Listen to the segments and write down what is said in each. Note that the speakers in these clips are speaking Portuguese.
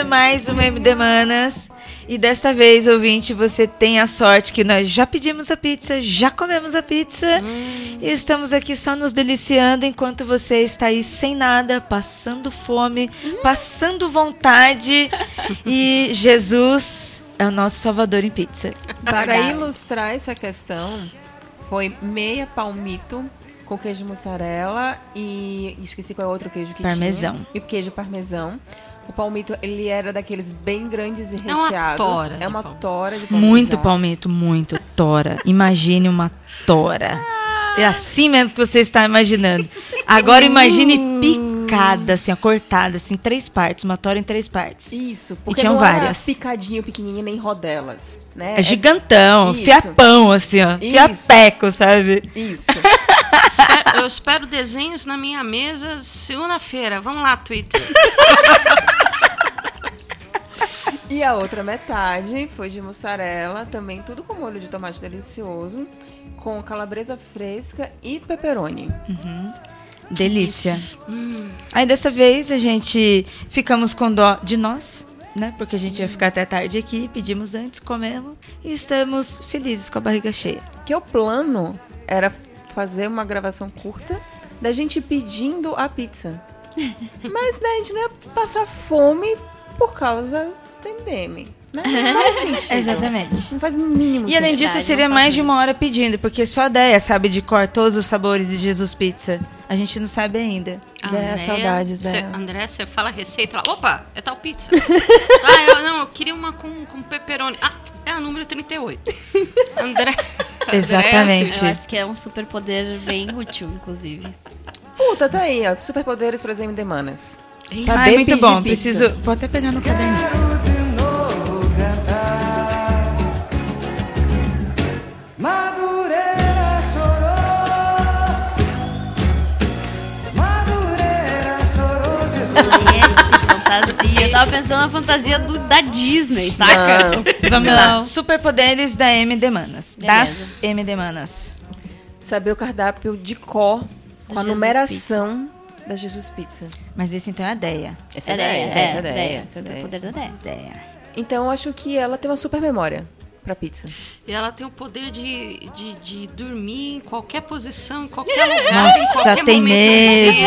começando mais uma MD Manas. E desta vez, ouvinte, você tem a sorte que nós já pedimos a pizza, já comemos a pizza. E estamos aqui só nos deliciando enquanto você está aí sem nada, passando fome, passando vontade. E Jesus é o nosso salvador em pizza. Para ilustrar essa questão, foi meia palmito com queijo mussarela e esqueci qual é o outro queijo que Parmesão. tinha. E queijo parmesão. O palmito, ele era daqueles bem grandes e É uma recheados. tora É uma tora de palmito. Muito palmito, muito tora. Imagine uma tora. É assim mesmo que você está imaginando. Agora imagine picada, assim, ó, cortada, assim, em três partes. Uma tora em três partes. Isso, porque tinham não era várias. picadinho, pequenininho, nem rodelas, né? É gigantão, Isso. fiapão, assim, ó. Isso. Fiapeco, sabe? Isso. Espero- eu espero desenhos na minha mesa segunda-feira. Vamos lá, Twitter. E a outra metade foi de mussarela, também tudo com molho de tomate delicioso, com calabresa fresca e pepperoni. Delícia. Aí dessa vez a gente ficamos com dó de nós, né? Porque a gente ia ficar até tarde aqui, pedimos antes, comemos e estamos felizes com a barriga cheia. Que o plano era fazer uma gravação curta da gente pedindo a pizza. Mas né, a gente não ia passar fome por causa do MDM. Né? Não faz sentido. Exatamente. Não faz o mínimo E além sentido. disso, seria não mais de uma hora pedindo, porque só a Deia sabe de cor todos os sabores de Jesus Pizza. A gente não sabe ainda. Né, saudades cê, dela. André, você fala a receita lá. Opa, é tal pizza. ah, eu, não, eu queria uma com, com pepperoni. Ah, é a número 38. André. André, Exatamente. Eu acho que é um superpoder bem útil, inclusive. Puta, tá aí, ó. Superpoderes para as MD Manas. Saber Ai, muito bom. pizza. Preciso. Vou até pegar no caderninho. Fantasia. Eu tava pensando na fantasia do, da Disney, saca? Vamos Não. lá. Superpoderes da MD Manas. Das. MD Manas. Saber o cardápio de cor com a Jesus numeração da Jesus Pizza. Mas esse então é a Deia. Essa é a ideia, ideia, essa é a ideia, essa é a ideia. Superpoder da ideia. Deia. Então eu acho que ela tem uma super memória pra pizza. E ela tem o poder de, de, de dormir em qualquer posição, em qualquer lugar. em Nossa, qualquer tem mesmo.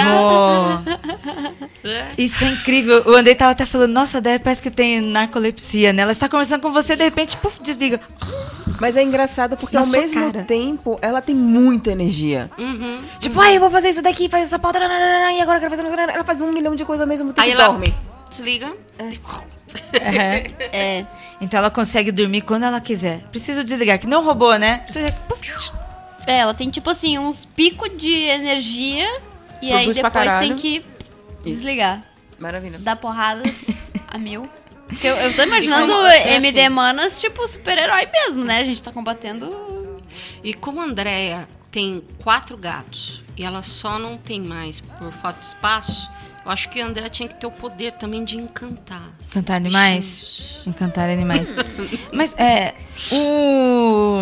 É. Isso é incrível. O Andrei tava até falando, nossa, Deia parece que tem narcolepsia, né? Ela está conversando com você, de repente, puf, desliga. Mas é engraçado porque Na ao mesmo cara. tempo ela tem muita energia. Uhum. Tipo, ai, eu vou fazer isso daqui, faz essa pauta, e agora eu quero fazer. Ela faz um milhão de coisas ao mesmo tempo Aí e ela dorme. Desliga. É. É. Então ela consegue dormir quando ela quiser. Preciso desligar, que não robô, né? Precisa... puf. É, ela tem tipo assim, uns picos de energia e aí Produz pra depois tem que desligar. Maravilha. Dar porradas a mil. Porque eu, eu tô imaginando como- é MD assim. Manas, tipo, super-herói mesmo, né? A gente tá combatendo. E como a Andrea tem quatro gatos e ela só não tem mais por falta de espaço, eu acho que a Andrea tinha que ter o poder também de encantar. assim, Encantar os animais? bichinhos. Encantar animais. Mas é. O.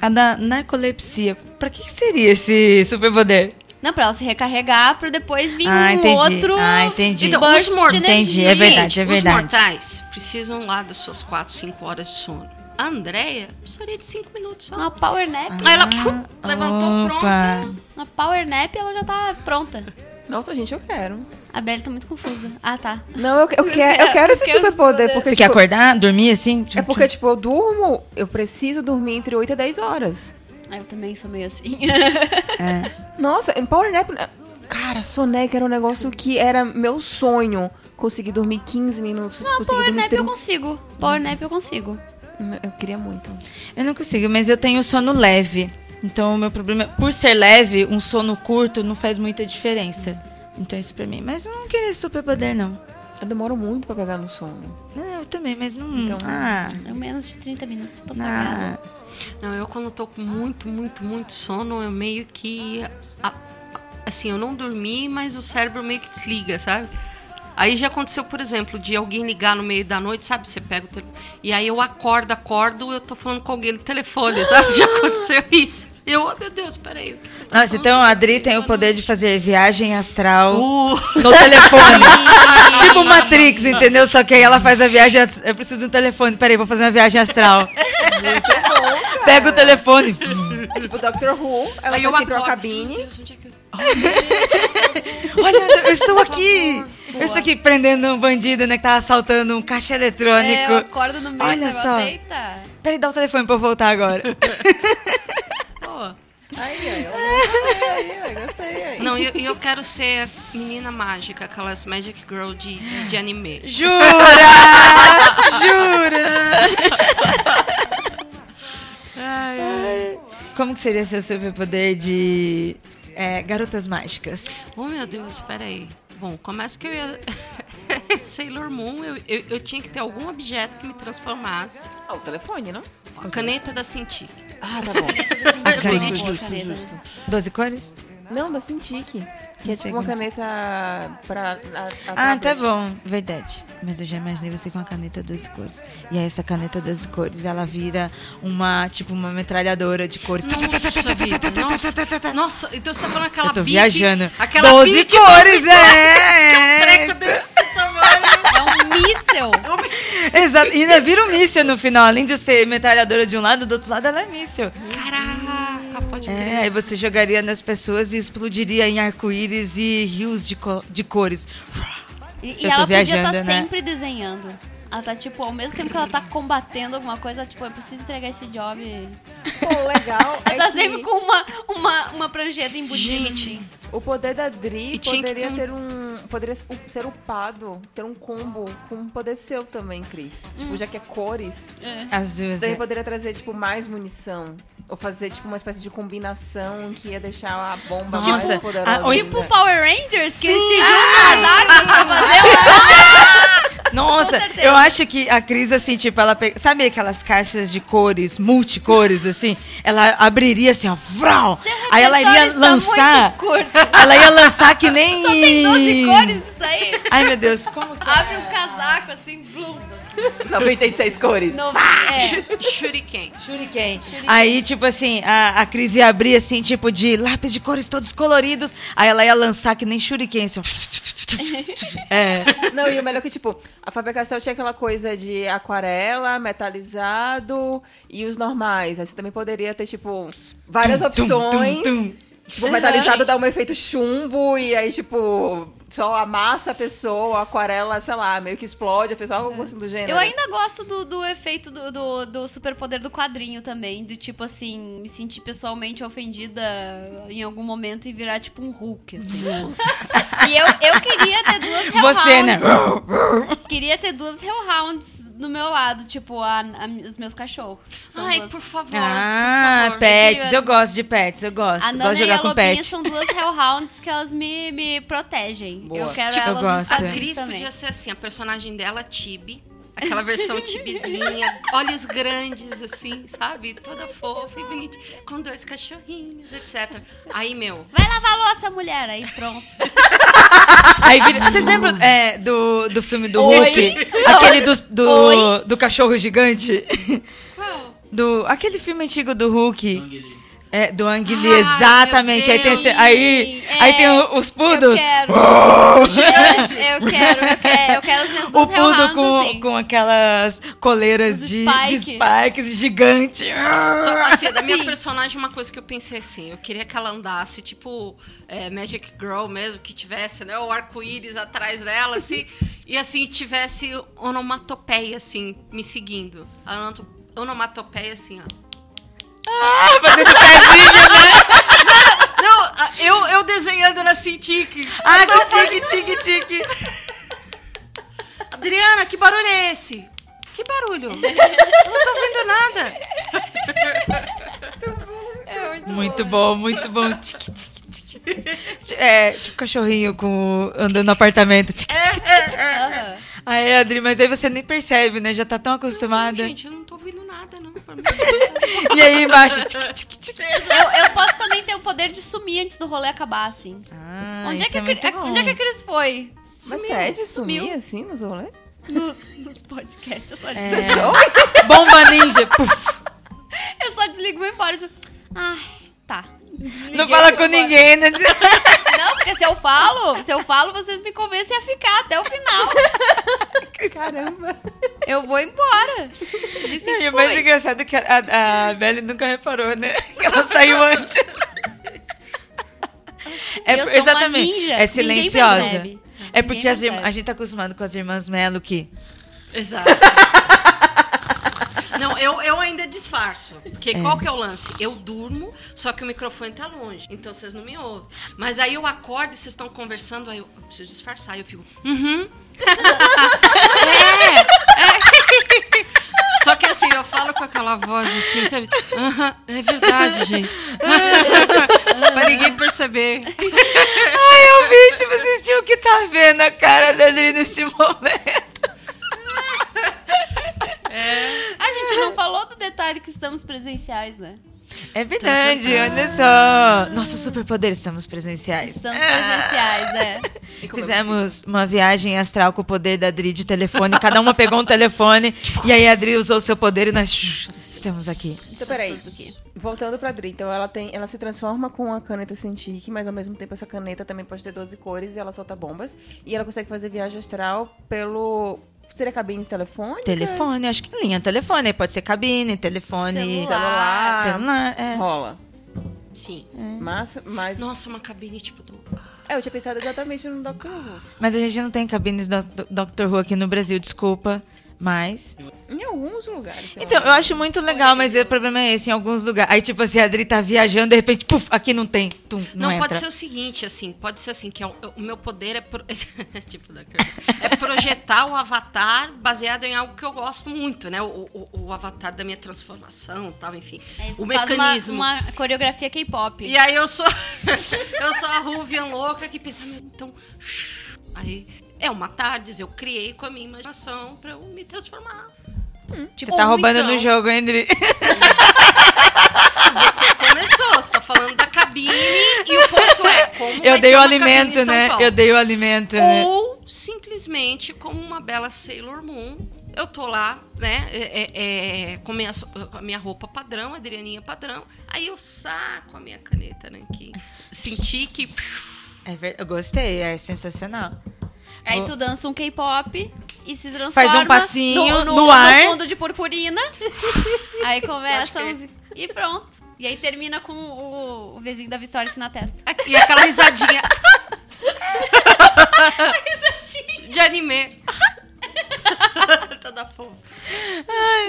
A da narcolepsia. Pra que, que seria esse superpoder? Não, pra ela se recarregar pra depois vir Ah, um entendi. outro. Ah, entendi. Então, os mor- de Entendi, é verdade, é Os verdade. mortais precisam lá das suas 4, 5 horas de sono. A Andrea precisaria de 5 minutos só. Uma power nap. Aí ela pum, levantou Ah, Opa. pronta. Uma power nap ela já tá pronta. Nossa, gente, eu quero. A Belly tá muito confusa. Ah, tá. Não, eu, eu, quero, eu quero esse Eu superpoder. Porque, Você quer tipo, acordar, dormir assim? É porque, tipo, eu durmo, eu preciso dormir entre 8 e 10 horas. Ah, Eu também sou meio assim. É. Nossa, Power Nap. Cara, soneca era um negócio que era meu sonho. Conseguir dormir 15 minutos. Não, power dormir nap eu 30. consigo. Power nap eu consigo. Eu queria muito. Eu não consigo, mas eu tenho sono leve. Então o meu problema, por ser leve, um sono curto não faz muita diferença. Então isso pra mim. Mas eu não queria esse superpoder, não. Eu demoro muito pra pegar no sono. Não, eu também, mas não. Então, ah, É menos de 30 minutos. Tô não. apagada. Não, eu quando tô com muito, muito, muito sono, eu meio que. assim, eu não dormi, mas o cérebro meio que desliga, sabe? Aí já aconteceu, por exemplo, de alguém ligar no meio da noite, sabe? Você pega o telefone. E aí eu acordo, acordo, eu tô falando com alguém no telefone, sabe? Já aconteceu isso. Eu, oh, meu Deus, peraí. Nossa, então a Adri tem o Boa poder de fazer viagem astral Uh, no telefone. tipo Matrix, entendeu? Só que aí ela faz a viagem. Eu preciso de um telefone. Peraí, vou fazer uma viagem astral. Pega o telefone. É tipo Doctor Who, ela aí tá acordo, assim, cabine. Deus, onde é que eu... Olha, eu estou aqui. Eu estou aqui prendendo um bandido, né? Que tá assaltando um caixa É, eu eletrônico. acordo no meio Olha só. Eita. Peraí, dá o telefone pra eu voltar agora. Pô. Aí, aí, eu aí, aí, gostei aí. Não, e eu, eu quero ser menina mágica, aquelas Magic Girl de, de, de anime. Jura? Jura? Ai, ai. Como que seria seu superpoder de é, garotas mágicas? Oh, meu Deus, peraí. Bom, começa que eu ia... Sailor Moon, eu, eu, eu tinha que ter algum objeto que me transformasse. Ah, o telefone, não? A caneta da Cintiq. Ah, tá bom. Caneta. Justo, justo, justo. Doze cores? Não, da Cintiq. Que é tipo uma caneta pra. A, a Ah, tá bom. Verdade. Mas eu já imaginei você com a caneta 12 cores. E aí essa caneta 12 cores, ela vira uma, tipo, uma metralhadora de cores. Nossa, vida, nossa. Nossa, então você tá falando aquela Eu tô bique, viajando. Aquela 12 bique, cores, é! treco desse tamanho. É um míssel. Exato. E ainda vira um míssil no final. Além de ser metralhadora de um lado, do outro lado ela é míssil. Caraca, pode É, aí você jogaria nas pessoas e explodiria em arco-íris e rios de, co- de cores. E, e ela podia estar né? sempre desenhando. Ela tá, tipo, ao mesmo tempo que ela tá combatendo alguma coisa, tipo, eu preciso entregar esse job. Pô, legal. Ela É tá que sempre com uma, uma, uma prancheta embutida, Gente. assim. O poder da Dri poderia ter um- ter um. Poderia ser upado, ter um combo com um poder seu também, Cris. Tipo, já que é cores. As duas. Você também é. poderia trazer, tipo, mais munição. Ou fazer, tipo, uma espécie de combinação que ia deixar a bomba Nossa, mais poderosa. a- Tipo Power Rangers, que eles se juntam nas armas pra fazer uma... Nossa, eu acho que a Cris, assim, tipo, ela pega. Sabe aquelas caixas de cores, multicores, assim? Ela abriria assim, ó, vrau! Aí ela iria está lançar. Ela ia lançar que nem. Só tem 12 cores disso aí. Ai, meu Deus, como que. Abre um casaco, assim, blum. 96 cores. No, é, Shuriken. Shuriken. Aí, tipo assim, a, a Cris ia abrir, assim, tipo, de lápis de cores todos coloridos. Aí ela ia lançar que nem Shuriken, assim. É. Não, e o melhor é que, tipo, a Faber Castell tinha aquela coisa de aquarela, metalizado e os normais. Aí você também poderia ter, tipo, várias Tum, opções. tum, tum. Tipo, metalizado dá um efeito chumbo e aí, tipo, só amassa a pessoa, a aquarela, sei lá, meio que explode a pessoa, algo assim do gênero. eu ainda gosto do, do efeito do, do, do superpoder do quadrinho também. Do tipo assim, me sentir pessoalmente ofendida em algum momento e virar tipo um Hulk. Assim. e eu, eu queria ter duas Hellhounds. Você, né? Queria ter duas Hellhounds do meu lado, tipo, a, a- os meus cachorros. São Ai, duas- por favor. Ah, por favor. pets, eu gosto de pets, eu gosto. A gosto Nana de e jogar a com Lobinha pet. são duas Hellhounds que elas me, me protegem. Boa. Eu quero Tipo, eu elas gosto. nos A também. podia ser assim, a personagem dela, Tibi. Aquela versão tibizinha, olhos grandes, assim, sabe? Toda fofa e bonitinha, com dois cachorrinhos, etc. Aí, meu, Vai lavar a louça, mulher. Aí pronto. Aí vira- Vocês lembram é, do, do filme do Oi? Hulk? Aquele dos- do, Oi? do cachorro gigante? Do, aquele filme antigo do Hulk. É, do Ang Lee, Ai, exatamente. Aí tem, esse- aí, É, aí tem o- os Eu pudos. quero. Gente, eu quero, eu quero. Eu quero os meus O pudo com, assim. com aquelas coleiras de, de spike. spikes gigante. Só, assim, da minha Sim. personagem, uma coisa que eu pensei assim, eu queria que ela andasse, tipo, é, Magic Girl mesmo, que tivesse, né, o arco-íris atrás dela, assim, e assim, tivesse onomatopeia, assim, me seguindo. Onomatopeia, assim, ó. Ah, fazendo pezinho, né? Não, a- eu, eu desenhando na Cintiq. Ah, que tique, tique, tique. Adriana, que barulho é esse? Que barulho? Eu não tô vendo nada. Muito bom, muito bom. Tique, tique, tique, tique. É, tipo cachorrinho com, andando no apartamento. Tique, tique, tique, tique. Aham. Aí, Adri, mas aí você nem percebe, né? Já tá tão acostumada. Gente, eu não ouvindo nada, não. E aí embaixo. Eu, eu posso também ter o poder de sumir antes do rolê acabar, assim. Ah, onde, é que a, muito Cri- bom. onde é que a Cris foi? Mas Sumiu, é de sumir sumiu. assim nos rolês? Nos, nos podcasts, eu só, É. desligo, Bomba ninja. puf. eu só desligo e vou embora. Ai, tá. Desliguei, Não fala com ninguém, né? Não, porque se eu falo, se eu falo, vocês me convencem a ficar até o final. Caramba. Eu vou embora. Disse E que o mais engraçado é que a, a, a Belly nunca reparou, né? Que ela saiu antes. É, exatamente. ninja, É silenciosa. É porque a gente tá acostumado com as irmãs Melo que. Exato. Não, eu, eu ainda disfarço. Porque qual que é o lance? Eu durmo, só que o microfone tá longe. Então vocês não me ouvem. Mas aí eu acordo e vocês estão conversando, aí eu, eu preciso disfarçar. Aí eu fico, uhum. é, é. Só que assim, eu falo com aquela voz assim, sabe? É verdade, gente. pra ninguém perceber. Ai, eu vi, tipo, vocês tinham que estar vendo a cara da Adri nesse momento. A gente não falou do detalhe que estamos presenciais, né? É verdade, olha só. Nosso superpoder, estamos presenciais. Estamos presenciais, é. Fizemos uma viagem astral com o poder da Adri de telefone. Cada uma pegou um telefone. e aí a Adri usou o seu poder e nós estamos aqui. Então, peraí. Voltando pra Dri, então ela tem, ela se transforma com a caneta Cintiq, mas ao mesmo tempo essa caneta também pode ter 12 cores e ela solta bombas. E ela consegue fazer viagem astral pelo. Teria cabine de telefone? Telefone, acho que linha telefone. aí Pode ser cabine, telefone, Celular. celular. é. Rola. Sim. Massa, mas. Nossa, uma cabine tipo do. É, eu tinha pensado exatamente no Dr. Who. Mas a gente não tem cabines do, do Dr. Who aqui no Brasil, desculpa. Mas. Em alguns lugares. Então, lá. eu acho muito legal, mas o problema é esse, em alguns lugares. Aí, tipo assim, a Adri tá viajando, de repente, puf, aqui não tem. Tum, não, Não, entra. pode ser o seguinte, assim, pode ser assim, que é o, o meu poder é, pro- tipo, Dr. é projetar o avatar baseado em algo que eu gosto muito, né? O, o- o avatar da minha transformação tal, enfim. Aí o mecanismo. Uma, uma coreografia K-pop. E aí eu sou eu sou a Ruvian louca que pensa, "Meu, então. Aí é uma tardes, eu criei com a minha imaginação pra eu me transformar. Você tá Ou roubando então- no jogo, hein, Adri? Você começou, você tá falando da cabine e o ponto é como Eu dei o alimento, né? Eu dei o alimento, né? Ou simplesmente como uma bela Sailor Moon. Eu tô lá, né, é, é, é, com, minha, a minha roupa padrão, Adrianinha padrão. Aí eu saco a minha caneta Nankin. Senti que. É Eu gostei, é sensacional. Aí tu dança um K-pop e se transforma Faz um passinho no, no ar. fundo de purpurina. aí começa e pronto. E aí termina com o, o vizinho da Vitória assim na testa. E aquela risadinha. De anime. Toda fofa.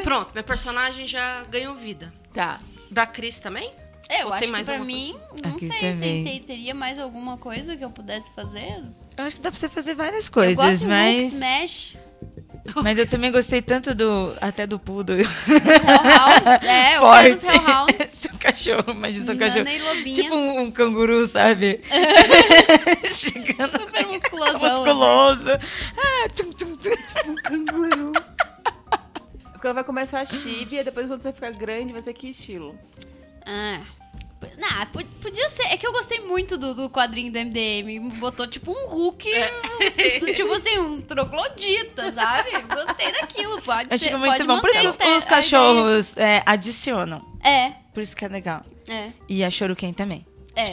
Pronto, meu personagem já ganhou vida. Tá. Da Cris também? Eu Ou acho tem que mais pra alguma mim, não Aqui sei, também. tem- tem- teria mais alguma coisa que eu pudesse fazer? Eu acho que dá pra você fazer várias eu coisas, gosto de Hulk mas. Smash, Mas eu também gostei tanto do. Até do Poodle. É, eu quero os Forte. Hellhounds. seu cachorro, imagina seu cachorro. Tipo um, um canguru, sabe? Chegando Super assim, musculosão, musculoso. Ah, tum, tum, tum. Um canguru. Porque ela vai começar a chibi e depois quando você ficar grande vai ser que estilo? Ah. Po- podia ser. É que eu gostei muito do, do quadrinho do MDM. Botou tipo um Hulk, um- tipo assim, um troglodita, sabe? Gostei daquilo. Pode Eu ser. acho muito pode bom. Por isso que os, os cachorros é, adicionam. É, Por isso que é legal. é, E a Choruken também. é.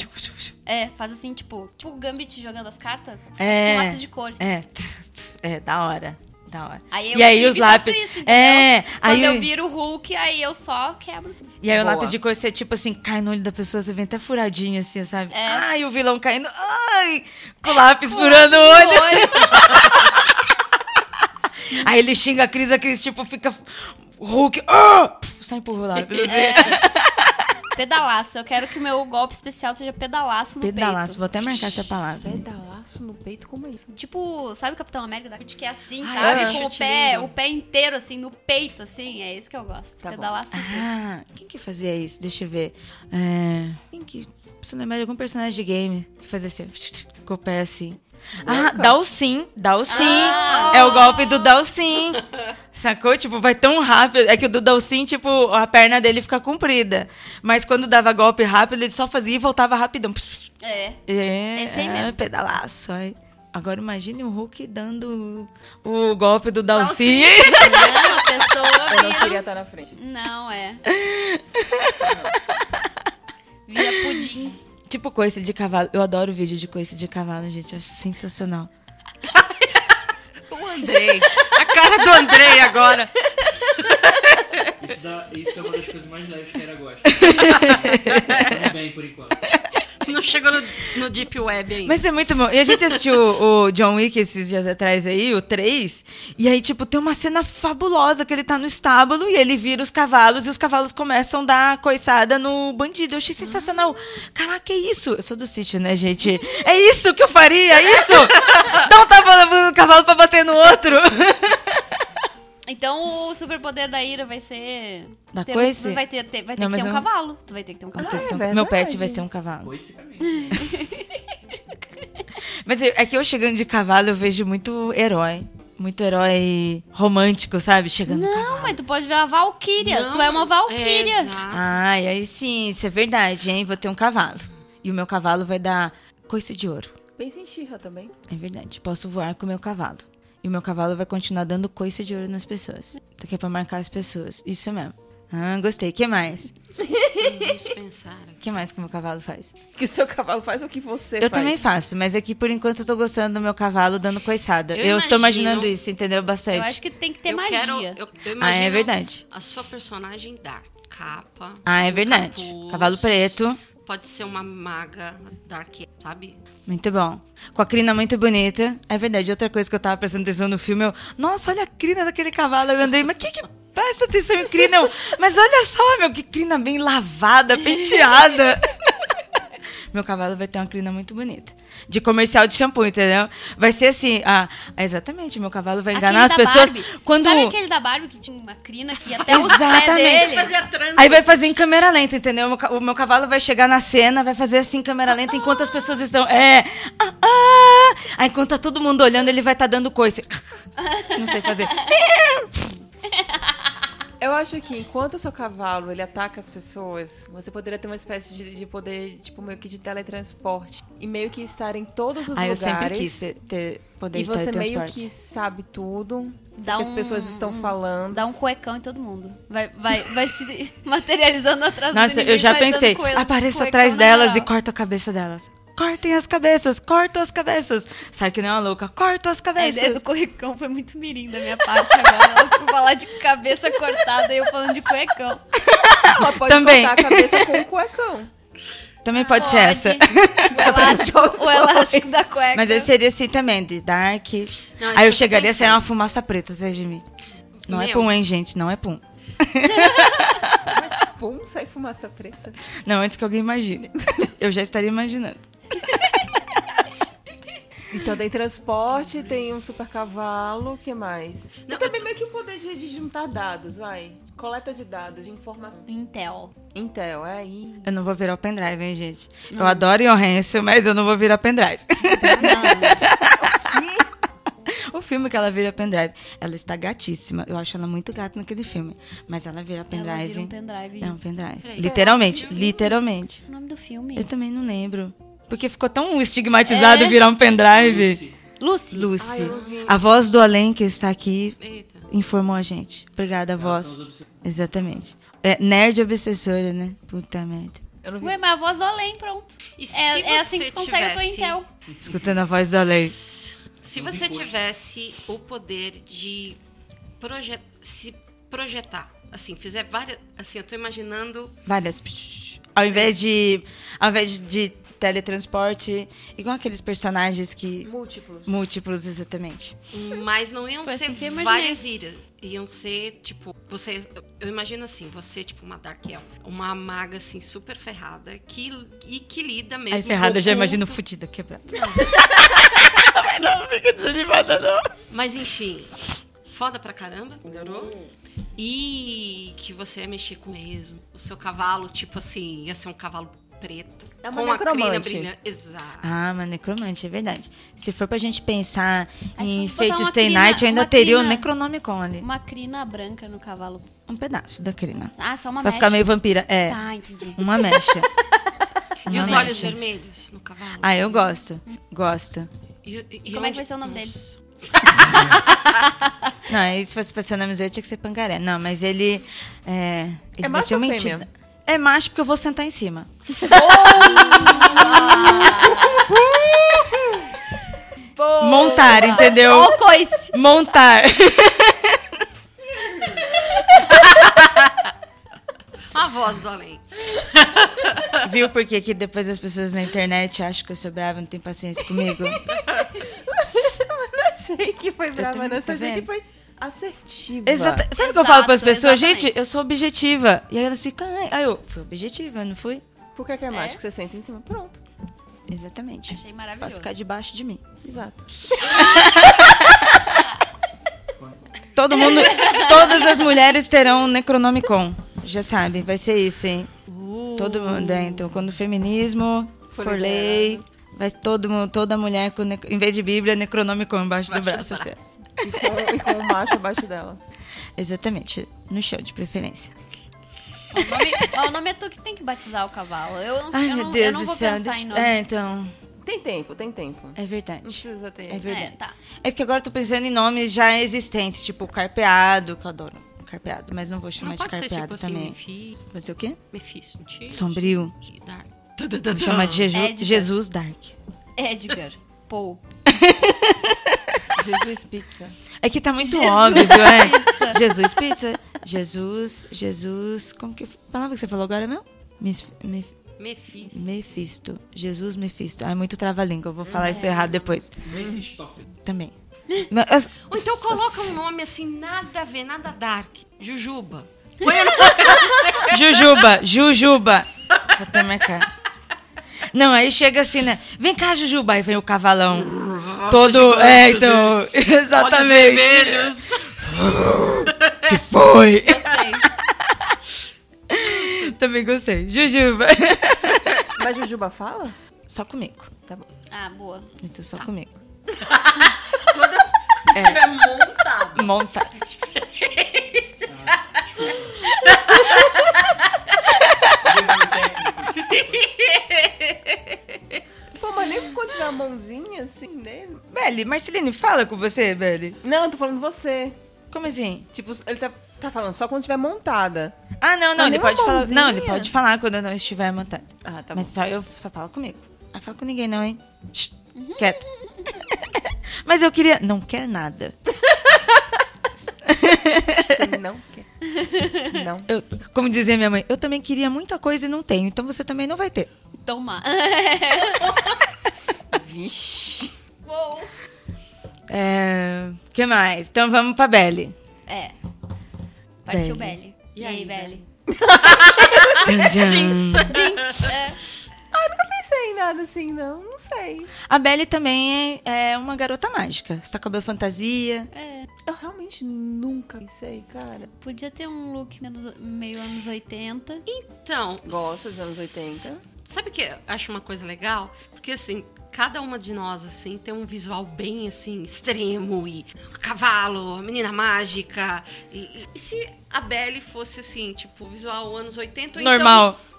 É, faz assim, tipo, tipo o Gambit jogando as cartas. É. Com lápis de cor. É, é, da hora. Da hora. Aí eu e aí os faço lápis. isso, é, Quando aí, eu viro o Hulk, aí eu só quebro tudo. e aí o Boa. lápis de cor, você tipo assim, cai no olho da pessoa, você vem até furadinho assim, sabe? É. Ai, o vilão caindo. Ai, com o lápis Com furando o no olho. Aí ele xinga a Cris, a Cris tipo fica. Hulk. Ah! Puf, Só empurra o lápis. assim. É. Pedalaço. Eu quero que o meu golpe especial seja pedalaço no Pedalaço, peito. vou até marcar essa palavra. Pedalaço no peito, como é isso? Tipo, sabe o Capitão América da que é assim, Ai, sabe? é. Com o pé, lindo. o pé inteiro, assim, no peito, assim. É isso que eu gosto. Tá. Pedalaço no peito. Ah, quem que fazia isso? Deixa eu ver. É, quem que. Preciso lembrar de algum personagem de game que fazia assim, com o pé assim. Ah, Dalsim, Dalsim. Ah. É o golpe do Dalsim. Sacou? Tipo, vai tão rápido. É que o do Dalsim, tipo, a perna dele fica comprida. Mas quando dava golpe rápido, ele só fazia e voltava rapidão. É. É, Esse aí é, mesmo. pedalaço. ai. Agora imagine o Hulk dando o golpe do Dalcy. Não, a pessoa Eu não queria estar na frente. Não, é. Vira pudim. Tipo coice de cavalo. Eu adoro vídeo de coice de cavalo, gente. Eu acho sensacional. O Andrei. A cara do Andrei agora. Isso, dá- isso é uma das coisas mais leves que a Era gosta. Tudo bem por enquanto. Não chegou no, no Deep Web ainda. Mas é muito bom. E a gente assistiu o, o John Wick esses dias atrás aí, o 3. E aí, tipo, tem uma cena fabulosa que ele tá no estábulo e ele vira os cavalos e os cavalos começam a dar coiçada no bandido. Eu achei sensacional. Caraca, que isso? Eu sou do sítio, né, gente? É isso que eu faria, é isso! Dá um tapa no cavalo pra bater no outro. Então o superpoder da ira vai ser. Da ter? Um, vai ter, ter- vai ter Não, que ter um eu- cavalo. Tu vai ter que ter um cavalo. Então, é Meu pet vai ser um cavalo. Coice também. Mas é que eu chegando de cavalo, eu vejo muito herói. Muito herói romântico, sabe? Chegando Não, mas tu pode ver a Valkyria. Não, tu é uma é, Valkyria. exato. Ai, aí sim, isso é verdade, hein? Vou ter um cavalo. E o meu cavalo vai dar coice de ouro. Pensa em Xirra também. É verdade. Posso voar com o meu cavalo. E o meu cavalo vai continuar dando coice de ouro nas pessoas. Isso aqui é pra marcar as pessoas. Isso mesmo. Ah, gostei. O que mais? Pensar. O que mais que o meu cavalo faz? Que o seu cavalo faz o que você eu faz. também faço, mas aqui por enquanto eu tô gostando do meu cavalo dando coiçada. Eu, Eu estou imagino- imaginando isso, entendeu? Bastante. Eu acho que tem que ter eu magia. quero. Eu, eu Ah, é verdade. A sua personagem dar capa. Ah, é verdade. capuz, Cavalo preto. Pode ser uma maga dark, sabe? Muito bom. Com a crina muito bonita. É verdade. Outra coisa que eu tava prestando atenção no filme, eu... Nossa, olha a crina daquele cavalo. Eu andei, mas que que presta atenção em crina? Eu, mas olha só, meu, que crina bem lavada, penteada. meu cavalo vai ter uma crina muito bonita. De comercial de shampoo, entendeu? Vai ser assim, ah, exatamente, meu cavalo vai enganar as Aquele da pessoas Barbie. quando... Sabe aquele da Barbie que tinha uma crina que ia até os pés Exatamente. dele? A trança. Aí vai fazer em câmera lenta, entendeu? O meu cavalo vai chegar na cena, vai fazer assim em câmera lenta enquanto as pessoas estão. É. Ah, ah. Aí enquanto tá todo mundo olhando, ele vai estar dando coice. Não sei fazer. Eu acho que enquanto o seu cavalo ele ataca as pessoas, você poderia ter uma espécie de, de poder, tipo, meio que de teletransporte. E meio que estar em todos os Ah, eu lugares. sempre quis ter poder E de você meio teletransporte. que sabe tudo. Dá que as um- pessoas estão falando. Dá um cuecão em todo mundo. Vai, vai, vai se materializando atrás do Nossa, eu inimigo, já pensei. Apareço atrás delas e corto a cabeça delas. Cortem as cabeças, cortam as cabeças. Sai que nem uma louca, corto as A ideia cabeças. do cuecão foi muito mirim da minha parte agora. Ela falar de cabeça cortada e eu falando de cuecão. Ela pode Também. cortar a cabeça com um cuecão. Também pode, ser essa. O elástico, o elástico da cueca. Mas ele seria assim também, de Dark. Não, Aí eu eu chegaria a ser uma fumaça preta, atrás de mim. Não é Meu. pum, hein, gente? Não é pum. Mas pum, sai fumaça preta. Não, antes que alguém imagine. Eu já estaria imaginando. Então tem transporte, tem um super cavalo, o que mais? Não, e também meio que o poder de, de juntar dados, vai. Coleta de dados, de informação. Intel. Intel, é aí. Eu não vou virar o pendrive, hein, gente? Eu adoro Johansson, mas eu não vou virar pendrive. o filme que ela vira pendrive. Ela está gatíssima. Eu acho ela muito gata naquele filme. Mas ela vira pendrive. Ela vira um pendrive. É um pendrive. Literalmente, literalmente. O nome do filme? Eu também não lembro. Porque ficou tão estigmatizado É? virar um pendrive. Lucy. Lucy. Ai, a voz do além que está aqui Eita. informou a gente. Obrigada, voz. Exatamente. É, nerd obsessora, né? Puta merda. Eu não vi. Ué, mas a voz do além, pronto. E se É, você é assim que consegue a tua tivesse... Intel. Escutando a voz do além. Se você tivesse o poder de proje se projetar, assim, fizer várias, assim, eu tô imaginando Várias. Ao invés de. Ao invés de teletransporte, igual aqueles personagens que. Múltiplos. Múltiplos, exatamente. Mas não iam Foi ser assim várias ilhas. Iam ser, tipo, você. Eu imagino assim, você, tipo, uma Dark Elf. Uma maga, assim, super ferrada. Que, e que lida mesmo. Aí ferrada, eu já imagino fudida, quebrada. não, fica desanimada, não. Mas enfim, foda pra caramba, melhorou. E que você ia mexer com mesmo. O seu cavalo, tipo assim, ia ser um cavalo preto. É uma com a necromante. brilhante. Exato. Ah, mas necromante, é verdade. Se for pra gente pensar Aí em uma Stay crina- Night, eu ainda uma teria o crina- Necronomicon ali. Uma crina branca no cavalo. Um pedaço da crina. Ah, só uma Pra mecha. ficar meio vampira. É, Tá, entendi. uma mecha. E Uma os mecha. olhos vermelhos no cavalo? Ah, eu gosto. Gosto. E E, e- e como é que vai ser o nome dele? Não, aí se fosse pra ser nome zoeiro, tinha que ser pangaré. Não, mas ele. É, ele É macho ou uma fêmea? entidade- É macho porque eu vou sentar em cima. Montar, entendeu? Coice. Montar. A voz do além. Viu por que que depois as pessoas na internet acham que eu sou brava e não tem paciência comigo? achei que foi brava, também, não. tá achei que foi assertiva. Exata. Sabe o que eu falo pras Exato, pessoas? exatamente. Gente, eu sou objetiva. E aí elas ficam. "Ai." Aí eu, fui objetiva, não fui? Por que, que é que você senta em cima? Pronto. Exatamente. Achei Pra maravilhoso. ficar debaixo de mim. Exato. Todo mundo. todas as mulheres terão um Necronomicon. Já sabe, vai ser isso, hein? Todo mundo, é. Então, quando o feminismo For for, lei, vai todo mundo, toda mulher, com, em vez de Bíblia, Necronomicon embaixo do Embaixo do braço. assim, ó. E com, e com o macho abaixo dela. Exatamente. No chão, de preferência. O nome, ó, o nome é tu que tem que batizar o cavalo. Eu não, Ai, eu meu não, Deus eu não do vou céu. pensar deixa- em nome. É, então. Tem tempo, tem tempo. É Não verdade. precisa ter. É verdade. É, tá. É porque agora eu tô pensando em nomes já existentes, tipo carpeado, que eu adoro. Carpeado, mas não vou chamar Não de pode ser carpeado tipo assim, também. Mefi, Pode ser o quê? Mephisto. Sombrio. Dark. Vou chamar de Jeju- Edgar. Jesus Dark. Edgar. Paul. Jesus Pizza. É que tá muito Jesus óbvio, é. Jesus Pizza. Jesus, Jesus. Como que. Palavra que você falou agora? Mis, me, Mephisto. Mephisto. Jesus Mephisto. Ah, é muito trava-língua. Eu vou falar isso errado depois. Mephistófeles. Também. Ou então coloca um nome assim, nada a ver, nada dark. Jujuba. Jujuba, Jujuba. Vou até marcar. Não, aí chega assim, né? Vem cá, Jujuba. Aí vem o cavalão. Todo. É, então. Olhos Exatamente. vermelhos. Que foi? Gostei. Também gostei. Jujuba. Mas Jujuba fala? Só comigo. Tá bom. Ah, boa. Então só comigo. Se tiver montado. Monta. Pô, mas nem quando tiver a mãozinha assim dele. Beli, Marceline, fala com você, Beli. Não, eu tô falando você. Como assim? Tipo, ele tá, tá falando só quando tiver montada. Ah, não, não, Mas ele pode falar. Não, ele pode falar quando eu não estiver montado. Ah, tá Mas bom. só eu só falo comigo. Não fala com ninguém, não, hein? Shh, Quieto. Mas eu queria. Não quer nada. Não quer. Não. Eu- como dizia minha mãe, eu também queria muita coisa e não tenho, então você também não vai ter. Toma. Vixe. É. que mais? Então vamos pra Belle. É. Partiu Belly. Belly. E aí, Belly? Tchan, tchan. Jinx. É. Pensei em nada assim, não. Não sei. A Belle também é, é uma garota mágica. Você tá com cabelo fantasia. É. Eu realmente nunca pensei, cara. Podia ter um look menos- meio anos 80. Então, Gosto dos anos 80. Sabe o que eu acho uma coisa legal? Porque assim, cada uma de nós assim tem um visual bem assim extremo e cavalo, a menina mágica. E, e- e se a Belle fosse assim, tipo, visual anos 80 ou Normal. Então, normal.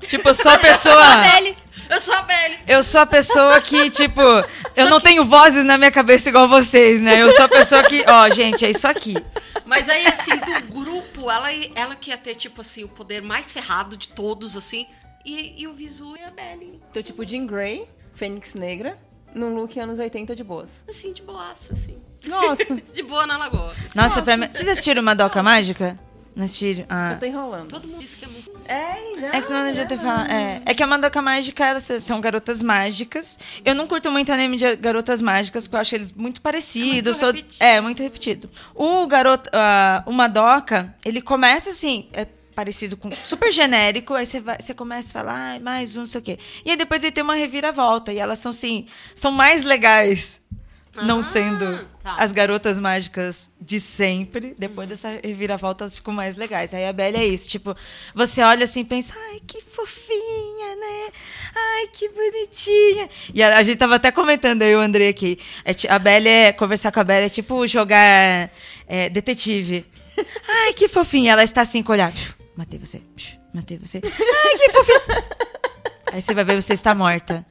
Tipo, eu sou a A pessoa. Belly. Eu sou a Belle. Eu sou a pessoa que, tipo, eu não tenho vozes na minha cabeça igual vocês, né? Eu sou a pessoa que, ó, gente, é isso aqui. Mas aí, assim, do grupo, ela, ela que ia ter, tipo assim, o poder mais ferrado de todos, assim. E, e o Visu é a Belle. Então, tipo, Jean Grey, Fênix Negra, num look anos 80 de boas. Assim, de boaça, assim. Nossa, De boa na lagoa. Nossa, pra mim. Vocês assistiram Madoka Mágica? Não assistiram? Ah. eu tô enrolando. Todo mundo disse que é muito. É, já. É que senão não adianta falar. É, é que a Madoka Mágica elas são garotas mágicas. Eu não curto muito anime de garotas mágicas, porque eu acho eles muito parecidos. muito todo- repetido. é, muito repetido. O garoto, ah, o Madoka, ele começa assim. É, Parecido com. Super genérico, aí você, vai, você começa a falar, ah, mais um, não sei o quê. E aí depois ele tem uma reviravolta. E elas são assim. São mais legais. Não Ah, sendo tá. as garotas mágicas de sempre. Depois dessa reviravolta, ficam mais legais. Aí a Belle é isso. Tipo, você olha assim e pensa, ai, que fofinha, né? Ai, que bonitinha. E a, a gente tava até comentando, eu e o André aqui. É a Belle é. Conversar com a Belle é tipo jogar é, detetive. Ai, que fofinha. Ela está assim com o olhar. Matei você. Matei você. Ai, que fofinha. Aí você vai ver, você está morta.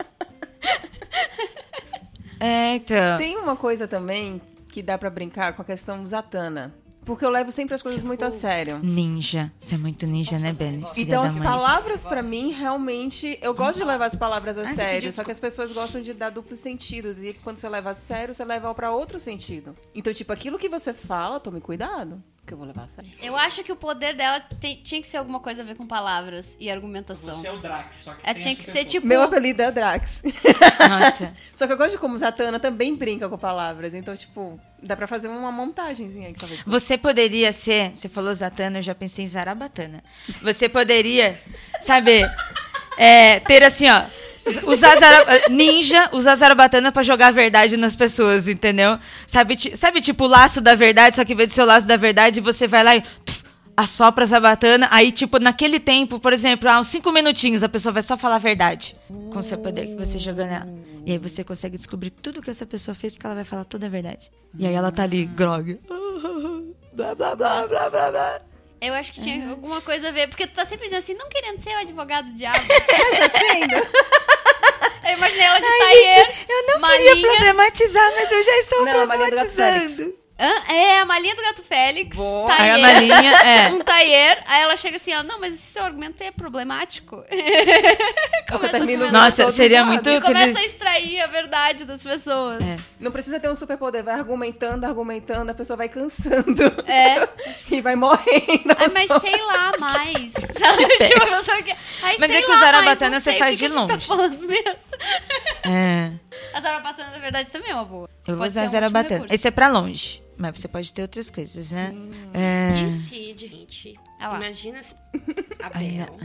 É, então. Tem uma coisa também que dá pra brincar com a questão Zatanna. Porque eu levo sempre as coisas muito a sério. Ninja. Você é muito ninja, né? Filha Então, as mãe. palavras pra mim, realmente, eu gosto de levar as palavras a sério, só que as pessoas gostam de dar duplos sentidos. E quando você leva a sério, você leva pra outro sentido. Então, tipo, aquilo que você fala, tome cuidado, que eu vou levar a sério. Eu acho que o poder dela tem- tinha que ser alguma coisa a ver com palavras e argumentação. Você é o Drax, só que É, sem tinha a que ser tipo. Meu apelido é Drax. Nossa. Só que eu gosto de como Zatanna também brinca com palavras. Então, tipo, dá pra fazer uma montagenzinha aí, talvez. Você poderia ser, você falou Zatanna, eu já pensei em Zarabatana. Você poderia, sabe, é, ter assim, ó, usar Zara, ninja, usar Zarabatana pra jogar a verdade nas pessoas, entendeu? Sabe, sabe tipo o laço da verdade, só que em vez de ser o laço da verdade, você vai lá e assopra a Zarabatana, aí tipo, naquele tempo, por exemplo, há uns cinco minutinhos, a pessoa vai só falar a verdade com o seu poder que você joga nela. E aí você consegue descobrir tudo que essa pessoa fez, porque ela vai falar toda a verdade. E aí ela tá ali, grog. Blá, blá, blá, blá, blá, blá. Eu acho que tinha alguma coisa a ver, porque tu tá sempre dizendo assim, não querendo ser o advogado do diabo. Eu imaginei ela de Ai, taier, gente, eu não malinha. queria problematizar, mas eu já estou Não, a Maria do Gato problematizando. Hã? É, a malinha do gato Félix. Boa. Aí a Taier, malinha, é. um taier, aí ela chega assim, ó, não, mas esse seu argumento é problemático. Começa a. Nossa, seria muito. E começa a extrair a verdade das pessoas. É. Não precisa ter um superpoder, vai argumentando, argumentando, a pessoa vai cansando. É. e vai morrendo. Ai, mas sei lá mais. Sabe? Tipo, a pessoa que... Ai, Mas sei é que lá o Zarabatana você sei, faz de a gente longe. Tá falando mesmo. É. A Zarabatana, na verdade, também é uma boa. Eu vou Pode usar ser um Zarabatana. Esse é pra longe. Mas você pode ter outras coisas, né? É. E se, de gente, Ah imagina se a Bel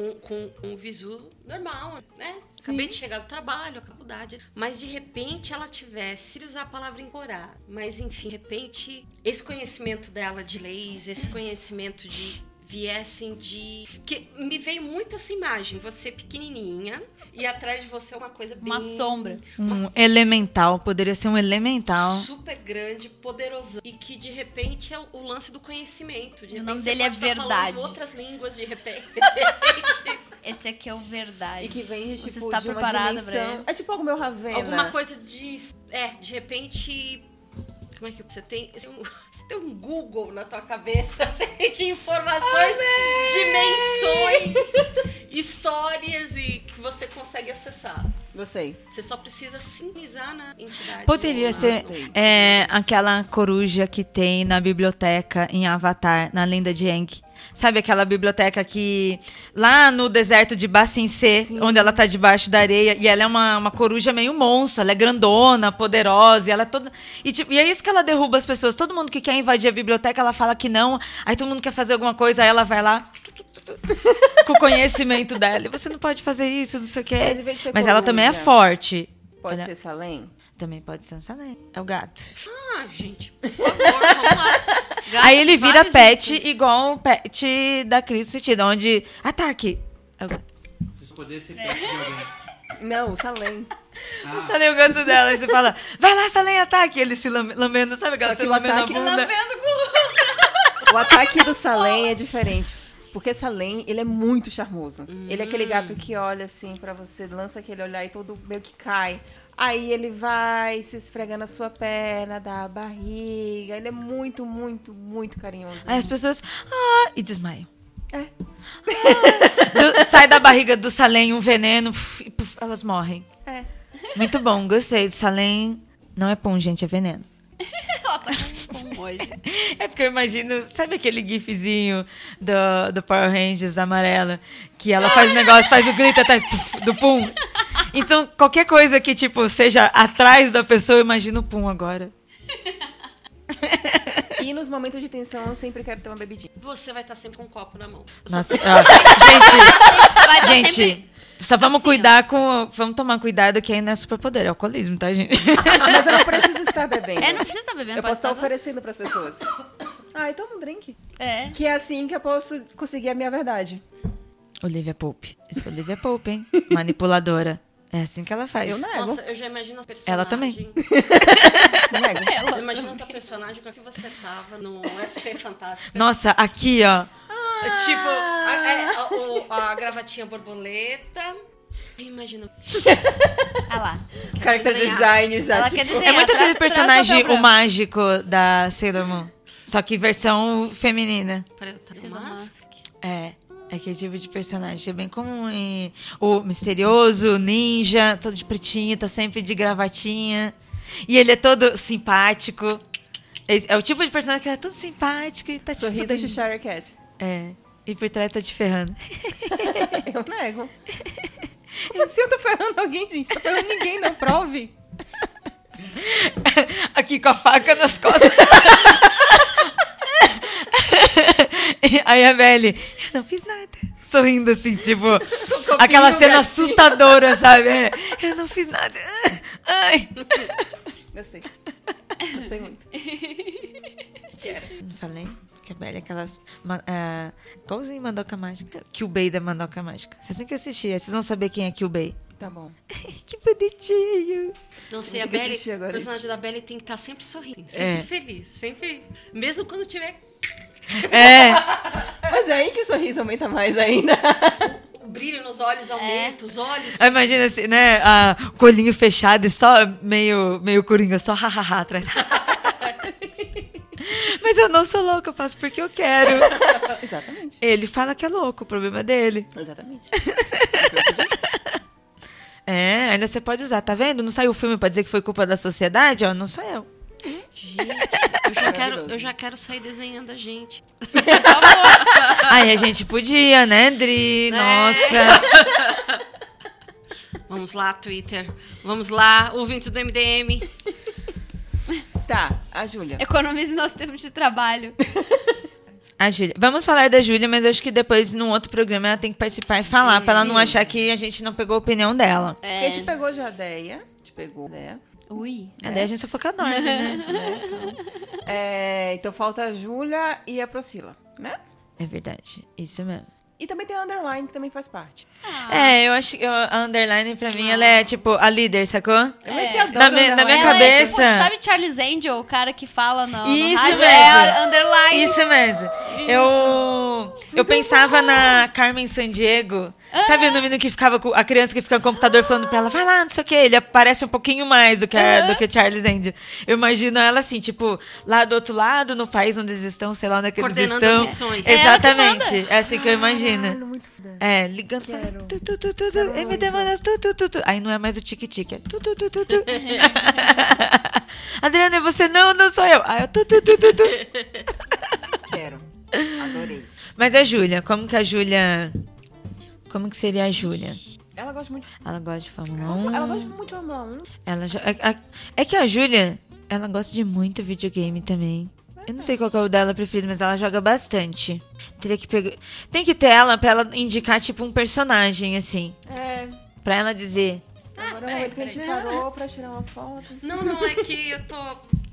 com, com um visu normal, né? Acabei de chegar do trabalho, a faculdade. Mas de repente ela tivesse, queria usar a palavra encorar, mas enfim, de repente, esse conhecimento dela de leis, esse conhecimento de viessem de. que me veio muito essa imagem, você pequenininha e atrás de você uma coisa bem. Uma sombra. Um elemental. Poderia ser um elemental. super grande, poderoso e que de repente é o, o lance do conhecimento. De o nome você dele é Verdade. outras línguas de repente. Esse aqui é o verdade. E que vem, Você tipo, está de uma preparada dimensão... ele? É tipo algo meu Ravena. Alguma coisa de. É, de repente. Como é que você tem? Você tem um, você tem um Google na tua cabeça, você tem informações, dimensões, histórias e que você consegue acessar. Gostei. Você só precisa sintonizar na entidade. Poderia ser é, aquela coruja que tem na biblioteca em Avatar, na lenda de Aang. Sabe aquela biblioteca que lá no deserto de Bacincê, onde ela tá debaixo da areia, e ela é uma, uma coruja meio monstro, ela é grandona, poderosa, e ela é toda. E, tipo, e é isso que ela derruba as pessoas. Todo mundo que quer invadir a biblioteca, ela fala que não. Aí todo mundo quer fazer alguma coisa, aí ela vai lá com o conhecimento dela. Você não pode fazer isso, não sei o quê. Mas Mas ela também é forte. Pode Olha- ser Salem? Também pode ser um salém. É o gato. Ah, gente, por favor, vamos lá. Gato Aí ele vira pet usos. igual o pet da Cris sentido, onde ataque. É o gato. Você poder ser de alguém. Não, Salem. Ah, Salém o gato dela, e você fala, vai lá, Salém, ataque. Ele se lambe- lambendo, sabe Só aquela que se o lambendo ataque- O ataque do Salem é diferente. Porque Salem, ele é muito charmoso. Ele é aquele gato que olha assim pra você, lança aquele olhar e todo meio que cai. Aí ele vai se esfregar na sua perna, dá a barriga. Ele é muito, muito, muito carinhoso. Aí as pessoas, ah, e desmaiam. É. Do- sai da barriga do Salém um veneno, e puf, elas morrem. É. Muito bom, gostei. Do Salém não é pum, gente, é veneno. Ela tá hoje. É porque eu imagino, sabe aquele gifzinho do, do Power Rangers amarela? Que ela faz o negócio, faz o grito atrás do pum. Então, qualquer coisa que, tipo, seja atrás da pessoa, eu imagino o pum agora. E nos momentos de tensão, eu sempre quero ter uma bebidinha. Você vai estar sempre com um copo na mão. Eu só Nossa, sei- ó, Vai gente, sempre- gente, só vamos assim, cuidar com. Vamos tomar cuidado que ainda é superpoder, é alcoolismo, tá, gente? Mas eu não preciso estar bebendo. É, não precisa estar bebendo. Eu posso estar estar- oferecendo pras pessoas. Ai, toma um drink. É. Que é assim que eu posso conseguir a minha verdade. Olivia Pope. Isso é Olivia Pope, hein? Manipuladora. É assim que ela faz. Eu nego. Nossa, eu já imagino a personagem. Ela também. nego. Eu imagino a personagem com a que você tava no SP Fantástico. Nossa, aqui, ó. Tipo, a, é, a- o- a gravatinha borboleta, Imagina. Ah lá. Character desenhar. design já. Ela tipo, quer desenhar. É muito aquele traz personagem, papel o branco. mágico da Sailor Moon. Só que versão feminina. Peraí, tá no. É, é aquele tipo de personagem. É bem comum. em- o misterioso, o ninja, todo de pretinho, tá sempre de gravatinha. E ele é todo simpático. É, é o tipo de personagem que é todo simpático e tá tipo. Sorriso de Cheshire Cat. É. E por trás tá te ferrando. Eu nego. Como assim eu tô ferrando alguém, gente? Tô ferrando ninguém, não. Prove. Aqui com a faca nas costas. Aí a Belly, eu não fiz nada. Sorrindo assim, tipo, aquela cena gatinho. assustadora, sabe? É, eu não fiz nada. Ai. Gostei. Gostei muito. Não falei? Que a Belly é aquelas. ah, igualzinho Mandoca Mágica. Kyubei da Mandoca Mágica. Vocês têm que assistir, vocês vão saber quem é Kyubei. Tá bom. Que bonitinho. Não sei, a que Belly, o personagem da Belly tem que estar sempre sorrindo, sempre É. feliz, sempre. Mesmo quando tiver É, Mas é aí que o sorriso aumenta mais ainda. o brilho nos olhos, aumenta, os olhos. Aí imagina assim, né? A, com o olhinho fechado e só meio, meio coringa, só hahaha atrás. Mas eu não sou louca, eu faço porque eu quero. Exatamente. Ele fala que é louco, o problema é dele. Exatamente. É, ainda você pode usar, tá vendo? Não saiu o filme pra dizer que foi culpa da sociedade, ó, não sou eu. Gente, eu já, quero, eu já quero sair desenhando a gente. Ai, a gente podia, né, Dri? Né? Nossa. Vamos lá, Twitter. Vamos lá, ouvintes do MDM. Tá, a Júlia. Economize nosso tempo de trabalho. A Júlia. Vamos falar da Júlia, mas eu acho que depois, num outro programa, ela tem que participar e falar, pra ela não achar que a gente não pegou a opinião dela. Porque É. a gente pegou já a Deia. A gente pegou a Deia. Ui. A Daí a gente só foca dorme, né? É, então falta a Júlia e a Priscila, né? É verdade. Isso mesmo. E também tem a Underline, que também faz parte. É, eu acho que a underline pra mim, ela é tipo a líder, sacou? Eu meio que É. adoro Na minha- na minha. Ela é tipo, cabeça. sabe Charles Angel, o cara que fala no, no Isso rádio? mesmo. É a underline. Isso mesmo. Eu, eu pensava na Carmen Sandiego. Sabe o menino que ficava com a criança que fica no computador falando pra ela, vai lá, não sei o que. Ele aparece um pouquinho mais do que, a- do que Charles Angel. Eu imagino ela assim, tipo, lá do outro lado, no país onde eles estão, sei lá onde é que eles Coordenando estão. as missões. É Exatamente. manda. É assim que eu imagino. Caralho, muito foda. É, ligando, falando, tu, tu, tu, tu, tu, MD Manas, tu, tu, tu, tu. Aí não é mais o tique-tique, é tu, tu, tu, tu, tu. Adriana, é você? Não, não sou eu. Aí eu, tu, tu, tu, tu, tu. Quero. Adorei. Mas a Júlia, como que a Júlia... Como que seria a Júlia? Ela gosta muito. Ela gosta de Fórmula 1. Ela gosta muito de Fórmula 1. Ela jo- é, é- é que a Júlia, ela gosta de muito videogame também. Eu não sei qual que é o dela preferido, mas ela joga bastante. Teria que pegar... Tem que ter ela pra ela indicar, tipo, um personagem, assim. É. Pra ela dizer... Agora é o momento que a gente parou pra tirar uma foto. Não, não, é que eu tô.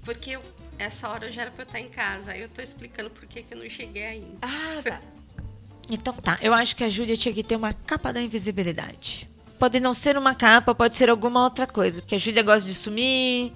Porque essa hora já era pra eu estar em casa. Aí eu tô explicando por que, que eu não cheguei ainda. Ah, tá. Então tá, eu acho que a Júlia tinha que ter uma capa da invisibilidade. Pode não ser uma capa, pode ser alguma outra coisa. Porque a Júlia gosta de sumir.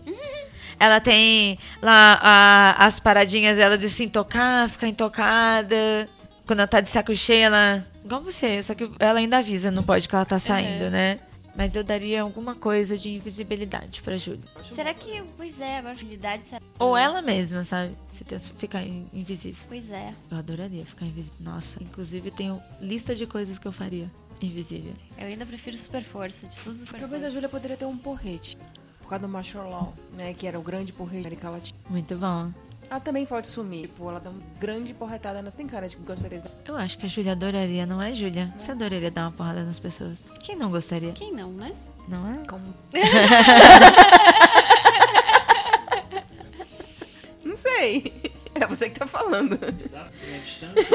Ela tem lá a- as paradinhas dela de se intocar, ficar intocada. Quando ela tá de saco cheio, ela. Igual você, só que ela ainda avisa, não pode que ela tá saindo, né? Mas eu daria alguma coisa de invisibilidade pra Júlia. Será que, pois é, agora agilidade, será? Ou ela mesma, sabe? Se ter, ficar in- invisível. Pois é. Eu adoraria ficar invisível. Nossa, inclusive tenho lista de coisas que eu faria invisível. Eu ainda prefiro super força de todos os super Talvez a Júlia poderia ter um porrete. Por causa do Marshall Law, né? Que era o grande porrete da América Latina. Muito bom. Ela também pode sumir. Tipo, ela dá uma grande porretada nas. Tem cara de que gostaria de. Eu acho que a Júlia adoraria, não é, Júlia? Você adoraria dar uma porrada nas pessoas. Quem não gostaria? Quem não, né? Não é? Como... Não sei. É você que tá falando. Dá pra distância?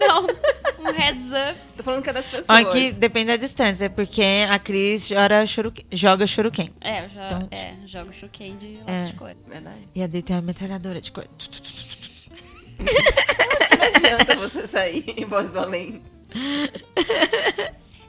Não. Um heads up. Tô falando que é das pessoas. Aqui depende da distância, porque a Cris joga, shuriken, joga shuriken. É, eu já, Então- é, jogo de É. lápis de cor. Verdade. E a D tem uma metralhadora de cor. Não adianta você sair em voz do além.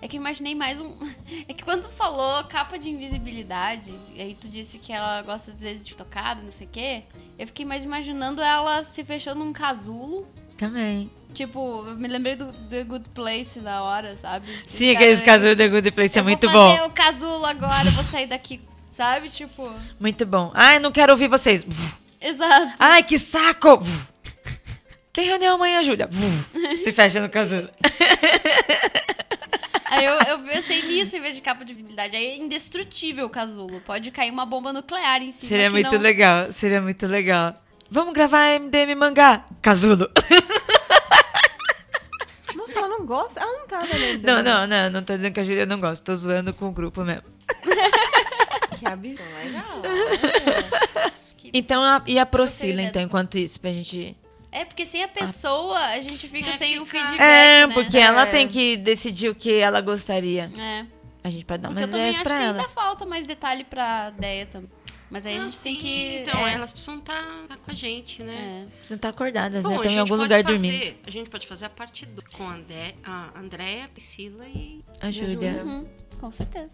É que eu imaginei mais um. É que quando tu falou capa de invisibilidade, e aí tu disse que ela gosta às vezes de tocada, não sei o quê, eu fiquei mais imaginando ela se fechando num casulo Também. Tipo, eu me lembrei do The Good Place da hora, sabe? Sim, aqueles casulos da Good Place é eu muito vou fazer bom. o casulo agora, eu vou sair daqui, sabe? Tipo, Muito bom. Ai, não quero ouvir vocês. exato. Ai, que saco! Tem reunião amanhã, Júlia. Se fecha no casulo. Aí eu, eu pensei nisso em vez de capa de visibilidade. Aí é indestrutível o casulo. Pode cair uma bomba nuclear em cima. Seria muito não... legal. Seria muito legal. Vamos gravar MDM mangá. Casulo. Nossa, ela não gosta? Ela não tá vendo. Não, não, não. Não tô dizendo que a Júlia não gosta. Tô zoando com o grupo mesmo. Que absurdo. Legal. Então, a- e a Procila, então, do- enquanto isso, pra gente... É, porque sem a pessoa, a gente fica É, sem o feedback, É, né? porque ela É. tem que decidir o que ela gostaria. É. A gente pode dar Porque umas ideias pra que ainda falta mais detalhe pra ideia também. Mas aí a Não, gente tem sim, que... Então, é, elas precisam estar com a gente, né? é. Precisam estar acordadas, Bom, né? a Estão em gente algum lugar fazer, dormindo. A gente pode fazer a parte 2 com a, André, a Andréia, a Priscila e. A Júlia. Uhum, com certeza.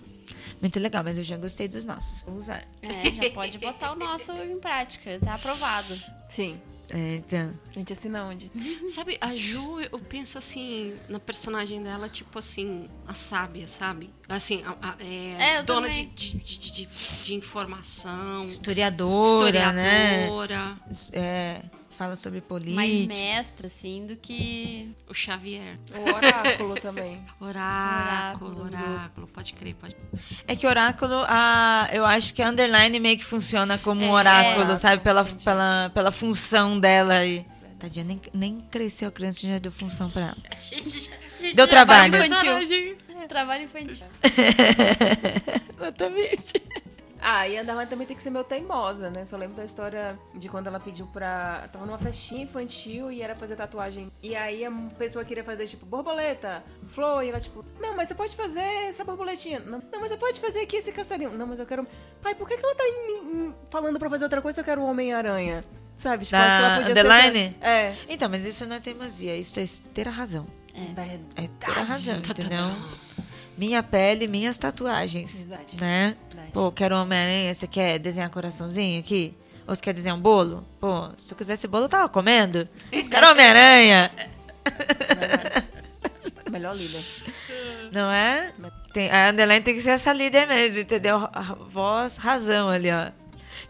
Muito legal, mas eu já gostei dos nossos. Vou usar. É, já pode botar o nosso em prática, tá aprovado. Sim. É, então. A gente assina onde? Sabe, a Ju, eu penso assim, na personagem dela, tipo assim, a sábia, sabe? Assim, a, a- é, É, dona de, de, de, de- de informação, Historiadora, né? historiadora, É, fala sobre Mais política. mestra, assim, do que... o Xavier. O oráculo também. Oráculo, Oráculo. oráculo, pode crer, pode É que oráculo, a, eu acho que a underline meio que funciona como um É, oráculo, é. sabe? Pela, pela, pela função dela. E... Tadinha, nem, nem cresceu a criança já deu função pra ela. Deu trabalho. infantil. Trabalho infantil. Exatamente. Ah, e a Underline também tem que ser meio teimosa, né? Só lembro da história de quando ela pediu pra. Tava numa festinha infantil e era fazer tatuagem. E aí a pessoa queria fazer, tipo, borboleta, flor, e ela, tipo, não, mas você pode fazer essa borboletinha. Não, não mas você pode fazer aqui esse castelinho. Não, mas eu quero. Pai, por que, que ela tá em- em- falando pra fazer outra coisa se eu quero o Homem-Aranha? Sabe? Tipo, Da acho que ela podia Underline? ser. É. Então, mas isso não é teimosia, isso é ter a razão. Verdade. É ter a razão, entendeu? Minha pele, minhas tatuagens. Verdade. Né? Pô, quero um Homem-Aranha, você quer desenhar coraçãozinho aqui? Ou você quer desenhar um bolo? Pô, se eu quisesse bolo, eu tava comendo. Quero Homem-Aranha! Melhor líder. Não é? Tem, a Underline tem que ser essa líder mesmo, entendeu? A voz, razão ali, ó.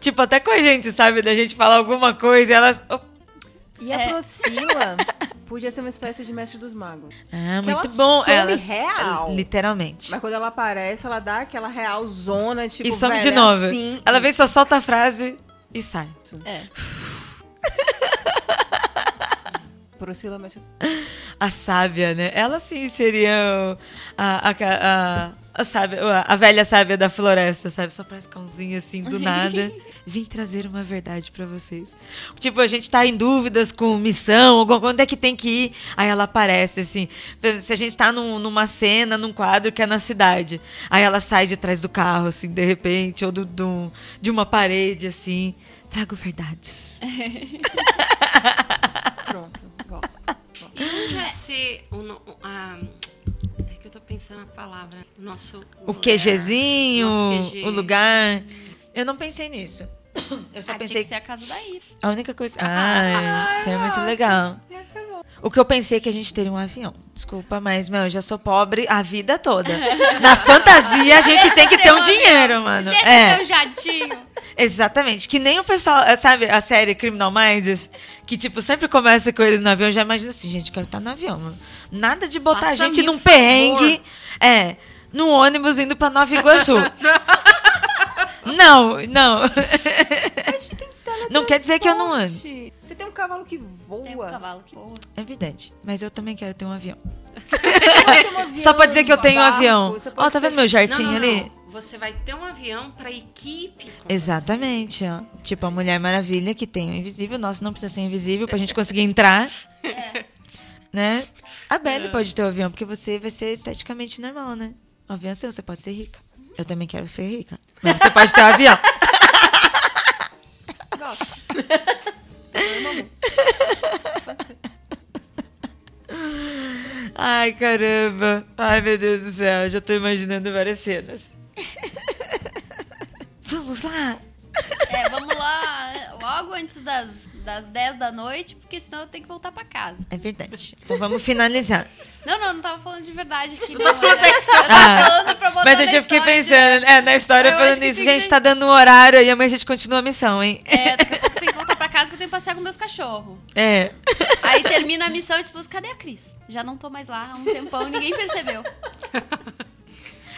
Tipo, até com a gente, sabe? Da gente falar alguma coisa e elas. Oh, E a É. Priscila podia ser uma espécie de mestre dos magos. ah, Que muito ela bom. some Elas, real. Literalmente. Mas quando ela aparece, ela dá aquela real zona, tipo, e some velho, de é novo. assim. Ela vem, só solta a frase e sai. É. Priscila mestre... A sábia, né? Ela sim seria a, a, a, a, sábia, a- velha sábia da floresta, sabe? Só parece cãozinho assim, do nada. Vim trazer uma verdade pra vocês. Tipo, a gente tá em dúvidas com missão, alguma coisa, onde é que tem que ir? Aí ela aparece, assim. Se a gente tá num- numa cena, num quadro que é na cidade. Aí ela sai de trás do carro, assim, de repente, ou do, do- de uma parede, assim. Trago verdades. Pronto, onde vai ser o. o- a- é que eu tô pensando na palavra. O nosso. O lugar. QGzinho, Nosso QG. o lugar. Eu não pensei nisso. Eu só Ah, pensei que ser a casa da Ira. A única coisa. Ai, isso é muito legal. O que eu pensei é que a gente teria um avião. Desculpa, mas, meu, eu já sou pobre a vida toda. Na fantasia, a gente tem que ter um dinheiro, mano. É, seu jatinho. exatamente. Que nem o pessoal, eh, sabe, a série Criminal Minds, que, tipo, sempre começa coisas no avião. Eu já imagino assim, gente, quero estar no avião, mano. Nada de botar a gente num perrengue. É, num ônibus indo pra Nova Iguaçu. não, não. Não quer dizer que eu não ando. Você tem um cavalo que voa. Tem um cavalo que voa. É evidente. Mas eu também quero ter um avião. Você pode ter um avião, Só pra dizer que eu tenho um avião. você Ó, pode tá ter- vendo meu Não, jartinho não, ali? não. Você vai ter um avião pra equipe. com Exatamente, ó. Tipo a Mulher Maravilha, que tem o invisível. Nosso não precisa ser invisível pra gente conseguir entrar. Né? A Belle pode ter o avião, porque você vai ser esteticamente normal, né? O avião é seu, você pode ser rica. Eu também quero ser rica. Mas você pode ter o avião. Gosto. Ai, caramba. Ai, meu Deus do céu. Já tô imaginando várias cenas. Vamos lá. É, vamos lá. Logo antes das das 10 da noite, porque senão eu tenho que voltar pra casa. É verdade. Então vamos finalizar. Não, não, não tava falando de verdade aqui. Não, eu tava Ah, falando pra botar Mas eu já fiquei história pensando, direto. é, na história Eu falando que isso. tem que Gente, ser- tá dando um horário aí, amanhã a gente continua a missão, hein? É, daqui a pouco eu tenho que voltar pra casa que eu tenho que passear com meus cachorros. É. Aí termina a missão e tipo, cadê a Cris? Já não tô mais lá há um tempão, ninguém percebeu.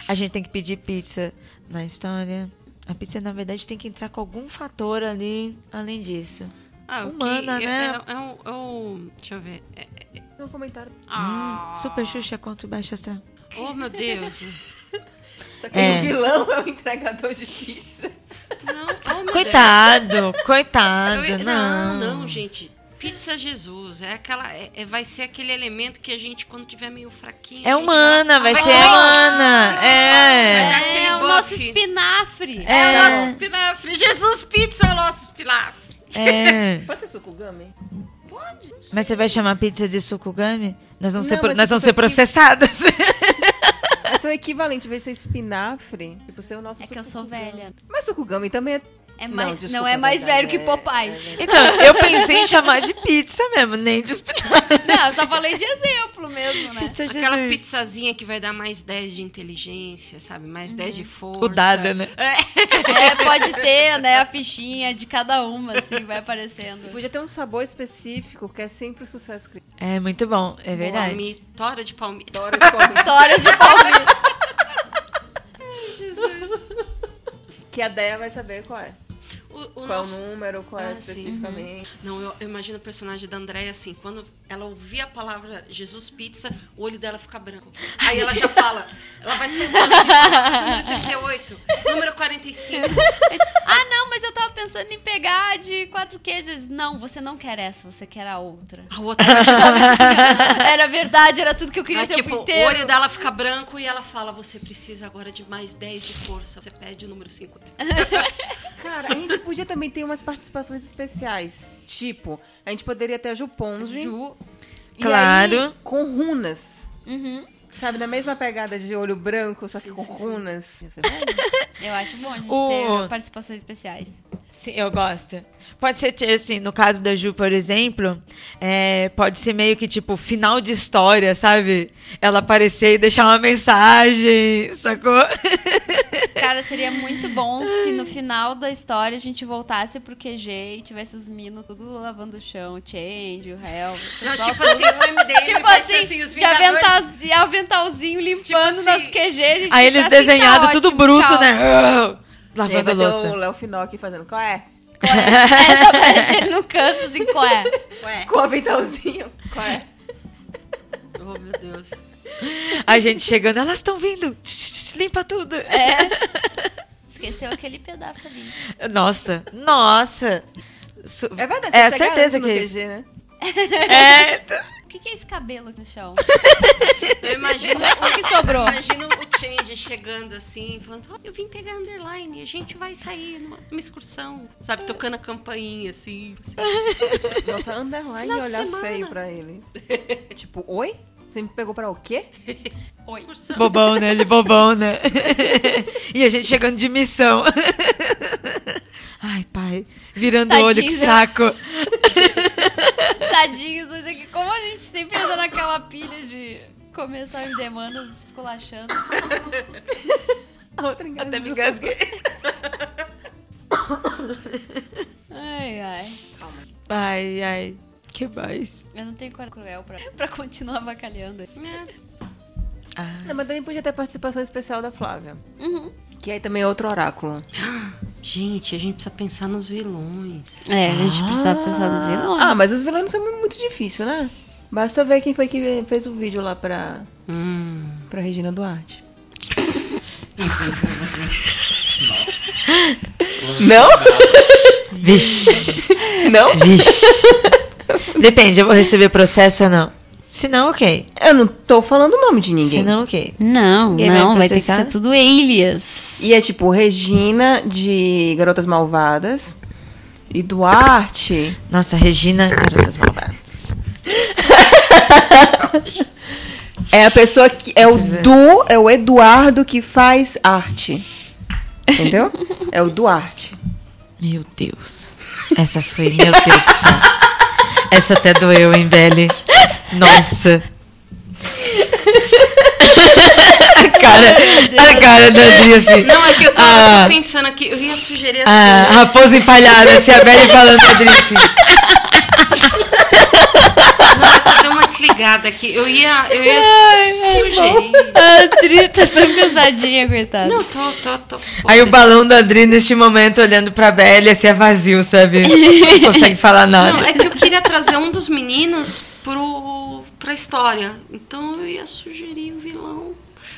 A gente tem que pedir pizza na história. A pizza, na verdade, tem que entrar com algum fator ali, além disso. Ah, o Humana, que, né? É, é, o- é o- deixa eu ver. É- Um comentário. Ah. Hum, super Xuxa contra o Baixo Astral. oh, meu Deus. Só que É. o vilão é o entregador de pizza. Não, oh, meu Deus. Coitado, coitado, Eu- não. não, não, gente. Pizza Jesus. É aquela. é- é- vai ser aquele elemento que a gente, quando tiver meio fraquinho. É humana, vai vai- ser Ah, humana. É. Aquele É o buff. nosso espinafre. É, o É. nosso espinafre. Jesus Pizza é o nosso espinafre. É. Pode ser sucugami? Mas você vai chamar pizza de sukugami? Nós vamos, Não, ser, nós tipo, vamos isso ser processadas. Vai ser o equivalente, vai ser espinafre. Tipo, ser o nosso É que eu sou velha. Mas sucugami também é... É Não, mais, não, desculpa, é é mais verdade, velho que é- Popeye. é verdade. Então, eu pensei em chamar de pizza mesmo, nem de espinafre. Não, eu só falei de exemplo mesmo, né? Pizza Aquela Jesus. pizzazinha que vai dar mais 10 de inteligência, sabe? Mais 10 de força. O dada, né? É, pode ter, né, a fichinha de cada uma, assim, vai aparecendo. Podia ter um sabor específico que é sempre o sucesso crítico. É muito bom, é verdade. Palmi- Tora de palmito. Hora de comer. Vitória de palmito. que a Deia vai saber qual é. O, o qual nosso- é o número, qual é Ah, sim. especificamente. Não, eu, eu imagino o personagem da Andréia assim, quando ela ouvir a palavra Jesus Pizza, o olho dela fica branco. Aí ela já fala, ela vai assim, fala, número 38, número 45. Ah, não, mas eu tava pensando em pegar de quatro queijos. Não, você não quer essa, você quer a outra. A outra dar Era verdade, era tudo que eu queria o tempo tipo, inteiro. o olho dela fica branco e ela fala, você precisa agora de mais 10 de força. Você pede o número 50. Cara, a gente podia também ter umas participações especiais. Tipo, a gente poderia ter a Ju Ponzi. Ju. Claro. aí, com runas. Uhum. Sabe, na mesma pegada de olho branco, só que com runas. Bom. Eu acho bom a gente O- ter participações especiais. Sim, eu gosto. Pode ser, assim, no caso da Ju, por exemplo, é, pode ser meio que, tipo, final de história, sabe? Ela aparecer e deixar uma mensagem, sacou? Cara, seria muito bom se no final da história a gente voltasse pro QG e tivesse os minos tudo lavando o chão, o Change, o Hell. o Não, pessoal tipo assim, o MDM Tipo vai assim, ser assim, os de Vingadores... aventalzinho, aventalzinho limpando Tipo assim, nosso QG. a gente Aí eles assim, desenhado tá tudo ótimo, bruto, tchau. né? Lavando louça. o Léo Finó aqui fazendo. Qual é? É, só aparece ele no canto, assim, qual é? Ué, Com o aventalzinho. Qual é? oh meu Deus. A gente chegando, elas estão vindo. Limpa tudo. É. Esqueceu aquele pedaço ali. Nossa, nossa. É verdade, É, certeza que no é isso. QG, né? É, que, que é esse cabelo aqui no chão? Eu imagino, O que sobrou? imagino o Change chegando assim, falando, "Ó, eu vim pegar underline, a gente vai sair numa, numa excursão. Sabe, tocando a campainha assim. Nossa, underline Final e olhar feio pra ele. tipo, oi? Você me pegou pra o quê? Oi. Excursão. bobão, né? Ele bobão, né? e a gente chegando de missão. Ai, pai. Virando o olho, que saco. Tadinhos, mas é que como a gente sempre anda naquela pilha de começar em demandas esculachando. A outra engasgou. Até me engasguei. Ai, ai. Ai, ai. Que mais? Eu não tenho coragem cruel pra, pra continuar bacalhando. É, Ah, Não, mas também podia ter participação especial da Flávia. Uhum. Que aí também é outro oráculo. Gente, a gente precisa pensar nos vilões. É, a gente precisa pensar nos vilões. Ah, mas os vilões são muito difícil, né? Basta ver quem foi que fez o vídeo lá pra, Hum. pra Regina Duarte. Não? Vixe. Não? Vixe. Depende, eu vou receber processo ou não. Se não, ok. Eu não tô falando o nome de ninguém. Se não, ok. Não, Ninguém vai não, vai ter que ser tudo alias. E é tipo Regina de Garotas Malvadas e Duarte. Nossa, Regina, garotas malvadas. É a pessoa que. É o Du, é o Eduardo que faz arte. Entendeu? É o Duarte. Meu Deus. Essa foi, meu Deus do céu. Essa até doeu, hein, Belly? Nossa. A cara, a cara da Adri, assim. Não, é que eu tava Ah. pensando aqui, eu ia sugerir assim. A raposa empalhada, assim, a Belly falando da Adri, assim. Não, deu uma desligada aqui. Eu ia, eu ia sugerir. A Tri tá tão cansadinha, coitada. Não, tô, tô, tô. Aí o balão da Adri, neste momento, olhando pra Belly, assim, é vazio, sabe? Não consegue falar nada. Não, é que queria trazer um dos meninos pro, pra história. Então eu ia sugerir o vilão.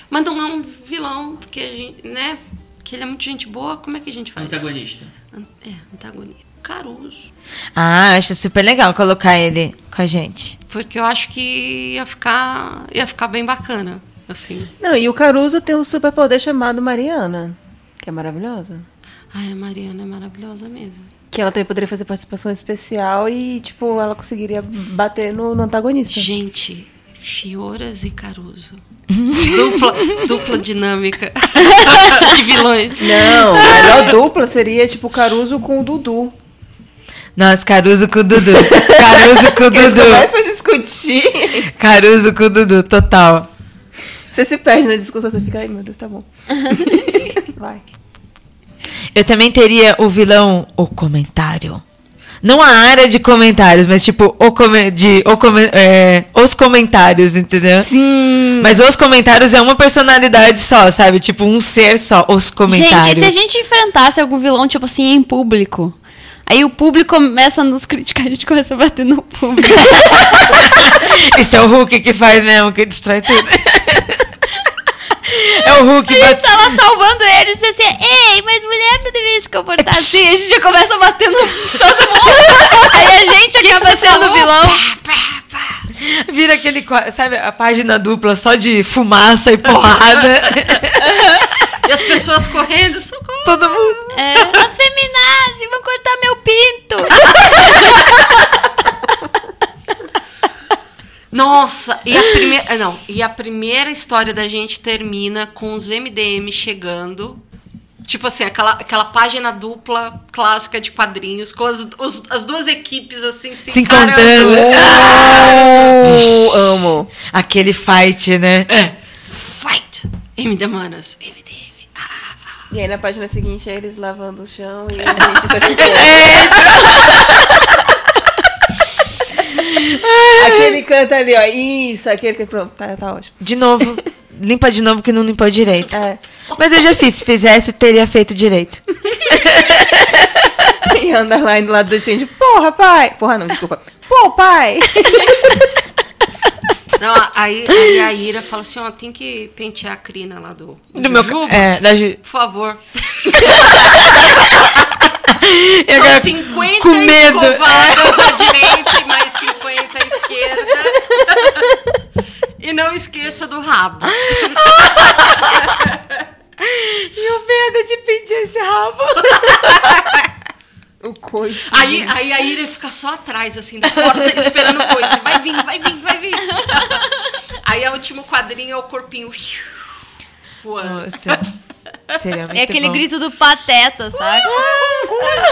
Mas não é um vilão, porque a gente, né? Que ele é muito gente boa, como é que a gente faz? Antagonista. An- É, antagonista. Caruso. Ah, acho super legal colocar ele com a gente. Porque eu acho que ia ficar. ia ficar bem bacana. Assim. Não, e o Caruso tem um superpoder chamado Mariana, que é maravilhosa. Ai, a Mariana é maravilhosa mesmo. Que ela também poderia fazer participação especial e, tipo, ela conseguiria bater no, no antagonista. Gente, Fioras e Caruso. dupla, dupla dinâmica de vilões. Não, a melhor dupla seria, tipo, Caruso com o Dudu. Nossa, Caruso com o Dudu. Caruso com o Eles Dudu. começam a discutir. Caruso com o Dudu, total. Você se perde na discussão, você fica, ai meu Deus, tá bom. Vai. Eu também teria o vilão, o comentário. Não a área de comentários, mas tipo, o come, de, o come, é, os comentários, entendeu? Sim. Mas os comentários é uma personalidade só, sabe? Tipo, um ser só, os comentários. Gente, e se a gente enfrentasse algum vilão, tipo assim, em público? Aí o público começa a nos criticar, a gente começa a bater no público. Isso é o Hulk que faz mesmo, que destrói tudo. É o Hulk A gente bate... tá lá salvando ele e diz assim, ei, mas mulher não deveria se comportar assim. A gente já começa a bater no todo mundo. Aí a gente acaba sendo o vilão. Vira aquele, sabe, a página dupla só de fumaça e porrada. E as pessoas correndo, socorro. Todo mundo. É, as feminazes vão cortar meu pinto. Nossa, e a primeira. Não, e a primeira história da gente termina com os MDM chegando. Tipo assim, aquela, aquela página dupla clássica de quadrinhos, com as, os- as duas equipes assim se, Se encontrando. Oh, amo. Aquele fight, né? Fight! MD Manas, MDM. E aí na página seguinte é eles lavando o chão e a gente só tipo. aquele canta ali, ó. Isso, aquele que pronto, tá, tá ótimo. De novo. Limpa de novo que não limpou direito. É. Mas eu já fiz. Se fizesse, teria feito direito. E underline do lado do gente. Porra, pai! Porra, não, desculpa. Pô, pai! Não, aí, aí a Ira fala assim: ó, tem que pentear a crina lá do. Do meu, Jujuba, é, da Ju- Por favor. São quero- 50 com medo. escovadas à direita e mais 50 à esquerda. E não esqueça do rabo. E o medo de pentear esse rabo. O coice. Aí, aí a Ira fica só atrás, assim, da porta, esperando coisa. Vai vir, vai vir, vai vir. Aí o último quadrinho é o corpinho voando. Nossa. Seria muito É aquele bom. grito do pateta, saca?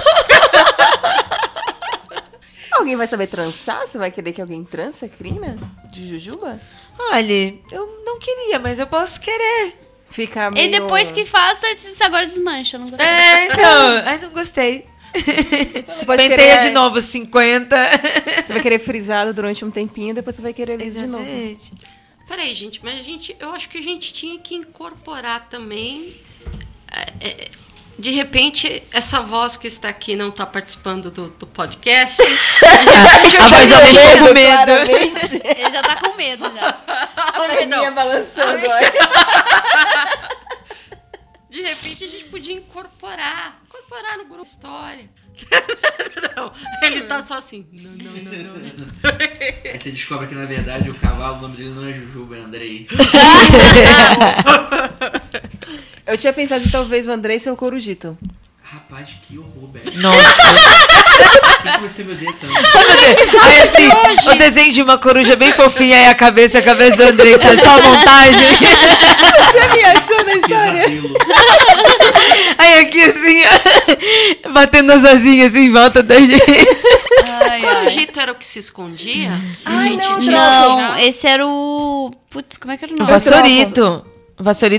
Alguém vai saber trançar? Você vai querer que alguém trança a crina de Jujuba? Olha, eu não queria, mas eu posso querer. Fica meio... E depois que faça, agora desmancha. Não gostei. É, então. Ai, não gostei. Você pode Penteia querer... de novo 50. Você vai querer frisado durante um tempinho, depois você vai querer liso de novo. Peraí, gente, mas a gente, eu acho que a gente tinha que incorporar também. É, é, de repente, essa voz que está aqui não está participando do, do podcast. A voz já deixou com medo. claramente. Ele já tá com medo já. A perninha balançando. De repente a gente podia incorporar. Incorporar no grupo história. Não, ele tá só assim. Não, não, não, não. não. Aí você descobre que na verdade o cavalo, o nome dele não é Jujuba, é Andrei. Eu tinha pensado de talvez o Andrei ser o Corujito. Rapaz, que horror, Beto. Nossa. Por que você me odeia tanto? Aí assim, o desenho de uma coruja bem fofinha, aí a cabeça, a cabeça do Andrei, sabe? Só a montagem. Você me achou na história? Pesadelo. Aí aqui assim, batendo as asinhas em volta da gente. Ai, ai. Corujito era o que se escondia? Ai, gente não, Não, pegar. esse era o. Putz, como é que era o O nome? vassourito. O vassourito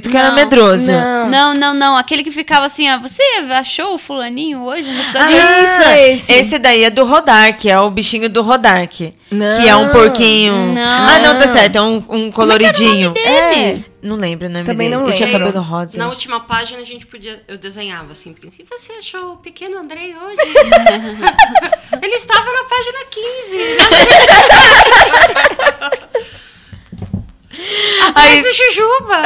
que era Não. medroso. Não. Não, não, não. Aquele que ficava assim, ó. Você achou o fulaninho hoje? Ah, Isso, é esse. Esse daí é do Rodark, é o bichinho do Rodark. Não. Que é um porquinho. Não. Ah, não, tá certo, é um, um coloridinho. Dele. Não lembro o nome Também dele. não Ele tinha lembro. cabelo rosa. Na acho. última página a gente podia. Eu desenhava assim. Que você achou o pequeno Andrei hoje? Ele estava na página 15. Aí- Mas o Jujuba.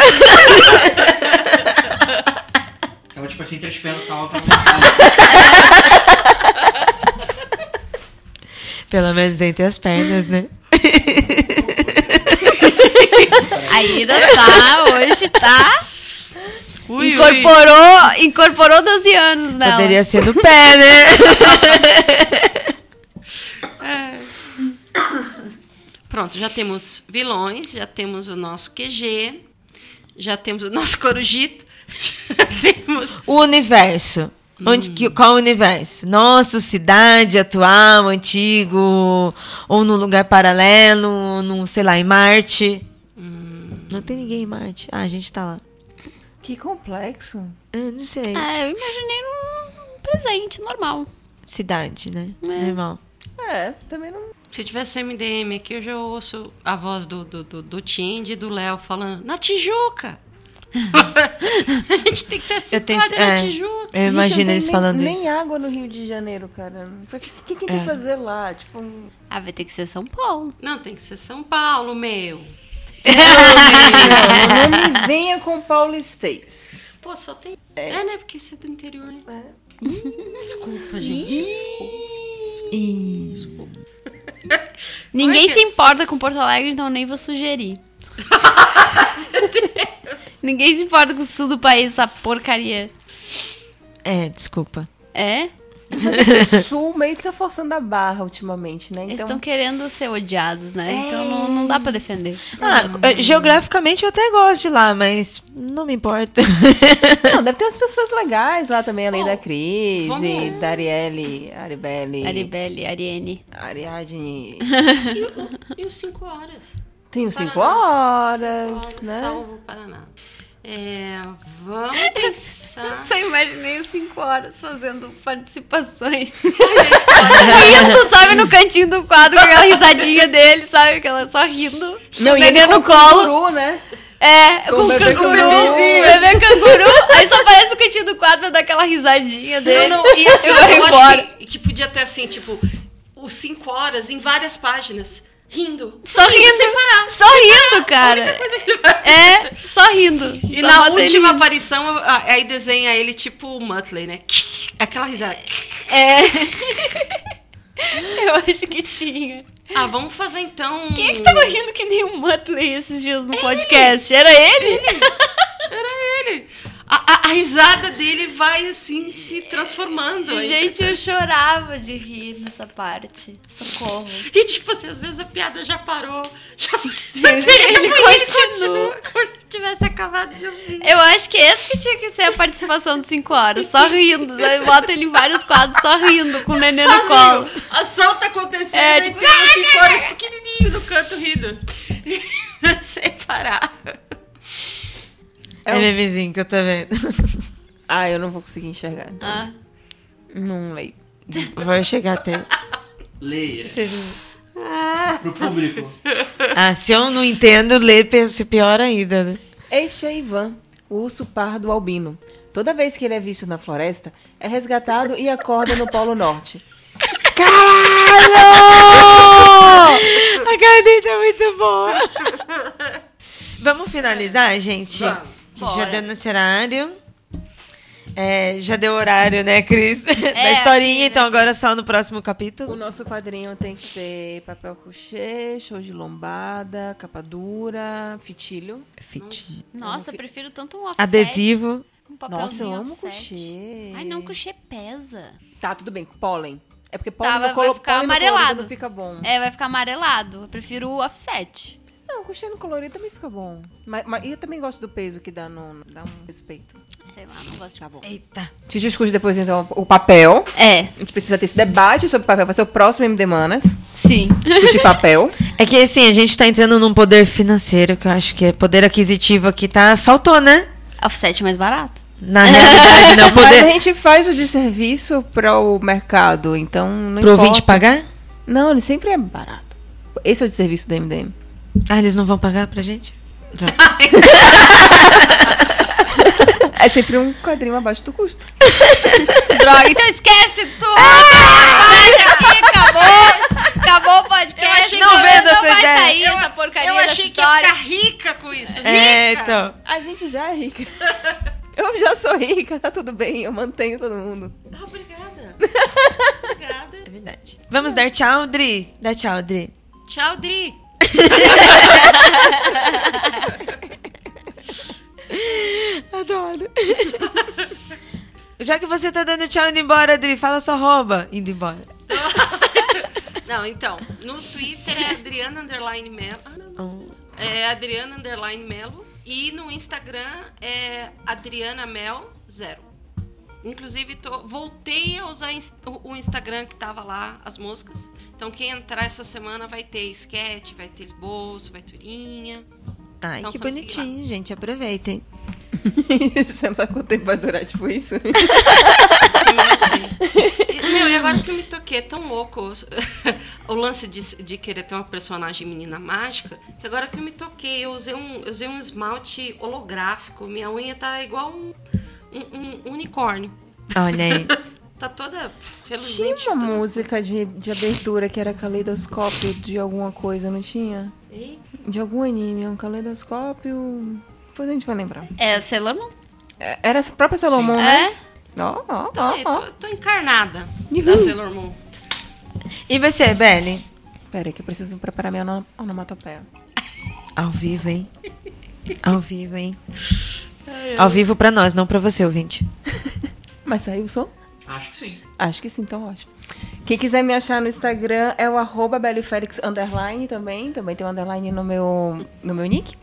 Tava tipo assim, entre as pernas, tava pra Pelo menos entre as pernas, né? A Ira tá, hoje tá. Ui, ui. incorporou, incorporou 12 anos nela. Poderia ser no pé, né? Pronto, já temos vilões, já temos o nosso QG, já temos o nosso Corujito, já temos. O universo. Onde que, qual o universo? Nosso, cidade atual, antigo, ou num lugar paralelo, num, sei lá, em Marte. Não tem ninguém em Marte. Ah, a gente tá lá. Que complexo. Ah, não sei. É, eu imaginei num presente normal. Cidade, né? É. Normal. É, também não. Se tivesse o MDM aqui, eu já ouço a voz do, do, do, do Tindy e do Léo falando, na Tijuca! a gente tem que ter essa Eu tenho- cidade na é. Tijuca. Eu imagino não tem eles nem, falando nem isso. água no Rio de Janeiro, cara. O que, que, a gente É. vai fazer lá? Tipo, um... Ah, vai ter que ser São Paulo. Não, tem que ser São Paulo, meu. não, não me venha com paulistês. Pô, só tem. É, né? Porque você é do interior, né? Desculpa, gente. Ninguém se importa com Porto Alegre, então nem vou sugerir. Ninguém se importa com o sul do país, essa porcaria. É, desculpa. É? O Sul meio que tá forçando a barra ultimamente, né? Eles Então, estão querendo ser odiados, né? Então não, não dá pra defender. Ah, eh, geograficamente eu até gosto de lá, mas não me importa. não, deve ter umas pessoas legais lá também, além Bom, da Cris, vamos- e da Arielle, Aribelle, Aribelle, Ariane. Ariadne. E, o- e os 5 horas? Tem os 5 Paraná. horas, Salvo, né? Salvo Paraná. É, vamos pensar. Só imaginei os 5 horas fazendo participações. rindo, sabe, no cantinho do quadro, com aquela risadinha dele, sabe? Aquela só rindo. Não, e ele no no colo. colo, né? É, Com com, bebê canguru, bebezinho, bebê canguru. Aí só aparece no cantinho do quadro daquela risadinha dele. Não, não, e assim, Eu eu embora. acho que, que podia ter assim, tipo, os 5 horas em várias páginas, rindo. Só rindo. Sem parar. Só rindo, cara. Ele É, só rindo. E Só na ele última aparição, aí desenha ele tipo o Muttley, né? Aquela risada. É. Eu acho que tinha. Ah, vamos fazer então. Quem é que tava rindo que nem o Muttley esses dias no podcast? Era ele? Era ele. A, a- a risada dele vai assim se transformando. é Gente, eu chorava de rir nessa parte. Socorro. E tipo assim, às vezes a piada já parou. Já foi Ele- ele continua. Como se tivesse acabado de ouvir. Eu acho que esse que tinha que ser a participação de 5 horas, só rindo. Aí bota ele em vários quadros só rindo, com o neném no colo. A sol tá acontecendo É, e tem uns cinco horas pequenininho no canto rindo. Sem parar. É, É o- memezinho que eu tô vendo. Ah, eu não vou conseguir enxergar. então. Ah, Não leio. Vou chegar até. Leia. Pro público. Ah, se eu não entendo, ler se pior ainda, né? Este é Ivan, o urso pardo albino. Toda vez que ele é visto na floresta, é resgatado e acorda no Polo Norte. A cara dele tá muito boa. Vamos finalizar, gente? Vamos. Já deu nosso horário. É, já deu horário, né, Cris? da É, historinha, aqui, então né? agora só no próximo O capítulo. nosso quadrinho tem que ter papel couchê, show de lombada, capa dura, fitilho. Fit. nossa, eu prefiro tanto um offset. Adesivo. Um papelzinho Nossa, eu amo offset. crochê. Ai, não, crochê pesa. Tá, tudo bem. Pólen. É porque pólen Tá, no vai- colo- vai ficar no amarelado. não fica bom. É, vai ficar amarelado. Eu prefiro o offset. Não, no colorido também fica bom. Mas, mas eu também gosto do peso que dá, no, dá um respeito. Sei lá, não gosto de Tá bom. Eita. Te discute depois, então, o papel. É, A gente precisa ter esse debate sobre papel. Vai ser o próximo MD Manas. sim. Discutir papel. É que assim, a gente tá entrando num poder financeiro que eu acho que é poder aquisitivo aqui tá. Faltou, né? offset mais barato. Na realidade, não. Mas a Poder gente faz o de serviço para o mercado, então não pro importa. ouvinte pagar? Não, ele sempre é barato. Esse é o de serviço do MDM. Ah, eles não vão pagar pra gente? Já. É sempre um quadrinho abaixo do custo. Droga, então esquece tudo. Aqui, acabou. Acabou o podcast. Eu achei que- Não vendo não essa vai ideia. sair Eu- essa porcaria Eu achei que ia ficar rica com isso. Rica. É, então. A gente já é rica. Eu já sou rica, tá tudo bem, eu mantenho todo mundo. Ah, obrigada. obrigada. É verdade. Vamos dar tchau, Dri. Dá tchau, Dri. Tchau, Dri. Adoro. Já que você tá dando tchau indo embora, Dri, fala só rouba indo embora. Não, então, no Twitter é Adriana Underline Melo. Não. É Adriana Underline Melo. E no Instagram é Adriana Mel Zero. Inclusive, tô, voltei a usar o Instagram que tava lá, as músicas. Então, quem entrar essa semana vai ter sketch, vai ter esboço, vai turinha. Ai, Então, que bonitinho, gente. Aproveitem. Você não sabe quanto tempo vai durar, tipo isso? Meu, e agora que eu me toquei, é tão louco o lance de, de querer ter uma personagem menina mágica, que agora que eu me toquei, eu usei um, eu usei um esmalte holográfico, minha unha tá igual um, um- um unicórnio. Olha aí. Tá toda Tinha reluzente. uma toda- música de, de abertura que era caleidoscópio de alguma coisa, não tinha? Ih, De algum anime, um caleidoscópio. Depois a gente vai lembrar. É, Sailor Moon. É, Era a própria Salomão, né? É? Ó, ó, Tô, ó, tô, encarnada Uhul. da Sailor Moon. E você, Belly? Pera aí que eu preciso preparar minha ono- onomatopeia. Ao vivo, hein? Ao vivo, hein? Ao vivo pra nós, não pra você, ouvinte. Mas saiu o som? Acho que sim. Acho que sim, então ótimo. Quem quiser me achar no Instagram é o arroba Bellyfelix underline também. Também tem um underline no meu, no meu nick.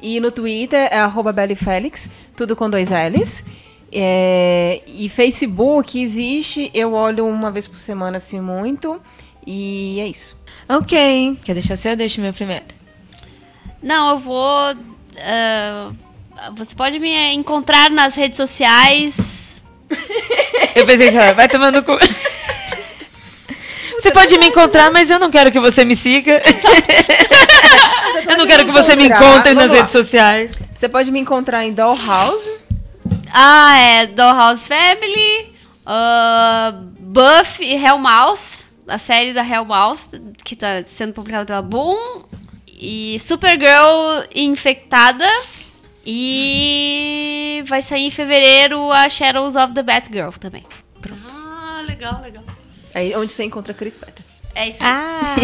E no Twitter é arroba Bellyfelix, tudo com dois L's. É, e Facebook existe, eu olho uma vez por semana, assim, muito. E é isso. Ok. Quer deixar o seu? Deixa o meu primeiro. Não, eu vou. ah, você pode me encontrar nas redes sociais. Eu pensei, assim, vai tomando cu. Você pode me encontrar, mas eu não quero que você me siga. Eu não quero que você me encontre nas redes sociais. Você pode me encontrar em Dollhouse. Ah, é Dollhouse Family, ah, Buffy e Hellmouth, a série da Hellmouth, que tá sendo publicada pela Boom, e Supergirl Infectada, e vai sair em fevereiro a Shadows of the Batgirl também. Ah, legal, legal. Aí onde você encontra a Chris Petter. É isso aí. Ah.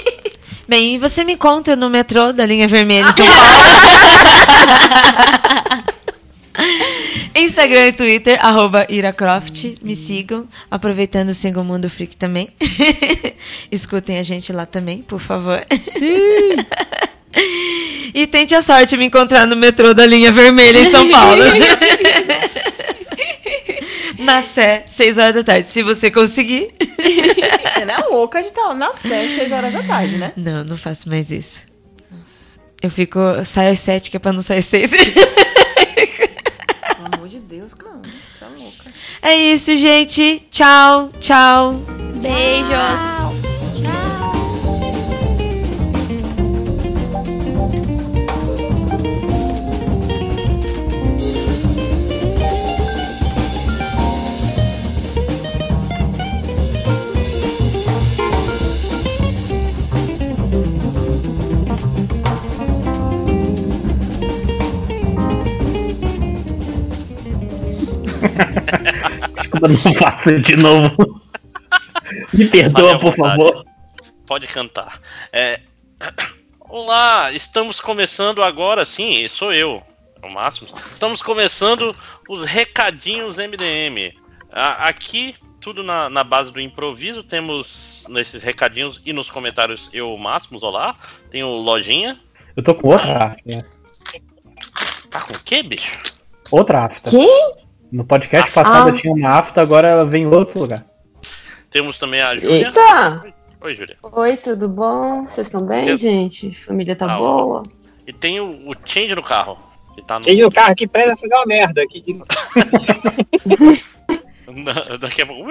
Bem, e você me encontra no metrô da linha vermelha em São Paulo. Instagram e Twitter, arroba IraCroft. Me sigam. Aproveitando, sigam o Mundo Freak também. Escutem a gente lá também, por favor. e tente a sorte de me encontrar no metrô da linha vermelha em São Paulo. Na Sé, 6 horas da tarde. Se você conseguir. Você não é louca de estar na série 6 horas da tarde, né? Não, não faço mais isso. Eu fico. Eu saio às sete, que é pra não sair às seis. Pelo amor de Deus. Você é louca. é isso, gente. Tchau, tchau. Beijos. Não faço de novo. Me perdoa, por favor. Pode cantar. É, Olá, estamos começando agora, sim, sou eu. o máximo. Estamos começando os recadinhos MDM. Aqui, tudo na, na base do improviso. Temos nesses recadinhos e nos comentários eu, Máximos, olá. Tem o Lojinha. Eu tô com outra afta. né? Tá com o quê, bicho? Outra afta. Quem? No podcast passado Ah. eu tinha uma afta, agora ela vem em outro lugar. Temos também a Júlia. Eita! Oi, Júlia. Oi, tudo bom? Vocês estão bem, Eu- gente? Família tá Ah, boa? E tem o, o Change no carro. Que tá no. Cheio no carro aqui presa foi uma merda. Que... na- daqui a pouco.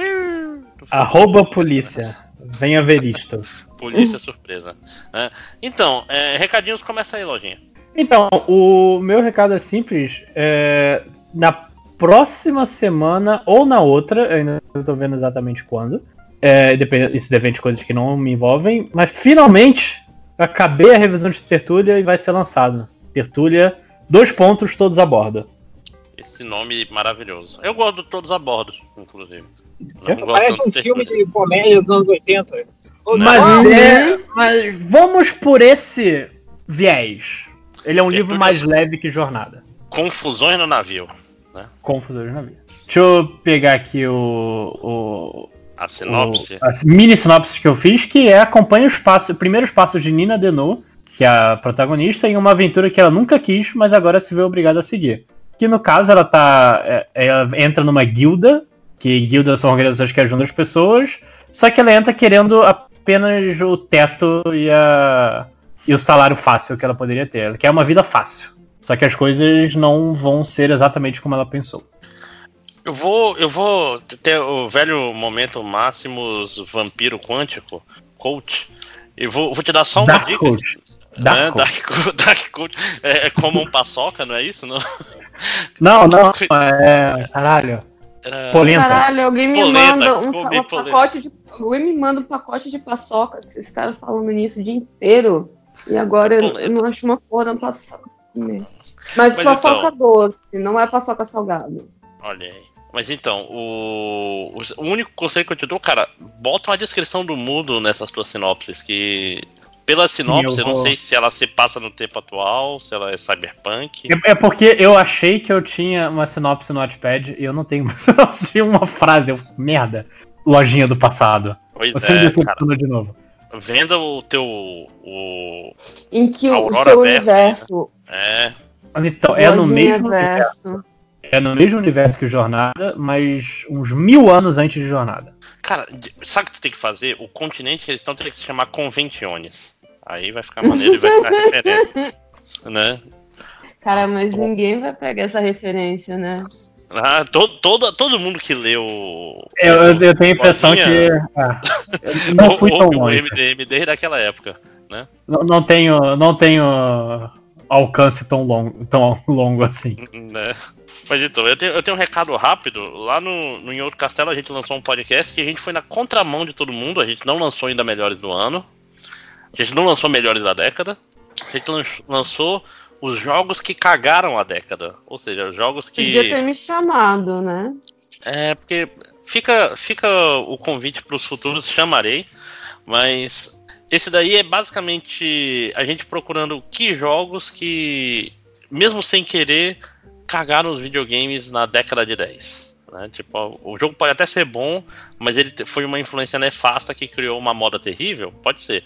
Arroba polícia. Venha ver isto. Polícia surpresa. né? Então, é, recadinhos começa aí, Lojinha. Então, o meu recado é simples. é, na próxima semana ou na outra, eu ainda não tô vendo exatamente quando. é, depende, isso depende de coisas que não me envolvem. Mas finalmente eu acabei a revisão de Tertúlia e vai ser lançado. Tertúlia, dois pontos, todos a bordo. Esse nome maravilhoso. Eu gosto de todos a bordo, inclusive. Parece um filme de comédia dos anos 80. Ô, Mas, é, mas vamos por esse viés. Ele é um livro mais leve que Jornada. Confusões no navio. Confusões na vida. Deixa eu pegar aqui o, o, A sinopse. o- a mini sinopse que eu fiz, que é acompanha os passos, primeiros passos de Nina Denot, que é a protagonista, em uma aventura que ela nunca quis, mas agora se vê obrigada a seguir. Que no caso ela tá. é- Ela entra numa guilda, que guildas são organizações que ajudam as pessoas, só que ela entra querendo apenas o teto e, a, e o salário fácil que ela poderia ter. Ela quer uma vida fácil. Só que as coisas não vão ser exatamente como ela pensou. Eu vou. Eu vou ter o velho momento Máximos Vampiro Quântico, coach. Eu vou, vou te dar só uma Dark dica. Coach. né? Dark Coach. Dark, Co- Dark Coach. É, é como um paçoca, não é isso? Não? Não, não, é. Caralho. É, Polenta. Caralho, alguém me Polenta, manda um, um pacote de. Alguém me manda um pacote de paçoca, que esses caras falando nisso o dia inteiro. E agora eu, Polenta. eu não acho uma porra da paçoca. Né? Mas, Mas paçoca então- doce, não é paçoca salgado. Olha aí. Mas então, o, o- único conselho que eu te dou, cara, bota uma descrição do mundo nessas tuas sinopses, que pela sinopse, eu eu não vou- sei se ela se passa no tempo atual, se ela é cyberpunk. É, é porque eu achei que eu tinha uma sinopse no Notepad e eu não tenho uma sinopse, tinha uma frase. Eu, merda. Lojinha do passado. Pois Você me é, cara. decepcionou de novo. Venda o teu. O, Em que o Aurora seu Verde, universo. é. Mas então, é no mesmo universo. verso. É no mesmo universo que Jornada, mas uns mil anos antes de Jornada. Cara, sabe o que tu tem que fazer? O continente que eles estão tem que se chamar Conventiones. Aí vai ficar maneiro e vai ficar referente. Né? Cara, mas ninguém vai pegar essa referência, né? Ah, todo, todo, todo mundo que leu. Eu, eu- eu tenho a impressão que. Ah, eu não fui tão ouve o longe. MDM desde aquela época. Não, não tenho, não tenho alcance tão longo, tão longo assim. Né? Mas então, eu tenho, eu tenho um recado rápido. Lá no, no Em Outro Castelo a gente lançou um podcast que a gente foi na contramão de todo mundo. A gente não lançou ainda Melhores do Ano. A gente não lançou Melhores da Década. A gente lan- lançou os jogos que cagaram a década. Ou seja, os jogos Podia que. ter me chamado, né? É, porque fica, fica o convite para os futuros, chamarei. Mas esse daí é basicamente a gente procurando que jogos que, mesmo sem querer, cagaram os videogames na década de 10. né? Tipo, o jogo pode até ser bom, mas ele foi uma influência nefasta que criou uma moda terrível? Pode ser.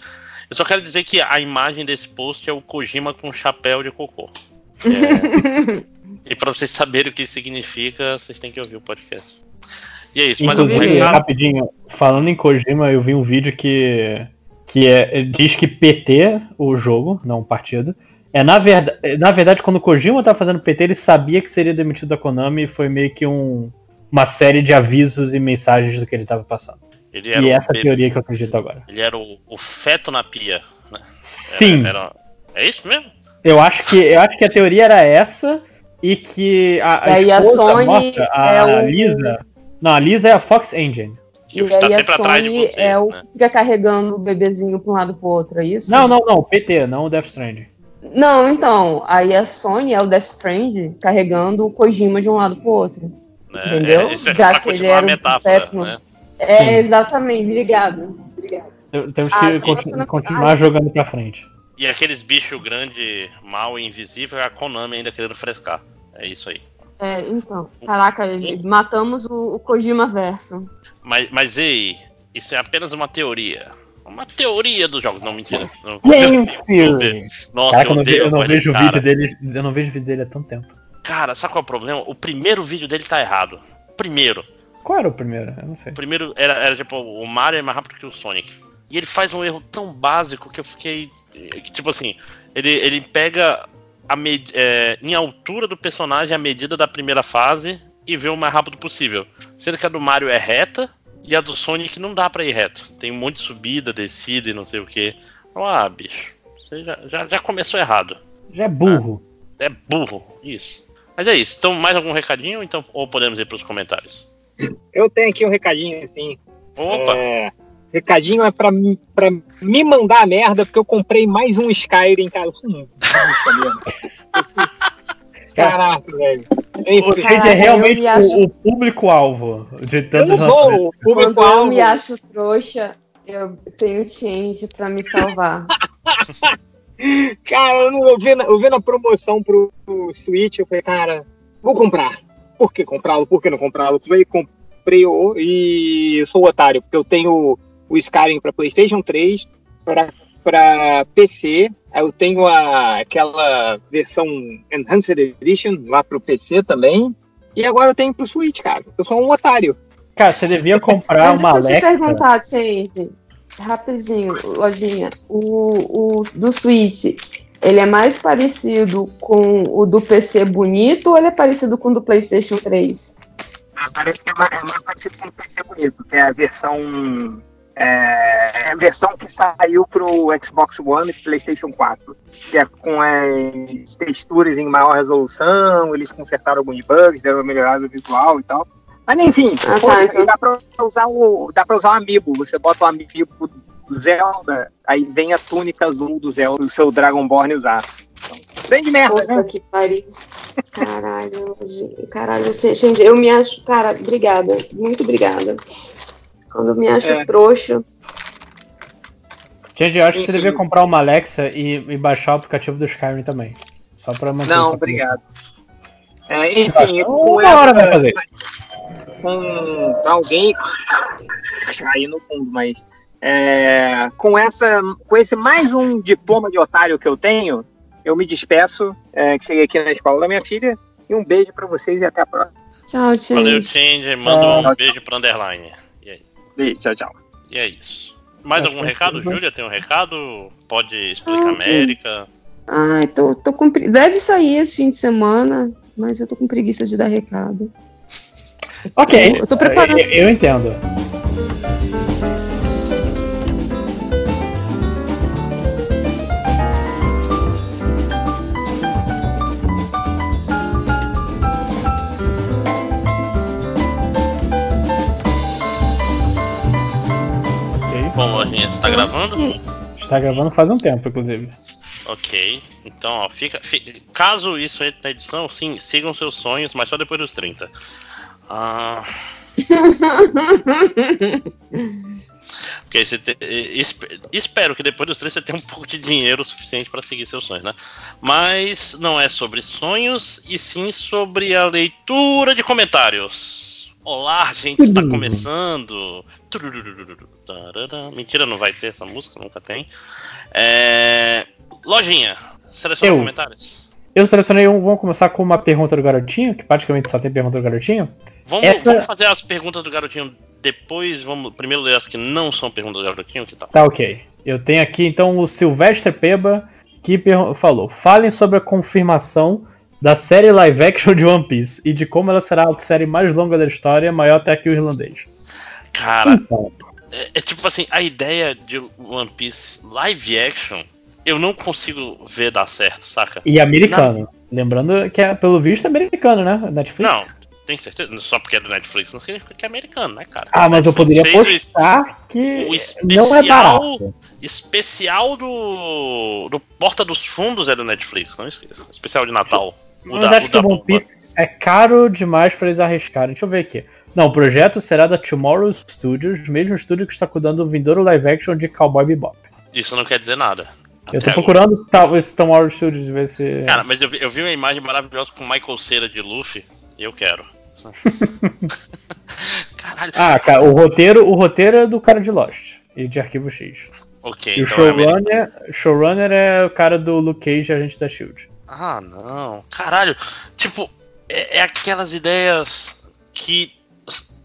Eu só quero dizer que a imagem desse post é o Kojima com chapéu de cocô. É, e para vocês saberem o que isso significa, vocês têm que ouvir o podcast. E é isso, mas eu vou Inclusive, recado. rapidinho, falando em Kojima, eu vi um vídeo que, que é, diz que PT, o jogo, não o partido, é na, verda, é, na verdade, quando o Kojima tava fazendo PT, ele sabia que seria demitido da Konami e foi meio que um, uma série de avisos e mensagens do que ele tava passando. Ele era, E o, essa é a bebê- teoria que eu acredito agora. ele era o, o feto na pia. né? Era- Sim, era- é isso mesmo? eu acho que eu acho que a teoria era essa e que a, E aí a Sony morta, a é o- Lisa, não, a Lisa é a Fox Engine. Que E tá aí a sempre atrás de Sony você. é o né? que fica carregando o bebezinho pra um lado pro outro, é isso? Não, não, não, o PT, não o Death Stranding. Não, então, aí a Sony é o Death Strand carregando o Kojima de um lado pro outro. Né? Entendeu? É, isso é Já que ele a era metáfora. sétimo. Né? É, exatamente, obrigado. Obrigado. Tem- Temos Ah, que essa continu- continuar jogando pra frente. E aqueles bichos grande, mal e invisível, é a Konami ainda querendo frescar. É isso aí. É, então. Caraca, matamos o, o Kojima verso. Mas, mas ei, isso é apenas uma teoria. Uma teoria dos jogos. Não, mentira. Não, Game Theory. Nossa, Caraca, eu não, odeio eu não vejo o vídeo cara. dele. Eu não vejo o vídeo dele há tanto tempo. Cara, sabe qual é o problema? O primeiro vídeo dele tá errado. Primeiro. Qual era o primeiro? Eu não sei. O primeiro era, era tipo, o Mario é mais rápido que o Sonic. E ele faz um erro tão básico que eu fiquei. que, Tipo assim, ele, ele pega a med- é, em altura do personagem a medida da primeira fase e vê o mais rápido possível. Sendo que a do Mario é reta e a do Sonic não dá pra ir reto. Tem um monte de subida, descida e não sei o que. Ah, bicho, você já, já, já começou errado. Já é burro. É burro, isso. Mas é isso. Então, mais algum recadinho então, ou podemos ir pros comentários? Eu tenho aqui um recadinho, assim. Opa! É, recadinho é pra, pra me mandar a merda, porque eu comprei mais um Skyrim, cara. Eu. Caraca, velho. Shade é realmente eu me acho- o, o público-alvo de eu tantos não sou o Quando eu me acho trouxa, eu tenho change pra me salvar. Cara, eu, não, eu, vi na, eu vi na promoção pro, pro Switch, eu falei, cara, vou comprar. Por que comprá-lo? Por que não comprá-lo? Comprei o e eu sou otário, porque eu tenho o Skyrim para PlayStation 3, para PC, eu tenho a, aquela versão Enhanced Edition lá pro PC também, e agora eu tenho pro Switch, cara. Eu sou um otário. Cara, você devia comprar uma deixa eu te Alexa. perguntar, change. Rapidinho, lojinha. O, o do Switch, ele é mais parecido com o do PC bonito ou ele é parecido com o do PlayStation 3? Ah, parece que é mais, é mais parecido com o PC bonito, que é a versão. É, é a versão que saiu pro Xbox One e PlayStation 4. Que é com as texturas em maior resolução, eles consertaram alguns bugs, deram uma melhorada visual e tal. Mas enfim, Ah, tá, pô, então. dá pra usar o. Dá pra usar o amiibo. Você bota o amiibo Zelda, aí vem a túnica azul do Zelda, o seu Dragonborn usar. Então, grande merda, Puta né? que pariu. Caralho. Caralho, gente, eu me acho. Cara, obrigada. Muito obrigada. Quando eu me acho É. trouxa. Gente, eu acho que você devia comprar uma Alexa e, e baixar o aplicativo do Skyrim também. Só pra manter Não, obrigado. É, enfim, com Uma hora vai fazer. com alguém aí no fundo, mas é, com essa, com esse mais um diploma de otário que eu tenho, eu me despeço, é, que cheguei aqui na escola da minha filha e um beijo pra vocês e até a próxima. Tchau, tchau. Valeu, Change. Manda um beijo pro Underline. E aí? Beijo, tchau, tchau. E é isso. Mais algum recado. Júlia? Tem um recado? Pode explicar Ah, América? Ai, tô, tô com pre- Deve sair esse fim de semana, mas eu tô com preguiça de dar recado. Ok, Eu tô preparando. eu, eu entendo. Bom, Lojinha, você tá gravando? Está gravando faz um tempo, inclusive. Ok. Então, ó, fica, fi- Caso isso entre na edição, sim, sigam seus sonhos, mas só depois dos 30. Ah. Porque você te- esp- espero que depois dos 30 você tenha um pouco de dinheiro suficiente para seguir seus sonhos, né? Mas não é sobre sonhos, e sim sobre a leitura de comentários. Olá, gente, está começando. Mentira, não vai ter essa música, nunca tem. É... Lojinha, seleciona Eu. comentários. Eu selecionei um. Vamos começar com uma pergunta do garotinho, que praticamente só tem pergunta do garotinho. Vamos, Essa- vamos fazer as perguntas do garotinho depois. Vamos primeiro ler as que não são perguntas do garotinho, que tal? Tá ok. Eu tenho aqui então o Silvestre Peba que falou: falem sobre a confirmação da série live action de One Piece e de como ela será a série mais longa da história, maior até que o irlandês. Cara, Então, é, é tipo assim, a ideia de One Piece live action, eu não consigo ver dar certo, saca? e americano. Lembrando que é, pelo visto, americano, né? Netflix. Não, tem certeza? Só porque é do Netflix não significa que é americano, né, cara? Ah, mas eu poderia postar que o não é especial- barato. Especial do, do Porta dos Fundos é do Netflix, não esqueça. Especial de Natal. O Mas da- acho o que o One. Piece é caro demais pra eles arriscarem. Deixa eu ver aqui. Não, o projeto será da Tomorrow Studios, mesmo estúdio que está cuidando do vindouro live action de Cowboy Bebop. Isso não quer dizer nada. Eu tô procurando tal, esse Tom Howard Studios ver se. Cara, mas eu vi, eu vi uma imagem maravilhosa com o Michael Cera de Luffy e eu quero. Caralho. Ah, cara, o roteiro, o roteiro é do cara de Lost e de Arquivo X. ok, E o então é americano. showrunner, showrunner é o cara do Luke Cage, agente da Shield. Ah, não. Caralho. Tipo, é, é aquelas ideias que.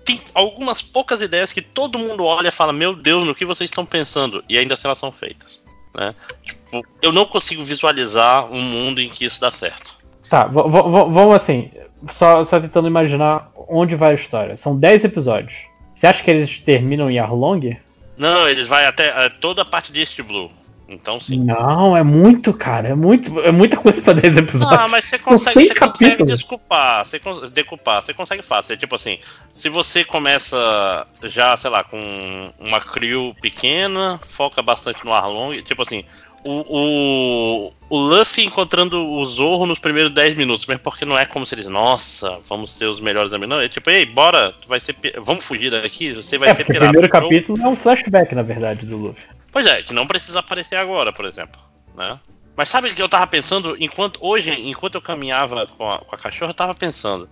Tem algumas poucas ideias que todo mundo olha e fala: Meu Deus, no que vocês estão pensando? E ainda assim elas são feitas. Né? Tipo, eu não consigo visualizar um mundo em que isso dá certo. Tá, vamos assim, só, só tentando imaginar onde vai a história. São 10 episódios. Você acha que eles terminam em Arlong? Não, eles vai até é, toda a parte de East Blue. Então sim. Não, é muito, cara. É muito, é muita coisa pra 10 episódios. Ah, mas você consegue, você consegue desculpar, você decupar, você consegue fácil. É tipo assim, se você começa já, sei lá, com uma crew pequena, foca bastante no Arlong, tipo assim, o, o, o Luffy encontrando o Zorro nos primeiros 10 minutos, mesmo porque não é como se eles, nossa, vamos ser os melhores amigos. Não, é tipo, ei, bora, tu vai ser, vamos fugir daqui, você vai É, ser porque o pirata. primeiro capítulo é um flashback, na verdade, do Luffy. Pois é, que não precisa aparecer agora, por exemplo, né? Mas sabe o que eu tava pensando enquanto hoje, enquanto eu caminhava com a, com a cachorra, eu tava pensando,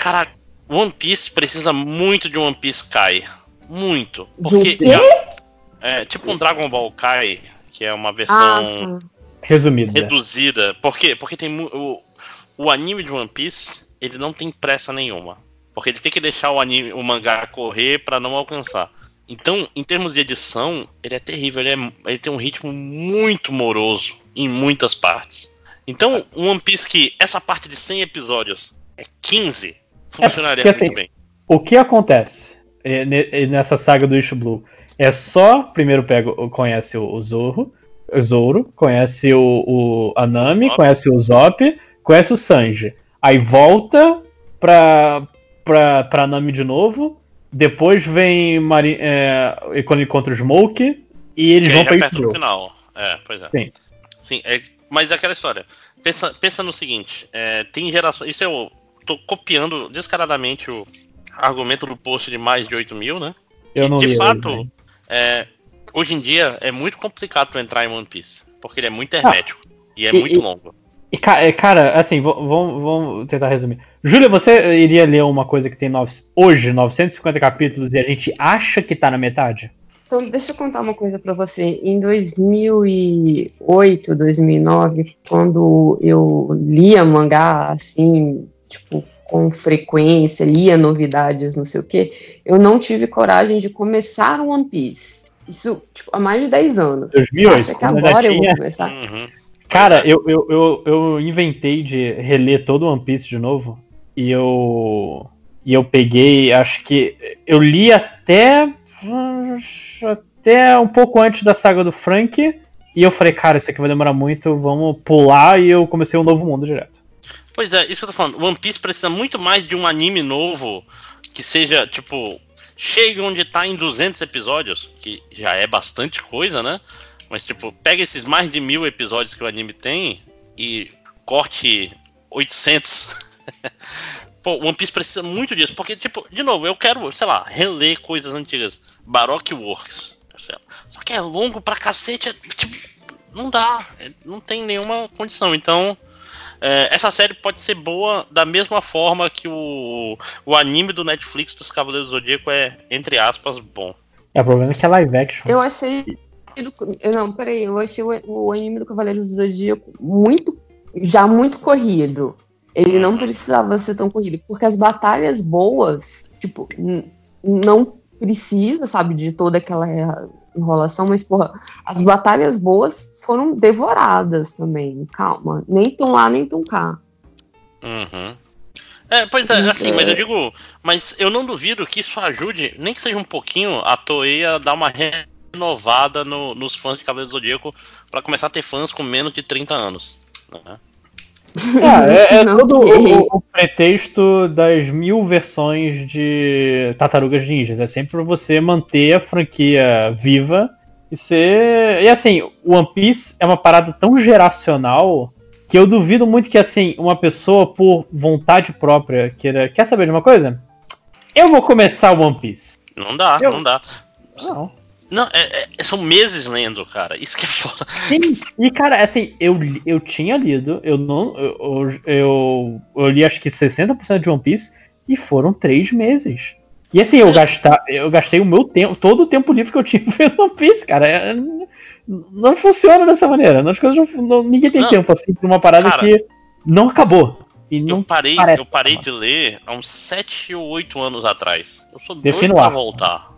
cara, One Piece precisa muito de One Piece Kai, muito, porque quê? é tipo um Dragon Ball Kai, que é uma Ah, versão tá. Resumida. reduzida. Por quê? Porque tem o, o anime de One Piece, ele não tem pressa nenhuma. Porque ele tem que deixar o anime, o mangá correr pra não alcançar. Então, em termos de edição, ele é terrível, ele, é- ele tem um ritmo muito moroso em muitas partes. Então, um One Piece que essa parte de 100 episódios é 15, funcionaria porque, muito assim, bem. O que acontece é, é, nessa saga do East Blue? É só, primeiro pega, conhece o, o Zorro, o Zoro, conhece o, o Anami, Zop. conhece o Zop, conhece o Sanji. Aí volta pra, pra, pra Anami de novo, depois vem Mari, é, encontra o Smoke, e eles Que vão do Blue. final. É, pois é. Sim. Sim, é, mas é aquela história. Pensa, pensa no seguinte, é, tem gerações. Isso eu tô copiando descaradamente o argumento do post de mais de 8 mil, né? Eu E, não de fato, hoje, né? é, hoje em dia é muito complicado entrar em One Piece. Porque ele é muito hermético. e é Ah, e- muito longo. E, é, cara, assim, vamos, vamos tentar resumir. Júlia, você iria ler uma coisa que tem nove- hoje 950 capítulos e a gente acha que tá na metade? Então, deixa eu contar uma coisa pra você. Em 2008, 2009, quando eu lia mangá, assim, tipo, com frequência, lia novidades, não sei o quê, eu não tive coragem de começar One Piece. Isso, tipo, há mais de 10 anos. 2008, Acha que eu agora eu tinha- vou começar? Uhum. Cara, eu, eu, eu, eu inventei de reler todo One Piece de novo e eu. E eu peguei, acho que. Eu li até. Até um pouco antes da saga do Frank. E eu falei, cara, isso aqui vai demorar muito, vamos pular. E eu comecei um novo mundo direto. Pois é, isso que eu tô falando. One Piece precisa muito mais de um anime novo que seja, tipo, chegue onde tá em 200 episódios, que já é bastante coisa, né? Mas, tipo, pega esses mais de mil episódios que o anime tem e corte 800. Pô, One Piece precisa muito disso, porque, tipo, de novo, eu quero, sei lá, reler coisas antigas. Baroque Works. Só que é longo pra cacete, é, tipo, não dá, é, não tem nenhuma condição. Então, é, essa série pode ser boa da mesma forma que o, o anime do Netflix dos Cavaleiros do Zodíaco é, entre aspas, bom. É, o problema é que é live action. Eu achei. Não, peraí, eu achei o, o anime do Cavaleiros do Zodíaco muito. já muito corrido. Ele não precisava ser tão corrido, porque as batalhas boas, tipo, não precisa, sabe, de toda aquela enrolação, mas, porra, as batalhas boas foram devoradas também. Calma, nem tão lá, nem tão cá. Uhum. É, pois é, assim, mas é- eu digo, mas eu não duvido que isso ajude, nem que seja um pouquinho, a Toei a dar uma renovada no- nos fãs de Cavaleiros do Zodíaco pra começar a ter fãs com menos de 30 anos. Né? Ah, é, é Não todo o, o pretexto das mil versões de Tartarugas Ninjas. É sempre pra você manter a franquia viva e ser. E assim, o One Piece é uma parada tão geracional que eu duvido muito que assim, uma pessoa, por vontade própria, queira. Quer saber de uma coisa? Eu vou começar o One Piece. Não dá, Eu- não dá. Não. Não, é- é- são meses lendo, cara. Isso que é foda. Sim, e cara, assim, eu, eu tinha lido, eu não. Eu, eu, eu, li acho que 60% de One Piece e foram três meses. E assim, eu, gastar, eu gastei o meu tempo, todo o tempo livre que eu tinha vendo One Piece, cara. É- não funciona dessa maneira. As coisas não, não- ninguém tem Não. tempo assim pra uma parada Cara. que não acabou. E não Eu parei, eu parei acabar. de ler há uns 7 ou 8 anos atrás. Eu sou doido Defina o pra voltar.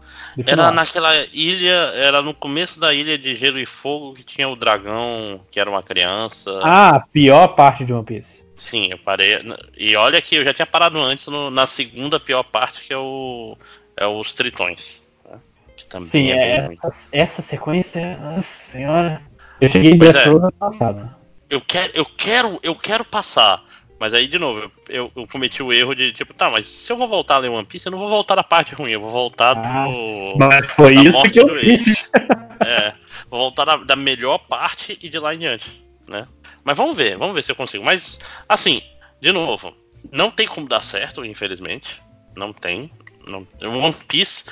Era naquela ilha, era no começo da ilha de Gelo e Fogo que tinha o dragão, que era uma criança. Ah, a pior parte de One Piece. Sim, eu parei. E olha que eu já tinha parado antes no- na segunda pior parte, que é o. É os tritões. né? Que também Sim, é, bem é, essa, essa sequência, nossa senhora. Eu cheguei em Pois Dressrosa é. ano passado. Eu quero, eu quero, eu quero passar. Mas aí, de novo, eu, eu- cometi o erro de, tipo, tá, mas se eu vou voltar a ler One Piece, eu não vou voltar da parte ruim, eu vou voltar Ah, do. Mas foi isso que eu fiz. É, vou voltar da, da melhor parte e de lá em diante, né? Mas vamos ver, vamos ver se eu consigo. Mas, assim, de novo, não tem como dar certo, infelizmente. Não tem. Não, One Piece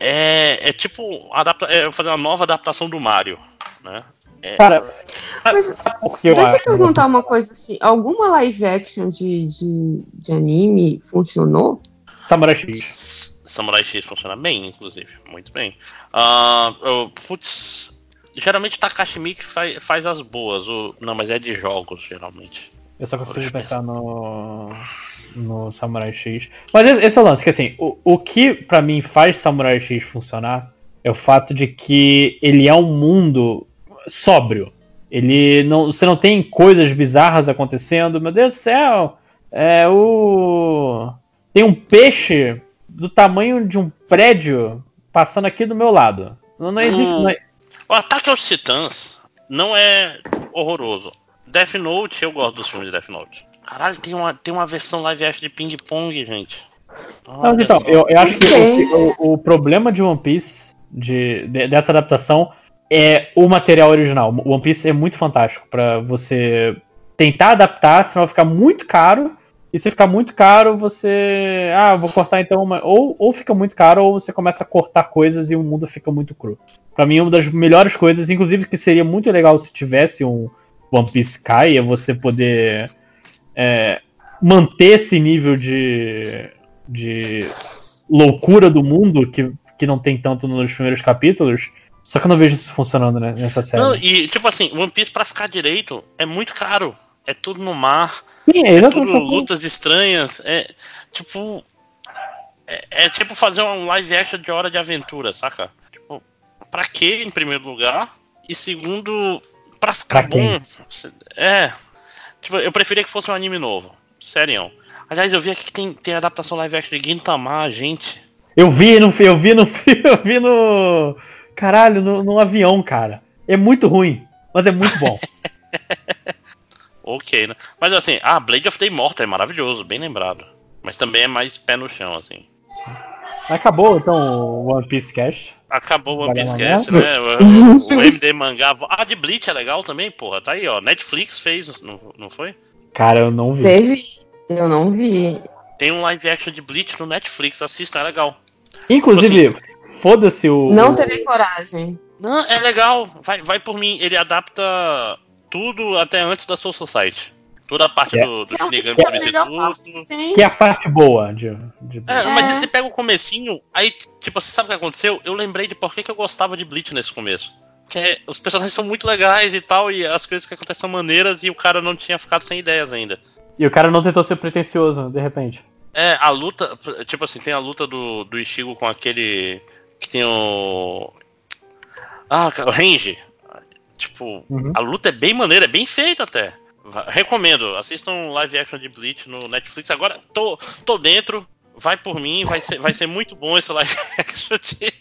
é, é tipo adapta, é fazer uma nova adaptação do Mario, né? Cara, Mas sabe por que eu deixa eu acho? perguntar uma coisa assim: alguma live action de, de, de anime funcionou? Samurai X. Samurai X funciona bem, inclusive. Muito bem. Ah, eu- putz, geralmente Takashi Miike faz, faz as boas. O, não, mas é de jogos, geralmente. Eu só consigo pensar no. no Samurai X. Mas esse, esse é o lance, que assim, o, o que pra mim faz Samurai X funcionar é o fato de que ele é um mundo sóbrio. Ele não. Você não tem coisas bizarras acontecendo, meu Deus do céu! É o. Tem um peixe do tamanho de um prédio passando aqui do meu lado. Não, não existe. Hum. não é- O Ataque aos Titãs não é horroroso. Death Note, eu gosto dos filmes de Death Note. Caralho, tem uma, tem uma versão live action de Ping Pong, gente. Não, então, eu, eu acho que o, o- o problema de One Piece, de, de- dessa adaptação, é o material original. O One Piece é muito fantástico pra você tentar adaptar, senão vai ficar muito caro. E se ficar muito caro, você. Ah, vou cortar então uma. Ou, ou fica muito caro, ou você começa a cortar coisas e o mundo fica muito cru. Pra mim, uma das melhores coisas, inclusive que seria muito legal se tivesse um One Piece Kai, é você poder é, manter esse nível de, de loucura do mundo que, que não tem tanto nos primeiros capítulos. Só que eu não vejo isso funcionando né, nessa série. Não, e tipo assim, One Piece pra ficar direito é muito caro. É tudo no mar, Sim, é exatamente tudo lutas estranhas. É tipo. É, é tipo fazer um live action de hora de aventura, saca? Tipo, pra quê, em primeiro lugar? E segundo, pra ficar Pra bom. É. Tipo, eu preferia que fosse um anime novo. Sério. Aliás, eu vi aqui que tem, tem adaptação live action de Gintama, gente. Eu vi no eu vi no eu vi no caralho, no, no avião, cara. É muito ruim, mas é muito bom. Ok, né? Mas assim, ah, Blade of the Immortal é maravilhoso, bem lembrado. Mas também é mais pé no chão, assim. Acabou então o One Piece Cast. Acabou o One Piece Cast, né? O, o MD Mangá. Ah, de Bleach é legal também, porra. Tá aí, ó. Netflix fez, não, não foi? Cara, eu não vi. Teve. Eu não vi. Tem um live action de Bleach no Netflix, assista, é legal. Inclusive, foda-se o Não terei coragem. Não, é legal. Vai, vai por mim. Ele adapta tudo até antes da Soul Society. Toda a parte É. do, do É Shinigami é Substituto. Tem. que é a parte boa de, de É, mas É. ele pega o comecinho, aí, tipo, você sabe o que aconteceu? Eu lembrei de por que, que eu gostava de Bleach nesse começo. Porque é, os personagens são muito legais e tal, e as coisas que acontecem são maneiras, e o cara não tinha ficado sem ideias ainda. E o cara não tentou ser pretencioso, de repente. É, a luta, tipo assim, tem a luta do, do Ichigo com aquele que tem o... Ah, o Range. Tipo, Uhum. a luta é bem maneira, é bem feita até. Recomendo, assistam live action de Bleach no Netflix. Agora, tô, tô dentro, vai por mim, vai ser, vai ser muito bom esse live action de,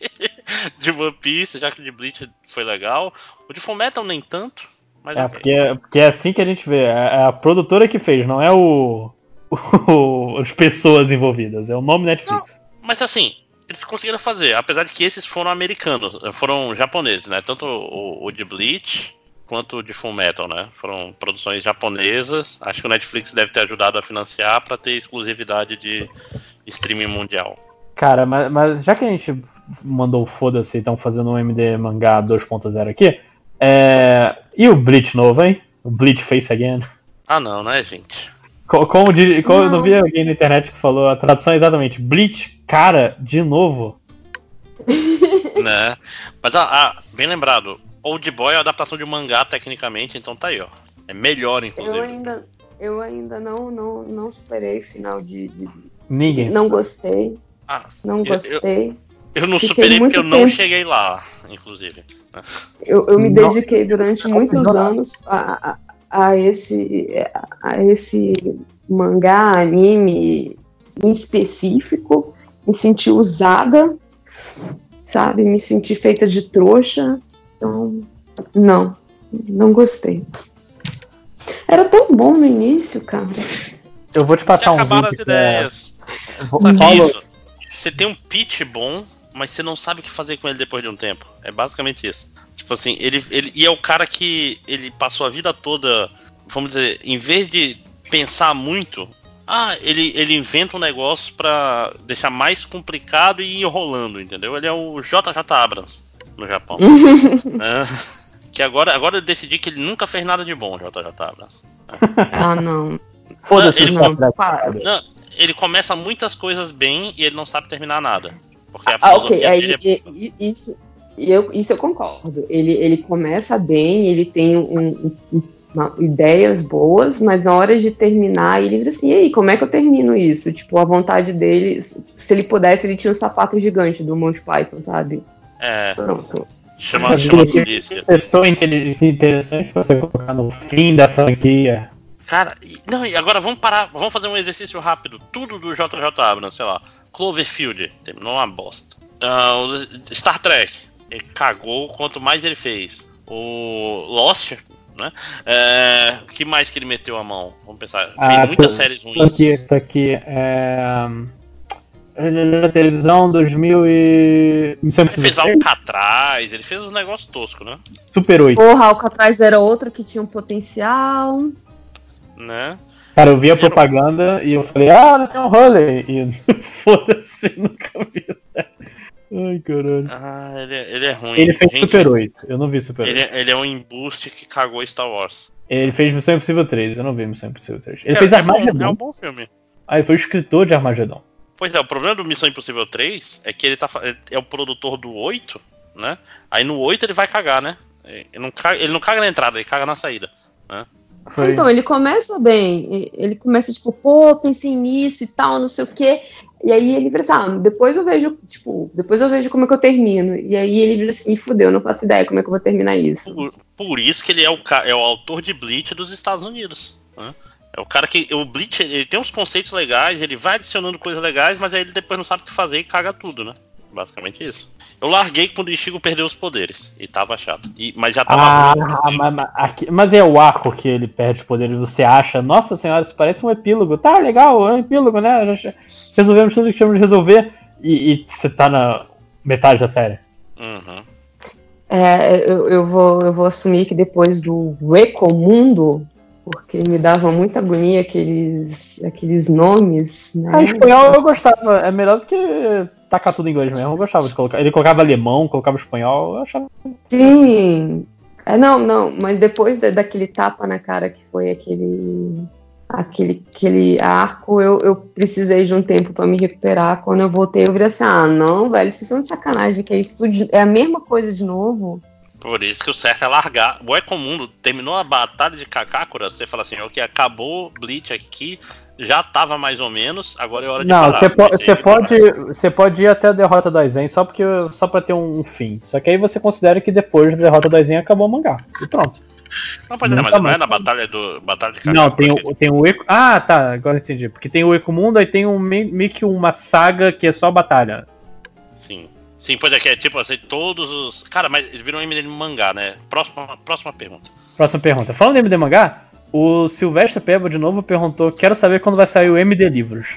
de One Piece, já que o de Bleach foi legal. O de Fullmetal nem tanto, mas É, ok. porque, é- porque é assim que a gente vê. É é a produtora que fez, não é o, o- as pessoas envolvidas. É o nome Netflix. Mas assim, eles conseguiram fazer, apesar de que esses foram americanos, foram japoneses, né? Tanto o, o de Bleach quanto o de Fullmetal, né? Foram produções japonesas. Acho que o Netflix deve ter ajudado a financiar para ter exclusividade de streaming mundial. Cara, mas, mas já que a gente mandou foda-se e estão fazendo um MD mangá 2.0 aqui. É, E o Bleach novo, hein? O Bleach Face Again. Ah, não, né, gente? Co- Como, de, como eu não Não. vi alguém na internet que falou, a tradução é exatamente Bleach, cara, de novo. né? Mas, ah, bem lembrado, Old Boy é a adaptação de um mangá, tecnicamente, então tá aí, ó. É melhor, Eu inclusive. ainda, eu ainda não, não, não superei o final de. de- Ninguém. Não gostei. Ah, Não eu- gostei. Eu não Fiquei superei porque eu não tempo- cheguei lá, inclusive. Eu, eu me Não. dediquei durante muitos anos a, a, a esse, a esse mangá, anime em específico. Me senti usada, sabe? Me senti feita de trouxa. Então, não, não gostei. Era tão bom no início, cara. Eu vou te passar um acabaram as vídeo. que é- ideias. Vou- Só que Paulo, isso, você tem um pitch bom, mas você não sabe o que fazer com ele depois de um tempo. É basicamente isso. Tipo assim, ele, ele e é o cara que ele passou a vida toda, vamos dizer, em vez de pensar muito, ah, ele, ele inventa um negócio pra deixar mais complicado e ir enrolando, entendeu? Ele é o JJ Abrams no Japão. É, que agora, agora eu decidi que ele nunca fez nada de bom, JJ Abrams. Ah, não. Foda-se, ele- para. Não, ele começa muitas coisas bem e ele não sabe terminar nada. Porque a Ah, ok. filosofia Aí, dele é e- e- isso, eu, isso eu concordo. Ele, ele começa bem, ele tem um- um- uma- ideias boas, mas na hora de terminar, ele vira assim: e aí, como é que eu termino isso? Tipo, a vontade dele, se ele pudesse, ele tinha um sapato gigante do Monty Python, sabe? É, Pronto. chama, chama a polícia. Intelig- interessante você colocar no fim da franquia. Cara, não, e agora vamos parar, vamos fazer um exercício rápido. Tudo do JJ Abrams, sei lá. Cloverfield, terminou uma bosta. O Star Trek, ele cagou quanto mais ele fez. O Lost, né? É, o que mais que ele meteu a mão? Vamos pensar. Fez Ah, muitas tô- séries Tô ruins. aqui, tô aqui. É... Na televisão 2000 e... Ele fez Alcatraz, ele fez uns negócios toscos, né? Super 8. Porra, Alcatraz era outro que tinha um potencial. né? Cara, eu vi a propaganda e eu falei, ah, não tem um rolê. E foda-se, nunca vi. Ai, caralho. Ah, ele, é- ele é ruim. Ele fez Gente, Super 8. Eu não vi Super 8. Ele, Ele, é- ele é um embuste que cagou Star Wars. fez Missão Impossível 3. Eu não vi Missão Impossível 3. Ele É- fez é Armagedon. É um bom filme. Ah, ele foi o escritor de Armagedon. Pois é, o problema do Missão Impossível 3 é que ele tá, fa- é o produtor do 8, né? Aí no 8 ele vai cagar, né? Ele não caga, ele não caga na entrada, ele caga na saída. Foi... Então, ele começa bem. Ele começa, tipo, pô, pensei nisso e tal, não sei o quê. E aí ele vira assim, ah, depois eu vejo, tipo, depois eu vejo como é que eu termino. E aí ele vira assim, fudeu, não faço ideia como é que eu vou terminar isso. Por, por isso que ele é o, é o autor de Bleach dos Estados Unidos. né? É o cara que. O Bleach, ele tem uns conceitos legais, ele vai adicionando coisas legais, mas aí ele depois não sabe o que fazer e caga tudo, né? Basicamente isso. Eu larguei quando o Ichigo perdeu os poderes. E tava chato. E- mas já tava Ah, ruim. mas, mas- aqui- mas é o arco que ele perde os poderes. Você acha, nossa senhora, isso parece um epílogo. Tá legal, é um epílogo, né? Já resolvemos tudo que tínhamos de resolver. E, e você tá na metade da série. Uhum. É, eu, eu, vou, eu vou assumir que depois do Recomundo, porque me dava muita agonia aqueles, aqueles nomes, né? Ah, espanhol eu gostava. É melhor do que tacar tudo em inglês mesmo. Eu gostava de colocar. Ele colocava alemão, colocava espanhol. Eu achava. Sim. É, não, não, mas depois da- daquele tapa na cara que foi aquele aquele, aquele arco, eu, eu precisei de um tempo pra me recuperar. Quando eu voltei, eu virei assim: ah, não, velho, vocês são de sacanagem, que é isso tudo, de- é a mesma coisa de novo. Por isso que o certo é largar. O Ecomundo terminou a batalha de Kakákura, você fala assim, ok, acabou Bleach aqui, já tava mais ou menos, agora é hora de Não, você, po- pode, você pode ir até a derrota da Zen só porque só pra ter um, um fim. Só que aí você considera que depois da derrota da Zen acabou o mangá. E pronto. Não, é, Nunca mas não é na batalha, do, batalha de. Não, tem o, tem o Eco. Ah, tá, agora eu entendi. Porque tem o Ecomundo, aí tem um, meio, que uma saga que é só batalha. Sim. Sim, pois é que é tipo assim, todos os. Cara, mas eles viram um MD mangá, né? Próxima, próxima pergunta. Próxima pergunta. Falando em MD Mangá, o Silvestre Peba de novo perguntou: Quero saber quando vai sair o MD Livros.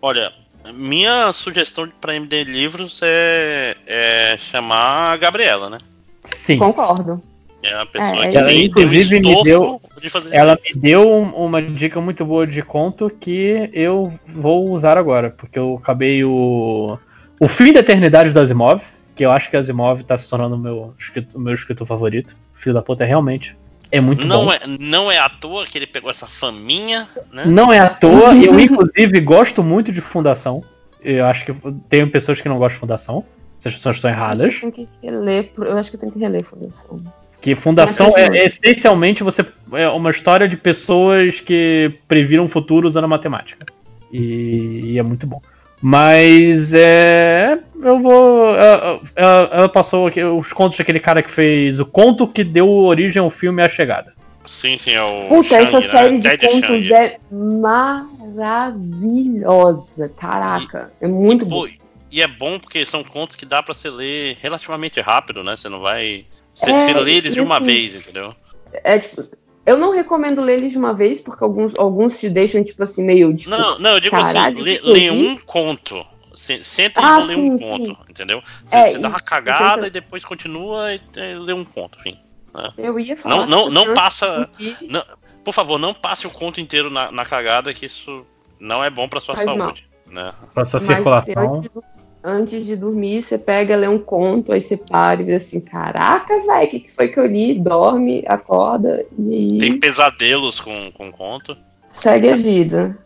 Olha, minha sugestão pra MD Livros é, é chamar a Gabriela, né? Sim. Concordo. É uma pessoa É, que ela, um inclusive, me deu- de fazer Ela me deu um- uma dica muito boa de conto que eu vou usar agora, porque eu acabei o, O Fim da Eternidade do Asimov, que eu acho que Asimov tá se tornando o meu, escritor- o meu escritor favorito. Filho da puta, realmente. É muito Não bom. é, não é à toa que ele pegou essa faminha, né? Não é à toa. Eu, inclusive, gosto muito de Fundação. Eu acho que tem pessoas que não gostam de Fundação. Essas pessoas estão erradas. Eu tenho que reler, eu acho que eu tenho que reler Fundação. Que Fundação é é, essencialmente você é uma história de pessoas que previram o futuro usando a matemática. E, e é muito bom. Mas é. Eu vou. Ela, ela- ela passou aqui os contos daquele cara que fez o conto que deu origem ao filme A Chegada. Sim, sim, é o. Puta, Shang, essa né? série de Ted contos Shang. é maravilhosa. Caraca, é muito e, bom. e é bom porque são contos que dá pra você ler relativamente rápido, né? Você não vai. Você, É, você lê eles de e uma assim, vez, entendeu? É tipo, eu não recomendo ler eles de uma vez, porque alguns, alguns te deixam, tipo assim, meio. Tipo, Não, não, eu digo caralho, assim, lê, lê um conto. Se- Senta Ah, e ler sim, um sim. conto, entendeu? Você, É, você dá e- uma cagada você- e depois continua e, e lê um conto, enfim. né? Eu ia falar. Não, não, não assim, passa. não- por favor, não passe o conto inteiro na, na cagada, que isso não é bom pra sua Faz mal. saúde. Né? Pra sua Mas, circulação. Antes de dormir, você pega, lê um conto, aí você para e vê assim: caraca, velho, o que, que foi que eu li? Dorme, acorda e aí Tem pesadelos com, com conto. segue a vida.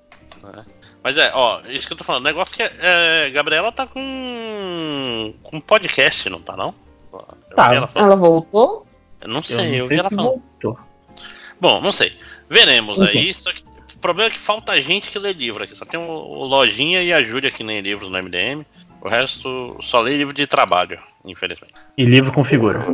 Mas é, ó, isso que eu tô falando. O negócio que é, é, Gabriela tá com. com podcast, não tá não? Eu Tá. ela Ela voltou? Eu não Eu sei, não eu, sei vi ela falando. voltou. Bom, não sei. Veremos Enfim. aí. Só que o problema é que falta gente que lê livro aqui. Só tem o, o Lojinha e a Júlia que lê livros no MDM. O resto só lê livro de trabalho, infelizmente. E livro com figura.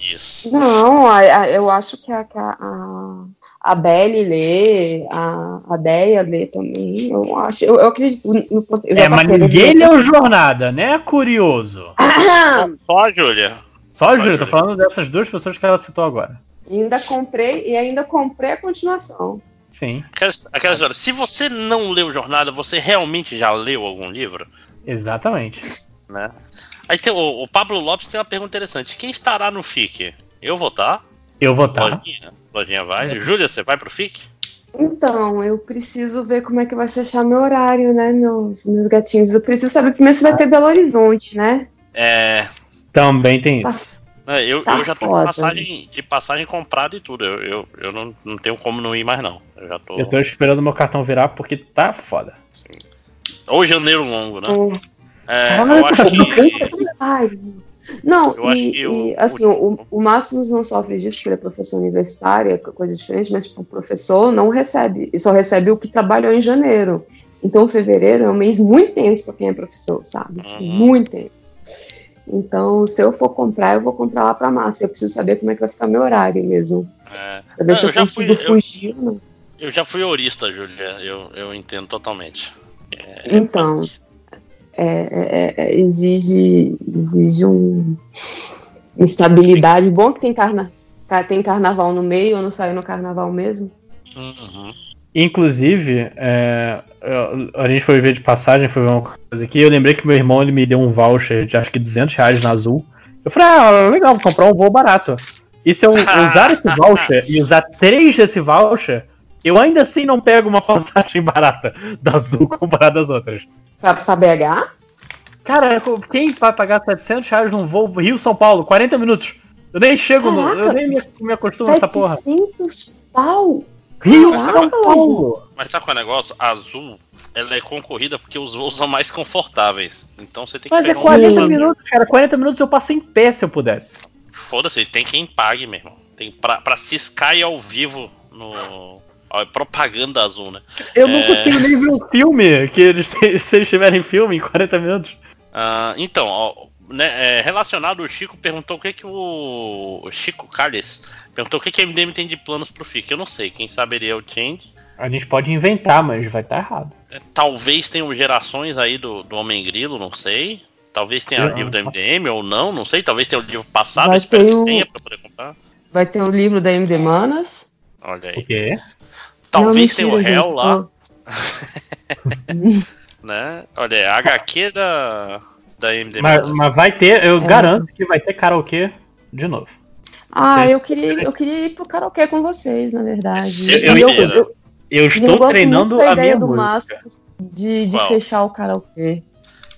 Isso. Não, eu acho que a, a, a, Belly lê, a, a Deia lê também. Eu acho, eu, eu acredito no já É, mas passei da ninguém leu Jornada, né? Curioso. Só a Júlia. Só a Só Júlia, tô falando dessas duas pessoas que ela citou agora. Ainda comprei e ainda comprei a continuação. Sim, Aquela, aquela história. Se você não leu Jornada, você realmente já leu algum livro? Exatamente. Né? Aí tem o, o Pablo Lopes tem uma pergunta interessante. Quem estará no FIC? Eu vou estar. Eu vou estar. Lojinha. Lojinha vai. Júlia, você vai pro FIC? Então, eu preciso ver como é que vai fechar meu horário, né, meus, meus gatinhos? Eu preciso saber primeiro se vai ter Belo Horizonte, né? É. Também tem isso. é, Eu, Tá eu já tô foda. de passagem, de passagem comprada e tudo. Eu, eu, eu não, não tenho como não ir mais, não. Eu já tô. Eu tô esperando meu cartão virar porque tá foda. Ou janeiro longo, né? É, Caralho, eu acho que. Não, Eu e, e, o- assim, o- o, o Máximos não sofre disso, porque ele é professor universitário, é coisa diferente, mas tipo, o professor não recebe, e só recebe o que trabalhou em janeiro. Então, fevereiro é um mês muito tenso pra quem é professor, sabe? Uhum. Muito tenso. Então, se eu for comprar, eu vou comprar lá pra massa. Eu preciso saber como é que vai ficar meu horário mesmo. É, Não, se eu eu já consigo fui- eu- fugir. não. eu já fui horista, Júlia. Eu, eu entendo totalmente. É, Então, é, é, é, exige, exige um, uma estabilidade. Bom que tem, carna, ca- tem carnaval no meio, eu não saio no carnaval mesmo. Uhum. Inclusive, é, eu- a gente foi ver de passagem, foi ver uma coisa aqui. Eu lembrei que meu irmão ele me deu um voucher de acho que 200 reais na Azul. Eu falei, ah, legal, vou comprar um voo barato. E se eu usar esse voucher e usar três desse voucher, eu ainda assim não pego uma passagem barata da Azul comparada às outras. Pra, pra BH? Cara, quem vai pagar 700 reais num voo Rio-São Paulo? 40 minutos. Eu nem chego, no, eu nem me, me acostumo nessa porra. 700 pau? Rio-São Caraca, Paulo! Mas sabe qual é o negócio? A Azul, ela é concorrida porque os voos são mais confortáveis. Então você tem que Mas é pegar 40 um minutos, cara. 40 minutos eu passo em pé se eu pudesse. Foda-se, tem quem pague, meu irmão. Tem pra, pra assistir Sky ao vivo no. Ó, é propaganda azul, né? Eu não É. consigo nem ver um filme que eles têm- se eles tiverem filme em 40 minutos. Ah, então, ó, né, é, relacionado, o Chico perguntou o que que o, o Chico Calles perguntou o que que a MDM tem de planos pro FIC. Eu não sei, quem saberia é o Change. A gente pode inventar, mas vai estar errado. É, Talvez tenham gerações aí do, do Homem Grilo, não sei. Talvez tenha Eu- livro do MDM ou não, não sei. Talvez tenha o livro passado, Vai espero ter que o- tenha pra poder comprar. Vai ter o livro da MD Manas. Olha O aí. quê? Talvez Não, tenha o réu gente, lá, né? Olha, é HQ da, da MDM. Mas, mas vai ter, eu É. garanto que vai ter karaokê de novo. Ah, eu queria, eu queria ir pro karaokê com vocês, na verdade. Eu, eu, Eu eu estou gosto treinando muito da a ideia minha do música. De, de fechar o karaokê.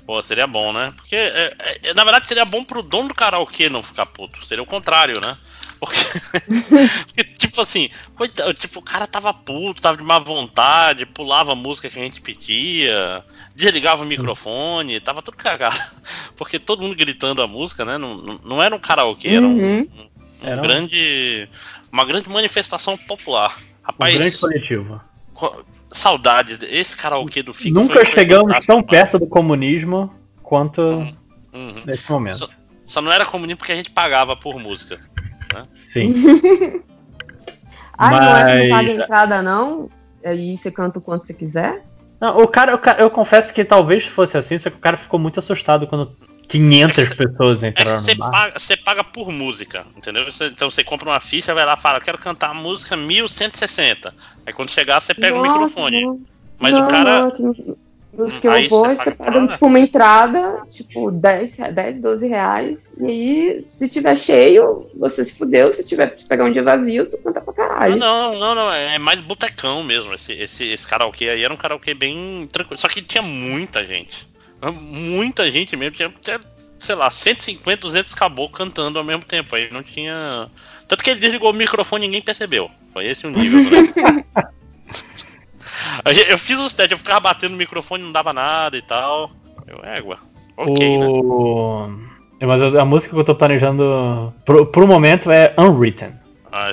Pô, seria bom, né? Porque, é, é, na verdade, seria bom pro dono do karaokê não ficar puto. Seria o contrário, né? Porque, porque, tipo assim, coita- tipo, o cara tava puto, tava de má vontade, pulava a música que a gente pedia, desligava o microfone, tava tudo cagado. Porque todo mundo gritando a música, né? Não, não, era um karaokê, era um, Uhum. um Era um- grande. Uma grande manifestação popular. Um Rapaz, grande coletivo. co- saudades. Esse karaokê do Fico Nunca foi- foi chegamos tão perto do comunismo quanto Uhum. nesse momento. Só- Só não era comunismo porque a gente pagava por música. Sim. Ai, não é que não Mas- paga entrada, não? Aí você canta o quanto você quiser? Não, o cara, o cara- eu confesso que talvez fosse assim, só que o cara ficou muito assustado quando 500 pessoas É entraram você no bar. paga, você paga por música, entendeu? Você- então você compra uma ficha, vai lá e fala, quero cantar a música 1160. Aí quando chegar, você pega o Nossa, microfone. não. Mas não, o cara. Não, aqui nos, nos que Aí eu vou, você você paga paga fora? tipo uma entrada, tipo 10, re- 10, 12 reais. E aí, se tiver cheio, você se fudeu. Se tiver se pegar um dia vazio, tu canta pra caralho. Não, não, não, é mais botecão mesmo. Esse, esse, esse karaokê aí era um karaokê bem tranquilo. Só que tinha muita gente. Muita gente mesmo. Tinha, tinha, sei lá, 150, 200 caboclos cantando ao mesmo tempo. Aí não tinha. Tanto que ele desligou o microfone e ninguém percebeu. Foi esse o nível. Né? A eu fiz os testes, eu ficava batendo no microfone, não dava nada e tal. Eu, égua. Ok, né? o... Mas a, a música que eu tô planejando pro, pro momento é Unwritten. Ah,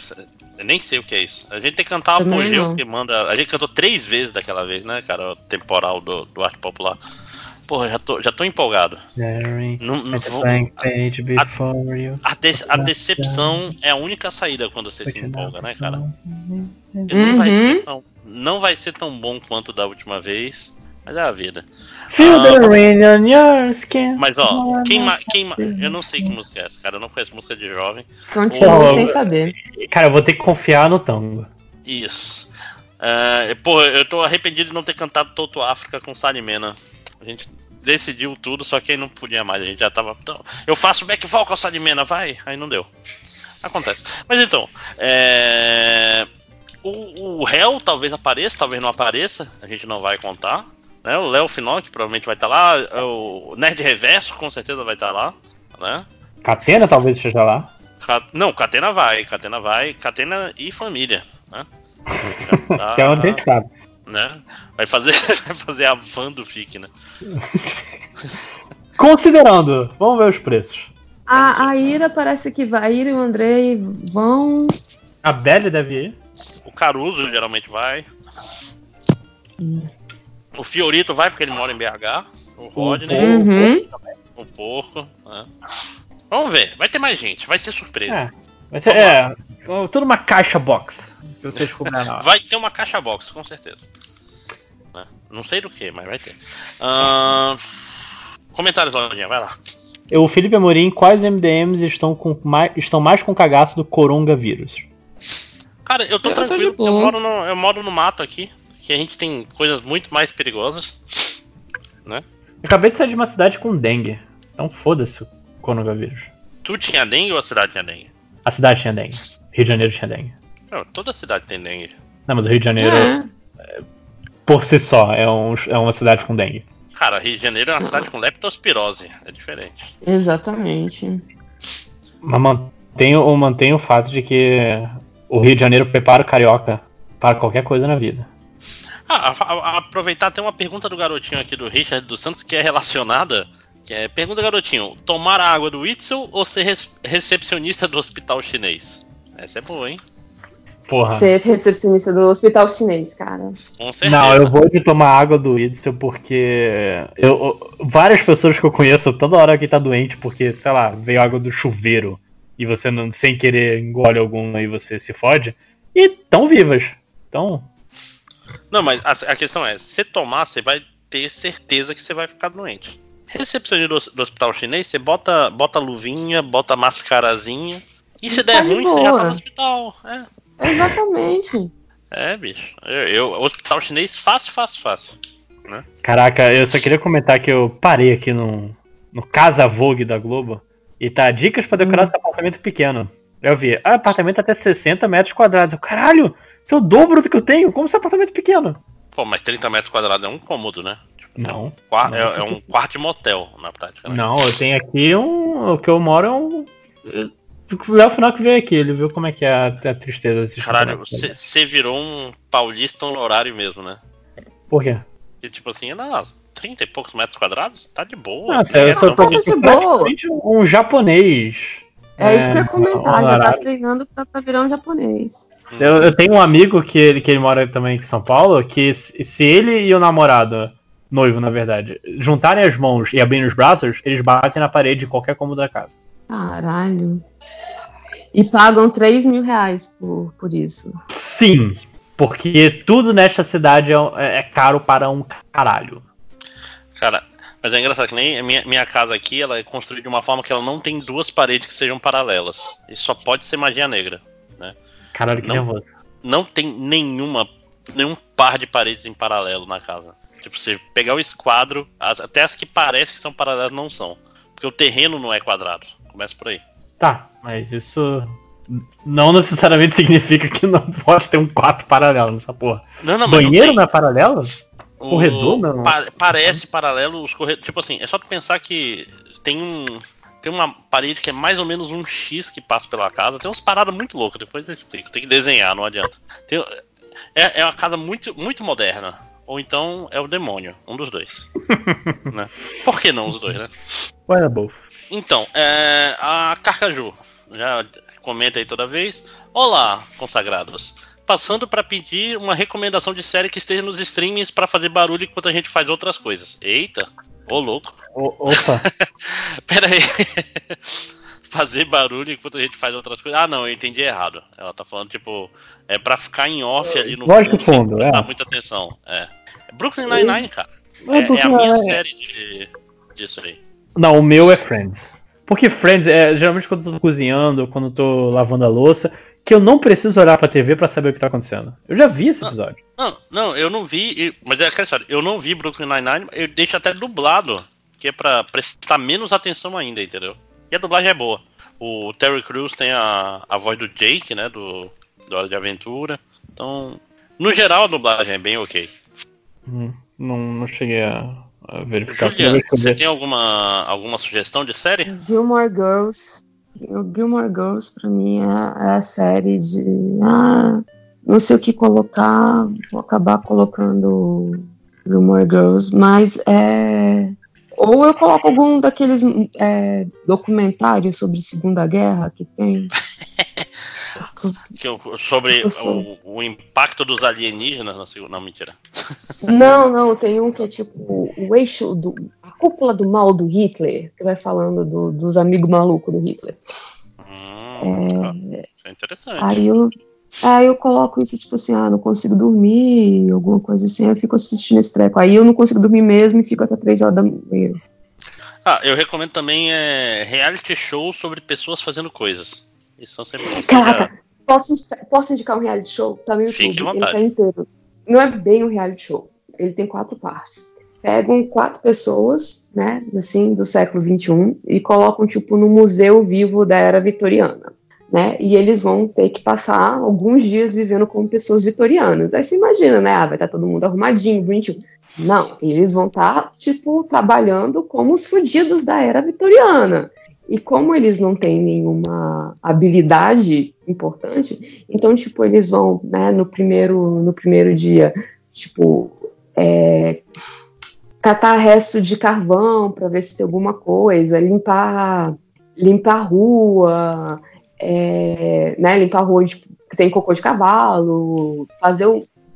eu nem sei o que é isso. A gente tem que cantar o Também apogeu não. que manda. A gente cantou três vezes daquela vez, né, cara? O temporal do, do arte popular. Porra, já tô, já tô empolgado. Não, the vou- blank page before you. a, de- a decepção é a única saída quando você se empolga, né, cara? Uhum. Não, vai ser tão, não vai ser tão bom quanto da última vez, mas é a vida. Feel Ah, the rain on your skin. Mas ó, quem, ma- quem ma- eu não sei que música é essa, cara. Eu não conheço música de jovem. Continua sem saber. Cara, eu vou ter que confiar no tango. Isso. É, pô, eu tô arrependido de não ter cantado Toto África com Salimena. A gente decidiu tudo, só que aí não podia mais. A gente já tava. Então, eu faço back vocal com a Salimena, vai? Aí não deu. Acontece. Mas então, é, o, o réu talvez apareça, talvez não apareça. A gente não vai contar. Né? O Léo Finó, que provavelmente vai estar lá. O Nerd Reverso, com certeza vai estar lá. Né? Catena talvez esteja lá. Ca- Não, Catena vai, Catena vai, Catena e família, né? Tá, Que é onde a gente sabe. né? Vai fazer, vai fazer a van do FIC, né? Considerando, vamos ver os preços. A, a Ira parece que vai. A Ira e o Andrei vão. A Belly deve ir. O Caruso geralmente vai. O Fiorito vai porque ele mora em BH. O Rodney, Uhum. o Porco. né? Vamos ver, vai ter mais gente, vai ser surpresa. É. Vai ser, é, tudo uma caixa box. Que vocês. Vai ter uma caixa box, com certeza. Né? Não sei do que, mas vai ter. Ahn, Comentários, Lojinha, vai lá. O Felipe Amorim, quais MDMs estão, com mais, estão mais com cagaço do coronavírus? Cara, eu tô Eu tô tranquilo, porque eu moro, no, eu moro no mato aqui, que a gente tem coisas muito mais perigosas. Eu acabei de sair de uma cidade com dengue. Então foda-se o coronavírus. Tu tinha dengue ou a cidade tinha dengue? A cidade tinha dengue. Rio de Janeiro tinha dengue. Não, toda cidade tem dengue. Não, mas o Rio de Janeiro, É. por si só, é, um- é uma cidade com dengue. Cara, Rio de Janeiro é uma cidade com leptospirose, é diferente. Exatamente. Mas mantenho, mantenho o fato de que o Rio de Janeiro prepara o carioca para qualquer coisa na vida. Ah, a- a- aproveitar, tem uma pergunta do garotinho aqui do Richard dos Santos que é relacionada. Que é, pergunta garotinho, tomar a água do Itzel ou ser res- recepcionista do hospital chinês? Essa é boa, hein? Porra. Ser recepcionista do hospital chinês, cara. Com certeza. Não, eu vou de tomar água do Idson porque eu, eu- várias pessoas que eu conheço toda hora que tá doente porque, sei lá, veio água do chuveiro e você não sem querer engole alguma e você se fode e tão vivas. Então, Não, mas a, a questão é, se tomar, você vai ter certeza que você vai ficar doente. Recepcionista do, do hospital chinês, você bota, bota luvinha, bota mascarazinha. E se Tá der de ruim, você já tá no hospital. É, Exatamente. é bicho. Eu, eu- hospital chinês, fácil, fácil, fácil. caraca, eu só queria comentar que eu parei aqui no, no Casa Vogue da Globo e tá dicas pra decorar seu apartamento pequeno. Eu vi, ah, apartamento até 60 metros quadrados. Eu, caralho, isso é o dobro do que eu tenho. Como esse apartamento pequeno? Pô, mas 30 metros quadrados é um cômodo, né? Não. Qua- é, é um quarto de motel, na prática. Né? Não, eu tenho aqui um. O que eu moro é um. O Léo Final que veio aqui, ele viu como é que é a, a tristeza desses Caralho, você virou um paulista honorário mesmo, né? Por quê? E tipo assim, não, 30 e poucos metros quadrados? Tá de boa. Ah, eu só tô Tá de boa. um japonês. É, isso que eu ia comentar, já tá treinando pra, pra virar um japonês. Eu, eu tenho um amigo que ele, que ele mora também aqui em São Paulo, que se, se ele e o namorado, noivo na verdade, juntarem as mãos e abrirem os braços, eles batem na parede de qualquer cômodo da casa. Caralho. E pagam 3 mil reais por, por isso. Sim, porque tudo nesta cidade é, é caro para um caralho. Cara, mas é engraçado que nem a minha, minha casa aqui, ela é construída de uma forma que ela não tem duas paredes que sejam paralelas. E só pode ser magia negra. Caralho, que Não. nervoso. Não tem nenhuma, nenhum par de paredes em paralelo na casa. Tipo, você pegar o esquadro, as- até as que parecem que são paralelas não são. Porque o terreno não é quadrado. Começa por aí. Tá, mas isso não necessariamente significa que não pode ter um quarto paralelo nessa porra. Não, não, Banheiro não é paralelo? O- Corredor, não? pa- parece paralelo os corredores. Tipo assim, é só tu pensar que tem um. Tem uma parede que é mais ou menos um X que passa pela casa. Tem umas paradas muito loucas, depois eu explico. Tem que desenhar, não adianta. Tem- é, é uma casa muito, muito moderna. Ou então é o demônio, um dos dois. né? Por que não os dois, né? Olha, bof. Então, é, a Carcaju, já comenta aí toda vez. Olá, consagrados. Passando para pedir uma recomendação de série que esteja nos streamings para fazer barulho enquanto a gente faz outras coisas. Eita, ô louco. O- opa, Pera aí. fazer barulho enquanto a gente faz outras coisas. Ah, não, eu entendi errado. Ela tá falando, tipo, é pra ficar em off ali no Voz do sem fundo, prestar é. muita atenção. É. Brooklyn Nine-Nine, cara. É É, é a minha é- série de, disso aí. Não, o meu é Friends. Porque Friends é geralmente quando eu tô cozinhando, quando eu tô lavando a louça, que eu não preciso olhar pra TV pra saber o que tá acontecendo. Eu já vi esse episódio. Não, não, eu não vi, mas é aquela história, eu não vi Brooklyn Nine-Nine, eu deixo até dublado, que é pra prestar menos atenção ainda, entendeu? E a dublagem é boa. O Terry Crews tem a, a voz do Jake, né, do, do Hora de Aventura. Então, no geral, a dublagem é bem ok. Hum, não, não cheguei a, a verificar. Julia, você tem alguma, alguma sugestão de série? Gilmore Girls. O Gilmore Girls, pra mim, é, é a série de. Ah, não sei o que colocar, vou acabar colocando Gilmore Girls, mas é. Ou eu coloco algum daqueles é, documentários sobre Segunda Guerra que tem. Que sobre o, o impacto dos alienígenas na. Não, mentira. Não, não, tem um que é tipo o eixo do. a cúpula do mal do Hitler, que vai falando do- dos amigos malucos do Hitler. Hum, Isso é interessante. Aí eu, aí eu coloco isso, tipo assim, ah, não consigo dormir, alguma coisa assim, aí eu fico assistindo esse treco. Aí eu não consigo dormir mesmo e fico até três horas da manhã. Ah, eu recomendo também é, reality show sobre pessoas fazendo coisas. Isso são sempre. Caraca, posso, indicar- posso indicar um reality show? Tá no YouTube, Fique à ele tá inteiro. Não é bem um reality show, ele tem quatro partes. Pegam quatro pessoas, né, assim, do século XXI e colocam, tipo, no museu vivo da era vitoriana. Né? E eles vão ter que passar alguns dias vivendo como pessoas vitorianas. Aí você imagina, né? Ah, vai estar todo mundo arrumadinho, bonitinho. Não, eles vão estar, tipo, trabalhando como os fudidos da era vitoriana. E como eles não têm nenhuma habilidade importante, então, tipo, eles vão, né, no primeiro, no primeiro dia, tipo, é, catar resto de carvão para ver se tem alguma coisa, limpar, limpar a rua, é, né, limpar a rua tipo, que tem cocô de cavalo, fazer,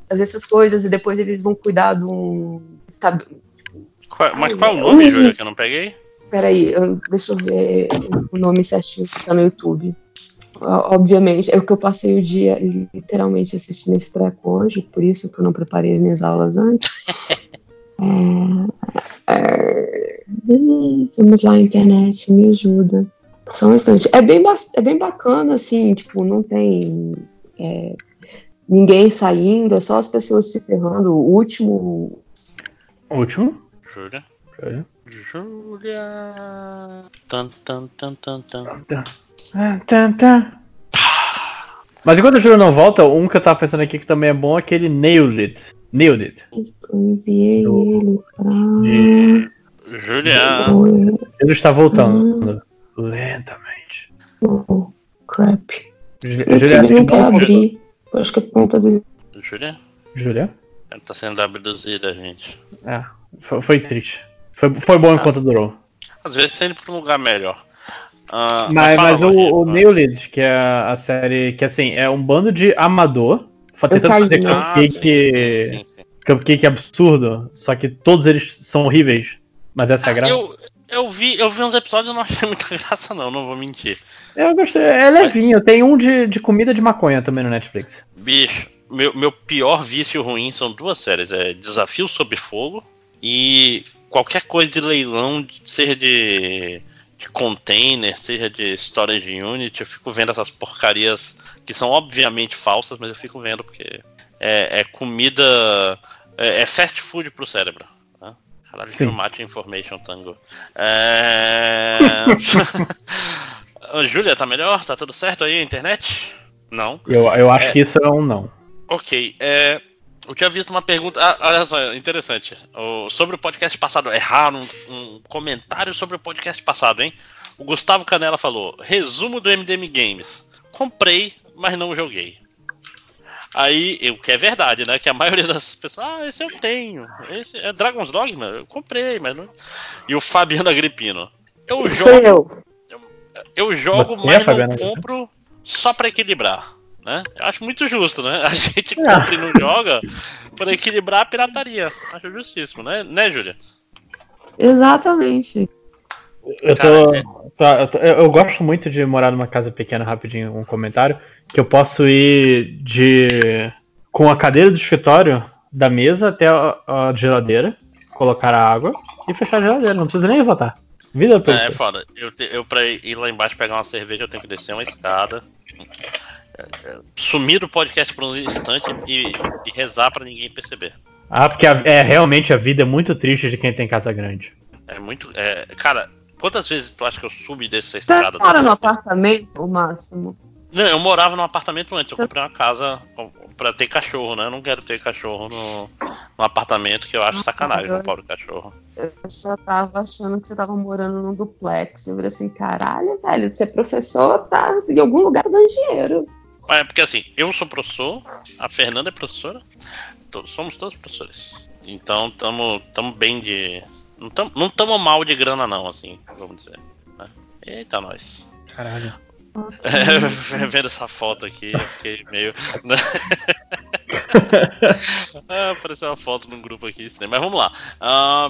fazer essas coisas e depois eles vão cuidar de um. Sabe, Qual- mas Ai, qual é o nome, Júlia, que eu não peguei? Peraí, eu- deixa eu ver o nome certinho que tá no YouTube. Obviamente, é o que eu passei o dia literalmente assistindo esse treco hoje, por isso que eu não preparei as minhas aulas antes. É, é, vamos lá, internet, me ajuda. Só um instante. É bem, é bem bacana, assim, tipo, não tem é, ninguém saindo, é só as pessoas se ferrando. O último. O último? Júlia. Júlia. Júlia. Tan, tan, tan, tan, tan. Ah, tá, tá. Mas enquanto a Júlia não volta, um que eu tava pensando aqui que também é bom é aquele Nailed It. Nailed It. Enviei ele pra. De... Julia. Ele está voltando. Lentamente. Oh, crap. Ju- Ele Juliana, não quer um- abrir. Eu acho que a ponta dele. Julia? Julia? Ela tá sendo abduzida, gente. É, foi, foi triste. Foi, foi bom enquanto durou. Às vezes tem ido pra um lugar melhor. Ah, Mas, mas Lojinha, o, o fala. Nailed, que é a série que assim, é um bando de amador fa- tentando fazer? Ah, cupcake, sim, sim, sim. cupcake absurdo, só que todos eles são horríveis. Mas essa é a graça. Eu, eu, vi, eu vi uns episódios e não achei muita graça, não, não vou mentir. Eu gostei, é levinho. Tem um de, de comida de maconha também no Netflix. Bicho, meu, meu pior vício ruim são duas séries: é Desafio Sob Fogo e qualquer coisa de leilão, seja de, de container, seja de storage unit. Eu fico vendo essas porcarias que são obviamente falsas, mas eu fico vendo porque é, é comida. É, é fast food pro cérebro. Né? Caralho, Sim. Mate Information Tango. É... Júlia, tá melhor? Tá tudo certo aí a internet? Não. Eu, eu acho É. que isso é um não. Ok, é, eu tinha visto uma pergunta. Ah, olha só, interessante. O- sobre o podcast passado, erraram um, um comentário sobre o podcast passado, hein? O Gustavo Canela falou: resumo do MDM Games. Comprei, mas não joguei. Aí, o que é verdade, né? Que a maioria das pessoas, ah, esse eu tenho. Esse é Dragon's Dogma, eu comprei, mas não. E o Fabiano Agripino. Eu jogo, eu. eu jogo, é, mas não Fabiano? compro só pra equilibrar. Né? Eu acho muito justo, né? A gente É. compra e não joga pra equilibrar a pirataria. Acho justíssimo, né, né Júlia? Exatamente. Eu, tô, eu, tô- eu- eu gosto muito de morar numa casa pequena, rapidinho, um comentário, que eu posso ir de com a cadeira do escritório da mesa até a, a geladeira, colocar a água e fechar a geladeira. Não precisa nem levantar. Vida pra É, é foda. Eu, te- eu pra ir lá embaixo pegar uma cerveja, eu tenho que descer uma escada. Sumir do podcast por um instante e, e rezar pra ninguém perceber. Ah, porque a- é realmente a vida é muito triste de quem tem casa grande. É muito. É, cara, quantas vezes tu acha que eu subi dessa Você escada? mora no apartamento, o máximo? Não, eu morava num apartamento antes. Eu Você- comprei uma casa pra ter cachorro, né? Eu não quero ter cachorro no, no apartamento, que eu acho Ah, sacanagem eu- um pobre cachorro. Eu já tava achando que você tava morando num duplex. Eu falei assim, caralho, velho, você é professor, tá em algum lugar tá dando dinheiro. É porque assim, eu sou professor, a Fernanda é professora, to- somos todos professores. Então tamo, tamo bem de. Não tamo, não tamo mal de grana não, assim, vamos dizer. né? Eita nós. Caralho. É, vendo essa foto aqui, eu fiquei meio. né? ah, apareceu uma foto num grupo aqui, mas vamos lá. Ah,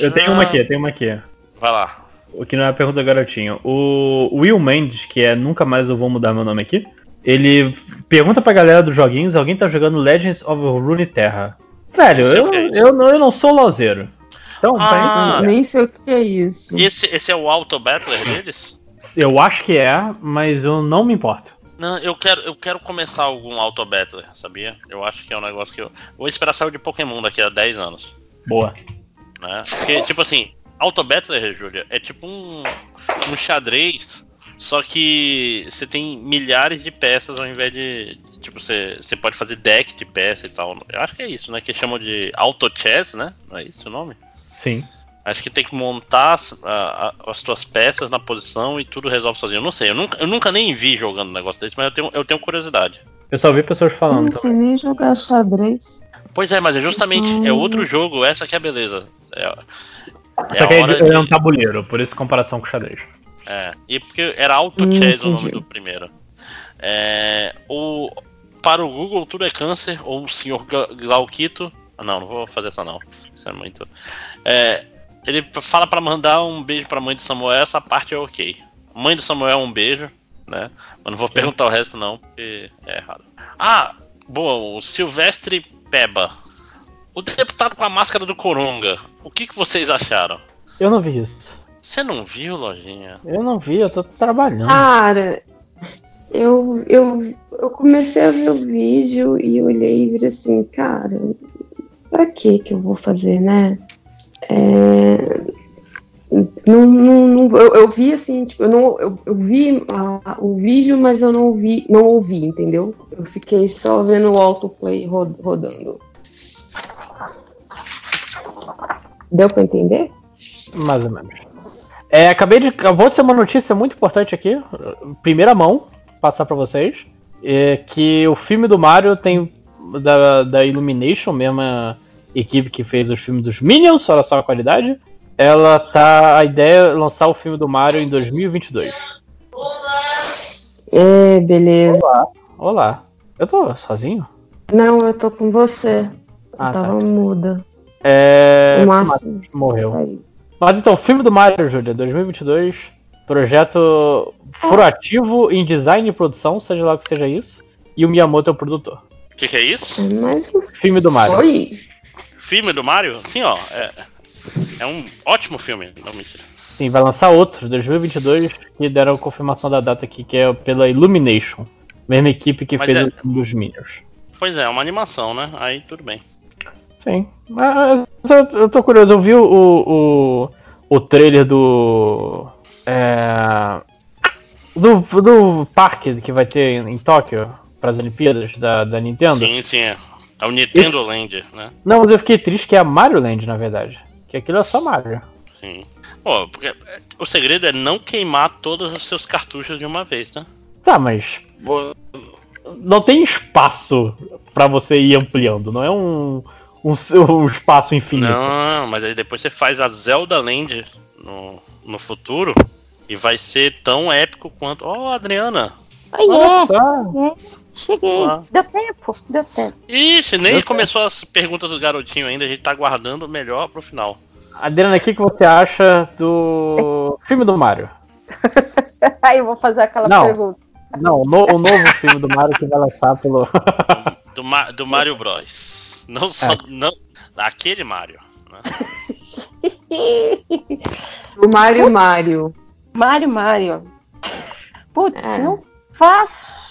Eu tenho uma aqui, eu tenho uma aqui. Vai lá. O que não é a pergunta garotinho. O Will Mendes, que é Nunca Mais Eu Vou Mudar Meu Nome Aqui, ele pergunta pra galera dos joguinhos, alguém tá jogando Legends of Runeterra. Velho, sei eu, é eu, não, eu não sou lozeiro. Então, Ah. pra Nem sei o que é isso. Esse, esse é o Auto Battler deles? eu acho que é, mas eu não me importo. Não, eu quero, eu quero começar algum Auto Battler, sabia? Eu acho que é um negócio que eu. Vou esperar sair de Pokémon daqui a 10 anos. Boa. Né? Porque, tipo assim, Auto Battler, Júlia, é tipo um, um xadrez, só que você tem milhares de peças ao invés de. Tipo, você, você pode fazer deck de peça e tal. Eu acho que é isso, né? Que chamam de Auto Chess, né? Não é isso o nome? Sim. Acho que tem que montar as, a- a- as tuas peças na posição e tudo resolve sozinho. Eu não sei, eu nunca, eu nunca nem vi jogando um negócio desse, mas eu tenho, eu tenho curiosidade. Eu só vi pessoas Eu falando. não sei nem jogar xadrez. Pois é, mas é justamente é Hum. outro jogo, essa que é a beleza. É, é Só que é, de- é um tabuleiro, por isso comparação com xadrez. É, e porque era Auto Hum, Chess o nome do primeiro. É, o, para o Google, tudo é câncer, ou o senhor Glauquito. Ah, não, não vou fazer essa não. Isso é muito. É, ele fala pra mandar um beijo pra mãe do Samuel, essa parte é ok. Mãe do Samuel, um beijo, né? Mas não vou perguntar o resto não, porque é errado. Ah, boa, o Silvestre Peba. O deputado com a máscara do Coronga. O que, que vocês acharam? Eu não vi isso. Você não viu, Lojinha? Eu não vi, eu tô trabalhando. Cara, eu, eu, eu comecei a ver o vídeo e olhei e virei assim, cara, pra que que eu vou fazer, né? É, não, não, não- eu, eu vi assim, tipo, eu, não, eu, eu vi a- o vídeo, mas eu não ouvi, não ouvi, entendeu? Eu fiquei só vendo o autoplay ro- rodando. Deu pra entender? Mais ou menos. É, acabei de. Vou ser uma notícia muito importante aqui. Primeira mão, passar pra vocês. É que o filme do Mario tem. Da, da Illumination, mesma equipe que fez os filmes dos Minions, olha só a qualidade. Ela tá. A ideia é lançar o filme do Mario em 2022. É, beleza. Olá. Eu tô sozinho? Não, eu tô com você. Ah, eu tava tá. muda. É. O máximo. Morreu. Aí. Mas então, filme do Mario, Júlia, 2022. Projeto proativo em design e produção, seja lá o que seja isso. E o Miyamoto é o produtor. O que, que é isso? Um Filme do Mario. Oi. Filme do Mario? Sim, ó. É, é um ótimo filme. Não, mentira. Sim, vai lançar outro, 2022, que deram confirmação da data aqui, que é pela Illumination. Mesma equipe que Mas fez é- o filme dos Minions. Pois é, é uma animação, né? Aí tudo bem. Sim. Mas eu, eu tô curioso, eu vi o, o, o trailer do. É, do, do parque que vai ter em Tóquio para as Olimpíadas da, da Nintendo. Sim, sim. É, é o Nintendo Land, né? Não, mas eu fiquei triste que é a Mario Land, na verdade. Que aquilo é só Mario. Sim. Pô, porque é, o segredo é não queimar todos os seus cartuchos de uma vez, né? Tá, mas. Não tem espaço pra você ir ampliando, não é um, um, um espaço infinito. Não, mas aí depois você faz a Zelda Land no, no futuro e vai ser tão épico quanto. Ó, Adriana! Oi, Olha é. Cheguei. Ah. Deu tempo, deu tempo. Ixi, nem Eu- começou as perguntas do garotinho ainda, a gente tá guardando o melhor pro final. Adriana, o que, que você acha do filme do Mario? Aí eu vou fazer aquela Não. pergunta. Não, o, no- o novo filme do Mario que vai lançar pelo. Do, Ma- do Mario Bros. Não só. É. Não, aquele Mario. né? O Mario Mario. Mario, Mario. Putz, É. não faço.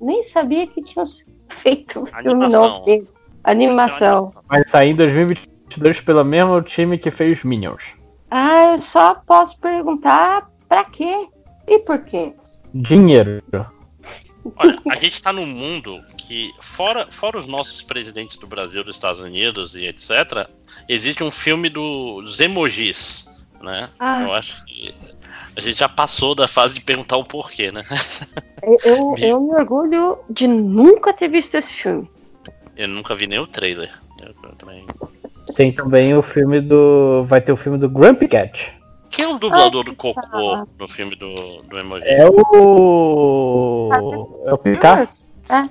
Nem sabia que tinha feito um filme Animação. novo dele. Animação. Vai sair em 2022 pelo mesmo time que fez Minions. Ah, eu só posso perguntar pra quê? E por quê? Dinheiro. Olha, a gente tá num mundo que, fora, fora os nossos presidentes do Brasil, dos Estados Unidos e etc., existe um filme do- dos emojis, né? Ah. Eu acho que a gente já passou da fase de perguntar o porquê, né? Eu, eu, eu me orgulho de nunca ter visto esse filme. Eu nunca vi nem o trailer. Eu também... Tem também o filme do. Vai ter o filme do Grumpy Cat. Quem é o dublador Ai, do Cocô tá. no filme do, do emoji? É o. É o Picard?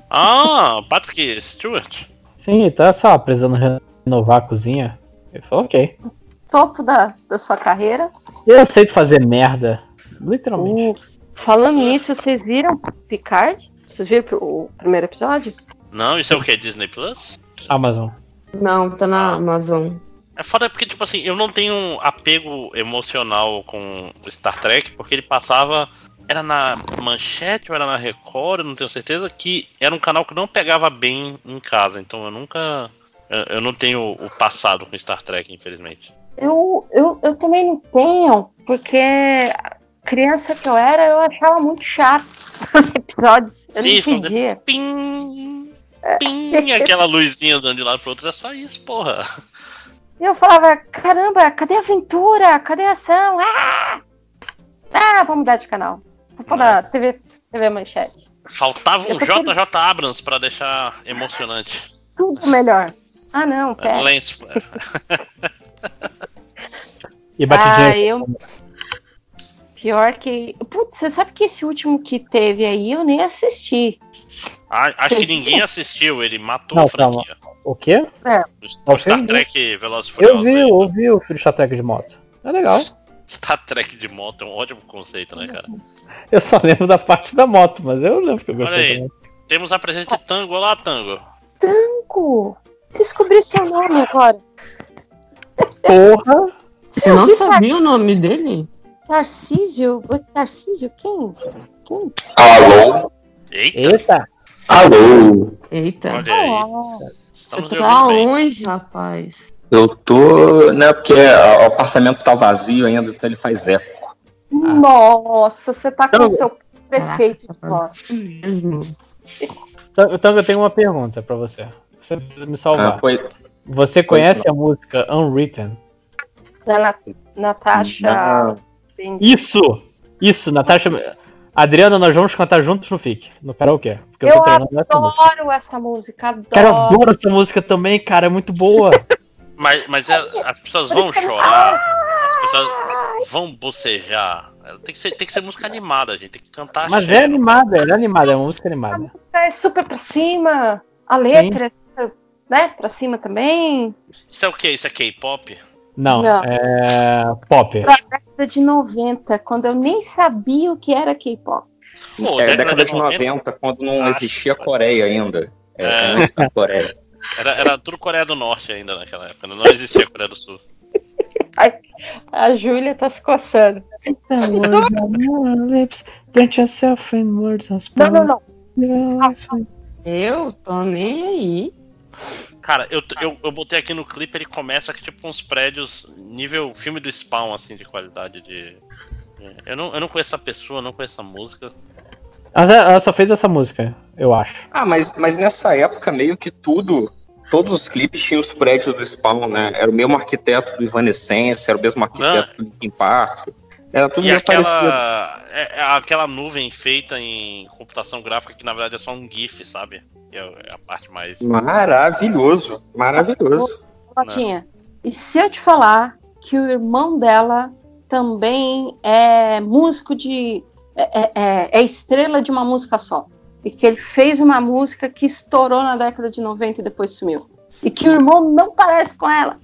Ah, Patrick Stewart. Sim, tá, lá, precisando renovar a cozinha. Ele falou, ok. Topo da, da sua carreira. Eu aceito fazer merda. Literalmente. Uh, falando nisso, vocês viram Picard? Vocês viram o primeiro episódio? Não, isso é o que? Disney Plus? Amazon. Não, tá na Amazon. É foda porque, tipo assim, eu não tenho um apego emocional com Star Trek, porque ele passava. Era na Manchete ou era na Record, não tenho certeza, que era um canal que não pegava bem em casa. Então eu nunca. Eu, eu não tenho o passado com Star Trek, infelizmente. Eu, eu, eu também não tenho, porque criança que eu era, eu achava muito chato os episódios. Eu Sim, não entendia. Pim! Pim! Aquela luzinha dando de lado pro outro, é só isso, porra. E eu falava, caramba, cadê a aventura? Cadê a ação? Ah! Ah, vamos mudar de canal. Vou pôr na TV, TV Manchete. Faltava um JJ Abrams pra deixar emocionante. Tudo melhor. Ah, não, pera. Lance Flare. E batidinha. Ah, eu. Pior que. Putz, você sabe que esse último que teve aí eu nem assisti. Ah, acho que Vocês ninguém assistiu, ele matou Não, a franquia. O quê? O Não, Star Trek Velozes e Eu Furiosos. vi, aí. eu vi o filho Star Trek de moto. É legal. Star Trek de moto é um ótimo conceito, né, cara? Eu só lembro da parte da moto, mas eu lembro que eu Olha gostei aí, também. temos a presença de Tango. Olá, Tango. Tango! Descobri seu nome agora. Porra! Você não sabia o nome dele? Tarcísio? Tarcísio? Quem? Quem? Alô? Eita, Eita! Alô? Eita. olha aí. Ah, Estamos Você tá bem. onde, rapaz? Eu tô. Né, porque o apartamento tá vazio ainda, então ele faz eco. Nossa, você tá com Tango. o seu prefeito de voz. Mesmo. Tango, Tango, eu tenho uma pergunta pra você. Você precisa me Ah, salvar. foi. Você conhece a música Unwritten? Da Na- Natasha. Não. Isso! Isso, Natasha. Adriana, nós vamos cantar juntos no FIC, no karaokê. Porque eu, Eu tô treinando essa música. adoro essa música, adoro. Cara, eu adoro essa música também, cara, é muito boa. Mas, mas é- as pessoas vão chorar, as pessoas vão bocejar. Tem que ser, tem que ser música animada, gente. Tem que cantar Mas é cheio. animada, ela é animada, é uma música animada. É super pra cima. A letra, é, né? Pra cima também. Isso é o que? Isso é K-pop? Não, Não. é. Pop. Da década de 90, quando eu nem sabia o que era K-pop. Pô, É, década década de de 90, quando não Ah. existia a Coreia ainda. É, É. antes da Coreia. Era, era tudo Coreia do Norte ainda naquela época. Não existia a Coreia do Sul. A Júlia tá se coçando. Don't yourself in words and Não, não, não. Eu tô nem aí. Cara, eu, eu, eu botei aqui no clipe, ele começa que tipo uns prédios nível filme do Spawn, assim, de qualidade de. Eu não, eu não conheço essa pessoa, não conheço essa música. Mas ela só fez essa música, eu acho. Ah, mas, mas nessa época, meio que tudo, todos os clipes tinham os prédios do Spawn, né? Era o mesmo arquiteto do Evanescence, era o mesmo arquiteto do Linkin Park. Era tudo E meio parecido. aquela, é, é aquela nuvem feita em computação gráfica que na verdade é só um GIF, sabe? Que é é a parte mais. Maravilhoso, maravilhoso. Notinha. E se eu te falar que o irmão dela também é músico de. É, é- é- é estrela de uma música só. E que ele fez uma música que estourou na década de 90 e depois sumiu. E que o irmão não parece com ela.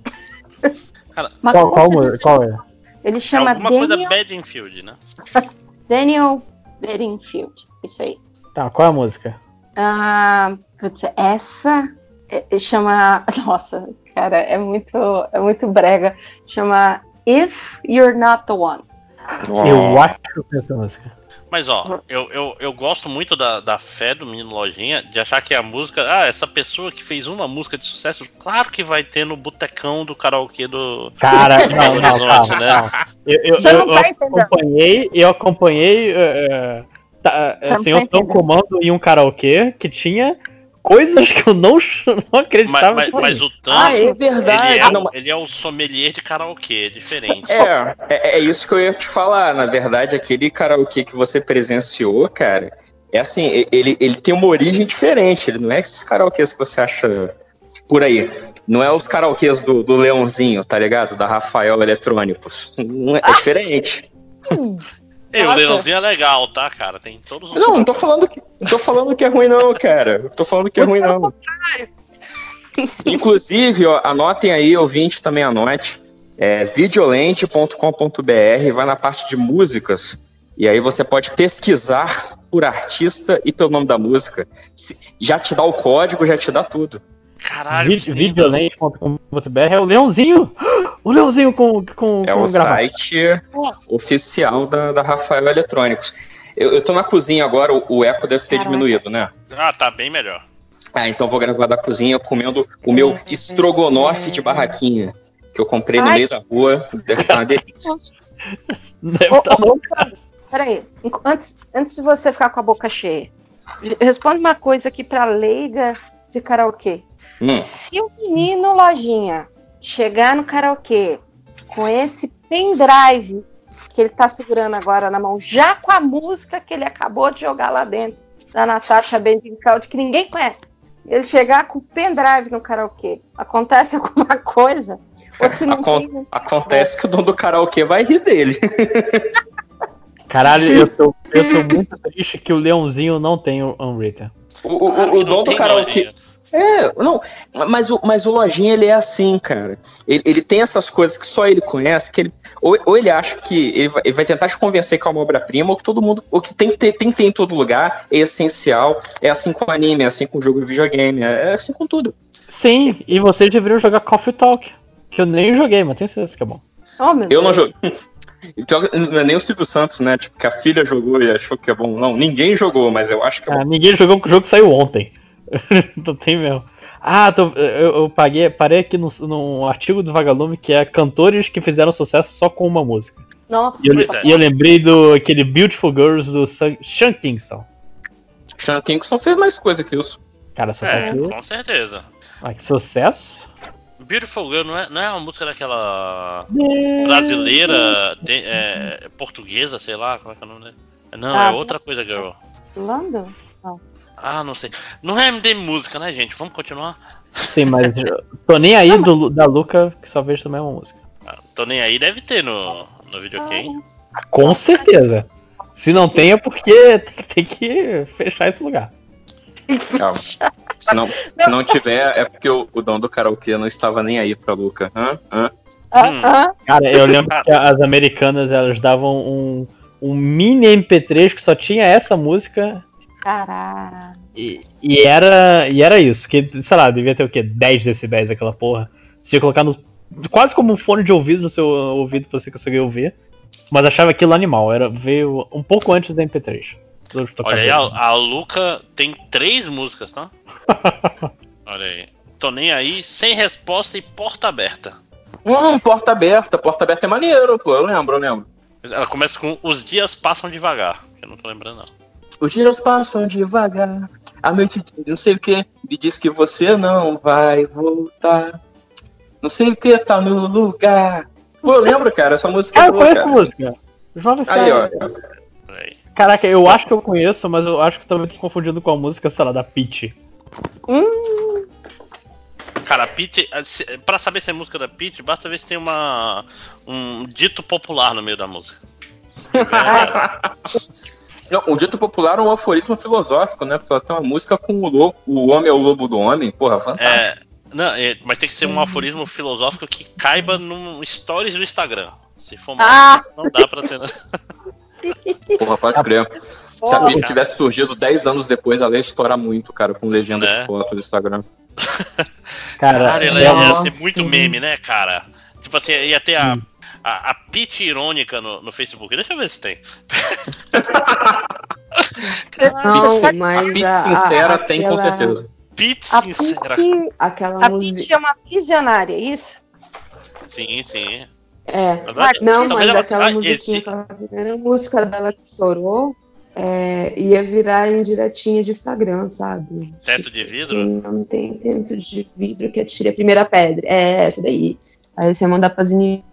Mas Qual, qual, qual é? Ele É chama alguma coisa Daniel, Bedingfield, né? Daniel Bedingfield. Isso aí. Tá, qual é a música? Ah, putz, essa é- é- chama. Nossa, cara, é muito, é muito brega. Chama If You're Not the One. Eu acho que eu conheço essa música. Mas ó, eu, eu, eu gosto muito da, da fé do menino Lojinha de achar que a música. Ah, essa pessoa que fez uma música de sucesso, claro que vai ter no botecão do karaokê do. Cara, do não, não, Horizonte, calma, né? calma. Eu, eu, Você não tá eu entendendo. acompanhei, eu acompanhei é, tá, Você não assim, tá eu tô um comando em um karaokê que tinha coisas que eu não, não Mas, acreditava. mas, tinha. mas o Tanto, Ah, é verdade. ele, é, Não, o- mas- ele é o sommelier de karaokê, é diferente. É, é, é isso que eu ia te falar. Na verdade, aquele karaokê que você presenciou, cara, é assim, ele, ele tem uma origem diferente. Ele não é esses karaokês que você acha por aí. Não é os karaokês do, do Leãozinho, tá ligado? Da Rafael Eletrônicos. É, é diferente. E o Nossa. Leãozinho é legal, tá, cara? Tem todos os. Não, não tô falando que, não tô falando que é ruim, não, cara. Não tô falando que é ruim, não. Inclusive, ó, anotem aí, ouvinte também anote. É videolente.com.br, vai na parte de músicas. E aí você pode pesquisar por artista e pelo nome da música. Se- Já te dá o código, já te dá tudo. Caralho. Videolente.com.br é o Leãozinho! O Leãozinho com, com, É com o gravata. site oficial da, da Rafael Eletrônicos. Eu, eu tô na cozinha agora, o, o eco deve ter Caraca. diminuído, né? Ah, tá bem melhor. Ah, então vou gravar da cozinha comendo o meu estrogonofe de barraquinha. Que eu comprei no Ai. meio da rua. Deve estar uma delícia. Deve tá ô, ô, Peraí, antes, antes de você ficar com a boca cheia, responde uma coisa aqui pra leiga de karaokê. Hum. Se o menino lojinha chegar no karaokê com esse pendrive que ele tá segurando agora na mão, já com a música que ele acabou de jogar lá dentro, da Natasha Bedingfield, que ninguém conhece, ele chegar com o pendrive no karaokê, acontece alguma coisa? Ou se não Acon- tem, Acontece que o dono do karaokê vai rir dele. Caralho, eu tô, eu tô muito triste que o Leãozinho não tem o Unwritten. O, o- o não dono do karaokê. lojinha. É, não, mas o, mas o Lojinha, ele é assim, cara. Ele, ele tem essas coisas que só ele conhece, que ele, ou, ou ele acha que ele vai, ele vai tentar te convencer que é uma obra-prima, ou que todo mundo, ou que tem que ter, tem que ter em todo lugar, é essencial, é assim com anime, é assim com jogo de videogame, é, é assim com tudo. Sim, e vocês deveriam jogar Coffee Talk. Que eu nem joguei, mas tenho certeza que é bom. Oh, meu Eu não Deus. joguei. Então, não é nem o Silvio Santos, né? Tipo, que a filha jogou e achou que é bom. Não, ninguém jogou, mas eu acho que é bom. Ah, ninguém jogou porque o jogo saiu ontem. não tem mesmo. Ah, tô- eu, eu paguei, parei aqui no, num artigo do Vagalume que é cantores que fizeram sucesso só com uma música. Nossa, E eu, é. e eu lembrei do aquele Beautiful Girls do Sun- Sean Kingston. Sean Kingston fez mais coisa que isso. Cara, só tá É, aqui. com certeza. Ah, que sucesso. Beautiful Girl não é, não é uma música daquela brasileira, tem- é, portuguesa, sei lá, como é que é o nome dele? Não, Ah, é outra coisa, girl. London? Ah, não sei. Não é MD música, né, gente? Vamos continuar? Sim, mas tô nem aí do, da Luca, que só vejo também uma música. Ah, Tô nem aí, deve ter no, no videogame. Com certeza. Se não tem é porque tem, que fechar esse lugar. Calma. Se não, se não tiver, é porque o, o dono do karaokê não estava nem aí pra Luca. Hã? Hã? Hum. Ah, Cara, eu lembro que as americanas elas davam um, um mini MP3 que só tinha essa música Caralho. e, e era, e era isso. Que, sei lá, devia ter o quê? 10 decibéis aquela porra. Você tinha que colocar no, quase como um fone de ouvido no seu ouvido pra você conseguir ouvir. Mas achava aquilo animal. Era, veio um pouco antes da MP3. dos Olha aí, a, a Luca tem três músicas, tá? Olha aí. Tô nem aí, sem resposta e porta aberta. Hum, porta aberta. Porta aberta é maneiro, pô. Eu lembro, eu lembro. Ela começa com Os dias passam devagar. Eu não tô lembrando, não. Os dias passam devagar. A noite, não sei o que, me diz que você não vai voltar. Não sei o que, tá no lugar. Pô, eu lembro, cara, essa música Ah, é eu boa, conheço a cara. música. Jovem Aí, ó. Caraca, eu acho que eu conheço, mas eu acho que também tô confundindo com a música, sei lá, da Peach. Cara, a Peach, se- pra saber se é música da Peach, basta ver se tem uma um dito popular no meio da música. Não, o dito popular é um aforismo filosófico, né? Porque ela tem uma música com o lobo, o homem é o lobo do homem. Porra, fantástico. É, não, é, mas tem que ser um aforismo filosófico que caiba num stories do Instagram. Se for mais, Ah! não dá pra ter. Porra, pode crer. Se a Peach tivesse surgido 10 anos depois, ela ia estourar muito, cara, com legenda Né? de foto do Instagram. Cara, Cara, ela é ia, ia ser muito meme, né, cara? Tipo assim, ia ter a, a, a irônica no, no Facebook. Deixa eu ver se tem. Não, A mas a- sincera a- tem com aquela- certeza. Peach A sincera. Peach, Aquela a música. É uma visionária, é isso? Sim, sim. É. Verdade? Não, mas ela- aquela ah, musiquinha, aquela primeira música dela que estourou, é, ia virar indiretinha de Instagram, sabe? Teto de vidro? Não tem teto de vidro que atire a primeira pedra. É, essa daí. Aí você manda pras inimigas.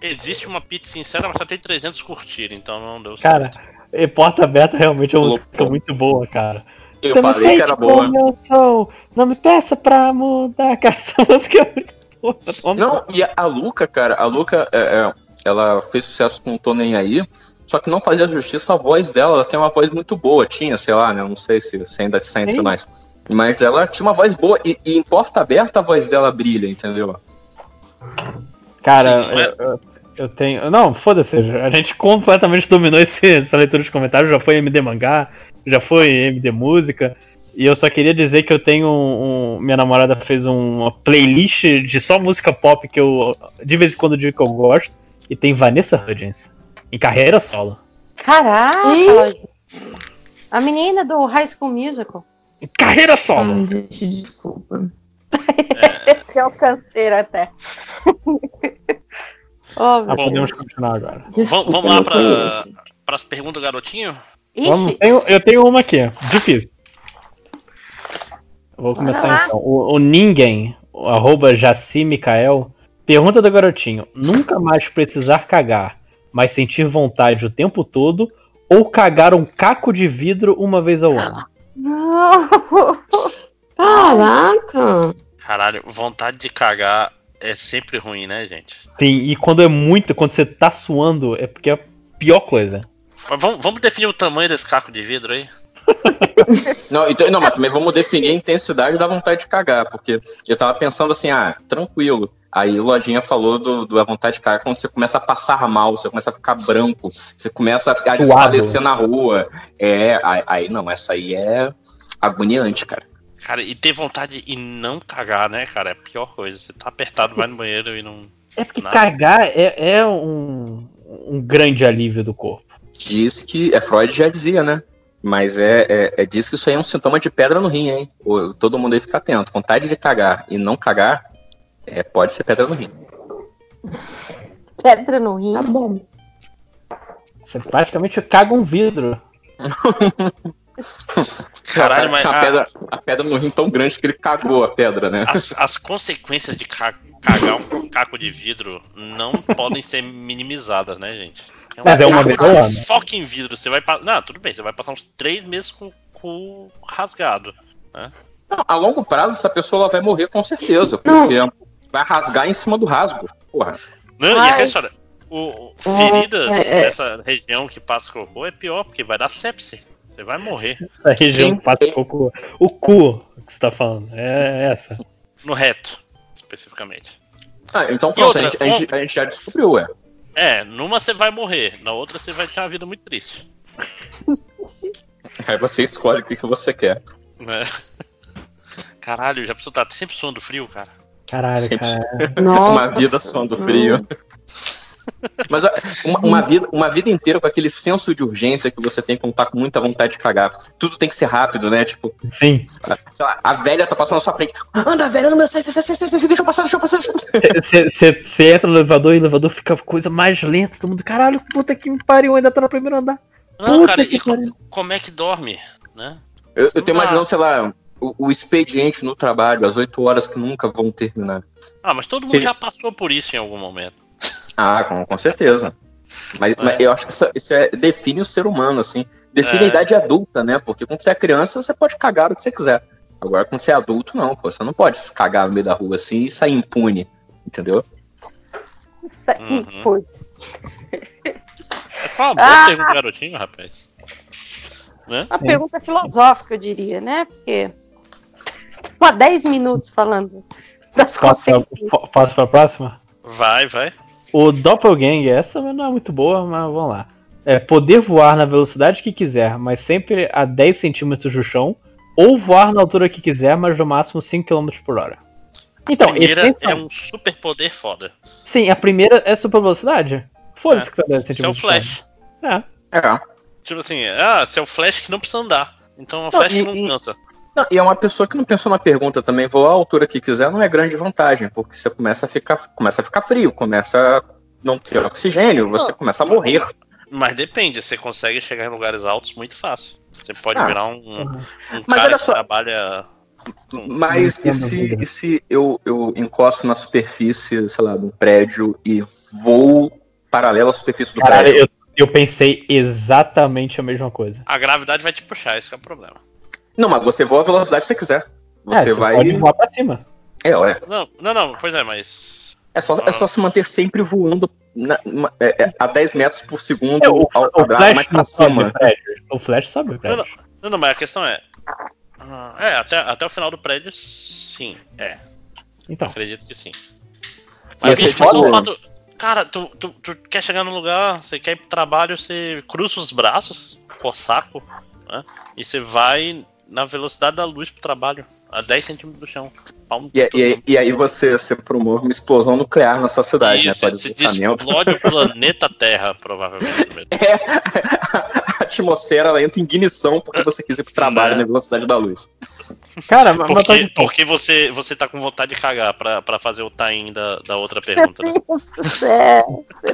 Existe uma Peach sincera, mas só tem 300 curtir, então não deu Cara, certo. e Porta Aberta realmente é uma Louco. música muito boa, cara. Eu Você falei que era boa. eu sou, não me peça pra mudar, cara. Essa música é muito boa. Não, e a, a Luca, cara, a Luca, é, é, ela fez sucesso com o Tô Nem Aí, só que não fazia justiça à voz dela. Ela tem uma voz muito boa, tinha, sei lá, né? Não sei se, se ainda está entre nós. Mas ela tinha uma voz boa, e, e em porta aberta a voz dela brilha, entendeu? Cara, Sim, é- eu, eu- eu tenho. Não, foda-se. A gente completamente dominou esse- essa leitura de comentários. Já foi MD Mangá, já foi MD Música. E eu só queria dizer que eu tenho um. um- minha namorada fez uma playlist de só música pop que eu de vez em quando digo que eu gosto. E tem Vanessa Hudgens. Em carreira solo. Caraca! A menina do High School Musical. Em carreira solo! Ai, gente, desculpa. Esse é o canseiro até. Ó, Ah, podemos continuar agora. Desculpa, vamos lá conheço. pras perguntas, garotinho? Vamos, tenho- eu tenho uma aqui, difícil. Eu Vou começar então. O, o Ninguém, o arroba Jaci Mikael, pergunta do garotinho: nunca mais precisar cagar, mas sentir vontade o tempo todo, ou cagar um caco de vidro uma vez ao ano? não. Caraca! Caralho, vontade de cagar é sempre ruim, né, gente? Sim, e quando é muito, quando você tá suando, é porque é a pior coisa. Mas vamos, vamos definir o tamanho desse caco de vidro aí? Não, então, não, mas também vamos definir a intensidade da vontade de cagar, porque eu tava pensando assim, ah, tranquilo. Aí o Lojinha falou do, do a vontade de cagar quando você começa a passar mal, você começa a ficar branco, você começa a ficar desfalecer na rua. É, aí, aí não, essa aí é agoniante, cara. Cara, e ter vontade e não cagar, né, cara? É a pior coisa. Você tá apertado, vai no banheiro e não. É porque Nada. cagar é, é um, um grande alívio do corpo. Diz que, é Freud já dizia, né? Mas é, é, é diz que isso aí é um sintoma de pedra no rim, hein? Todo mundo aí fica atento. Vontade de cagar e não cagar, é, pode ser pedra no rim. Pedra no rim. Tá bom. Você praticamente caga um vidro. Caralho, mas a a- pedra, a pedra no rim tão grande que ele cagou a pedra, né? as, as consequências de ca- cagar um caco de vidro não podem ser minimizadas, né, gente? um Mas é uma ao ano. de Foca em vidro, você vai Não, tudo bem, você vai passar uns três meses com o cu rasgado. Né? Não, a longo prazo, essa pessoa ela vai morrer com certeza, porque vai rasgar em cima do rasgo. Porra. Não, e Ai. aquela história. O, o- feridas É, é. dessa região que passa cocô é pior, porque vai dar sepse. Você vai morrer. A região passa um pouco. O cu que você tá falando. É essa. No reto, especificamente. Ah, então pronto, outra, a, gente, a gente- a gente já descobriu, ué. É, numa você vai morrer, na outra você vai ter uma vida muito triste. Aí você escolhe o que, que você quer. Né? Caralho, já precisou estar sempre suando frio, cara. Caralho, Sempre. cara. Nossa. Uma vida só do frio. Mas uma, uma vida, uma vida inteira com aquele senso de urgência que você tem quando tá com muita vontade de cagar. Tudo tem que ser rápido, né? Tipo, Sim. sei lá, a velha tá passando na sua frente. Anda, velha, anda, sai, sai, sai, sai, sai, sai, deixa eu passar, deixa eu passar, deixa eu passar. Você entra no elevador e o elevador fica a coisa mais lenta. Todo mundo, caralho, puta que me pariu, ainda tá no primeiro andar. Não, Puta cara, e pariu. como é que dorme, né? Eu, eu tô Ah. imaginando, sei lá, o, o expediente no trabalho, as oito horas que nunca vão terminar. Ah, mas todo mundo Ele- já passou por isso em algum momento. Ah, com, com certeza. Mas, É. mas eu acho que isso, isso é- define o ser humano, assim. Define É. a idade adulta, né? Porque quando você é criança, você pode cagar o que você quiser. Agora, quando você é adulto, não, pô. Você não pode se cagar no meio da rua assim e sair impune. Entendeu? Isso aí Uhum. foi. É só uma boa Ah! pergunta, garotinho, rapaz. Né? Uma pergunta filosófica, eu diria, né? Porque. Pô, há 10 minutos falando das consequências. faço pra próxima? Vai, vai. O Doppelganger, essa não é muito boa, mas vamos lá. É poder voar na velocidade que quiser, mas sempre a 10 centímetros do chão. Ou voar na altura que quiser, mas no máximo 5 km por hora. Então, Primeira esse é um super poder foda. Sim, a primeira é super velocidade. Foda-se É. que tá 10 Isso é o centímetros. Flash. É. É. Tipo assim, ah, você é o Flash que não precisa andar. Então é o Flash e- que não e- cansa. Não, e é uma pessoa que não pensou na pergunta também, voar a altura que quiser não é grande vantagem, porque você começa a ficar, começa a ficar frio, começa a não ter oxigênio, você começa a morrer. Mas depende, você consegue chegar em lugares altos muito fácil. Você pode Ah. virar um, um Mas cara olha que só. trabalha. Mas Não e se, e se eu, eu encosto na superfície, sei lá, de um prédio e voo paralelo à superfície do Caralho, prédio? eu, eu pensei exatamente a mesma coisa. A gravidade vai te puxar, esse que é o problema. Não, mas você voa a velocidade que você quiser. Você é, vai. pode voar pra cima. É, ué. Não, não, não, pois é, mas. É só, é só se manter sempre voando na- é, é, a 10 metros por segundo É, o, ao quadrado, Flash mais pra não cima. O Flash sobe o prédio. Não, não, mas a questão é. ah, É, até, até o final do prédio, sim. É, Então, acredito que sim. Ia Mas ser bicho, só o tipo- fato. Cara, tu, tu, tu quer chegar num lugar, você quer ir pro trabalho, você cruza os braços, com o saco, né? E você vai na velocidade da luz pro trabalho, a 10 centímetros do chão. Pau no E, e- e aí você, você promove uma explosão nuclear na sua cidade, né? Isso, Para se deslocamento. explode o planeta Terra, provavelmente. É, a atmosfera ela entra em ignição porque você quis ir pro trabalho Né? na velocidade da luz. cara, mas, mas tá Porque, porque você, você tá com vontade de cagar pra, pra fazer o time da, da outra pergunta, né?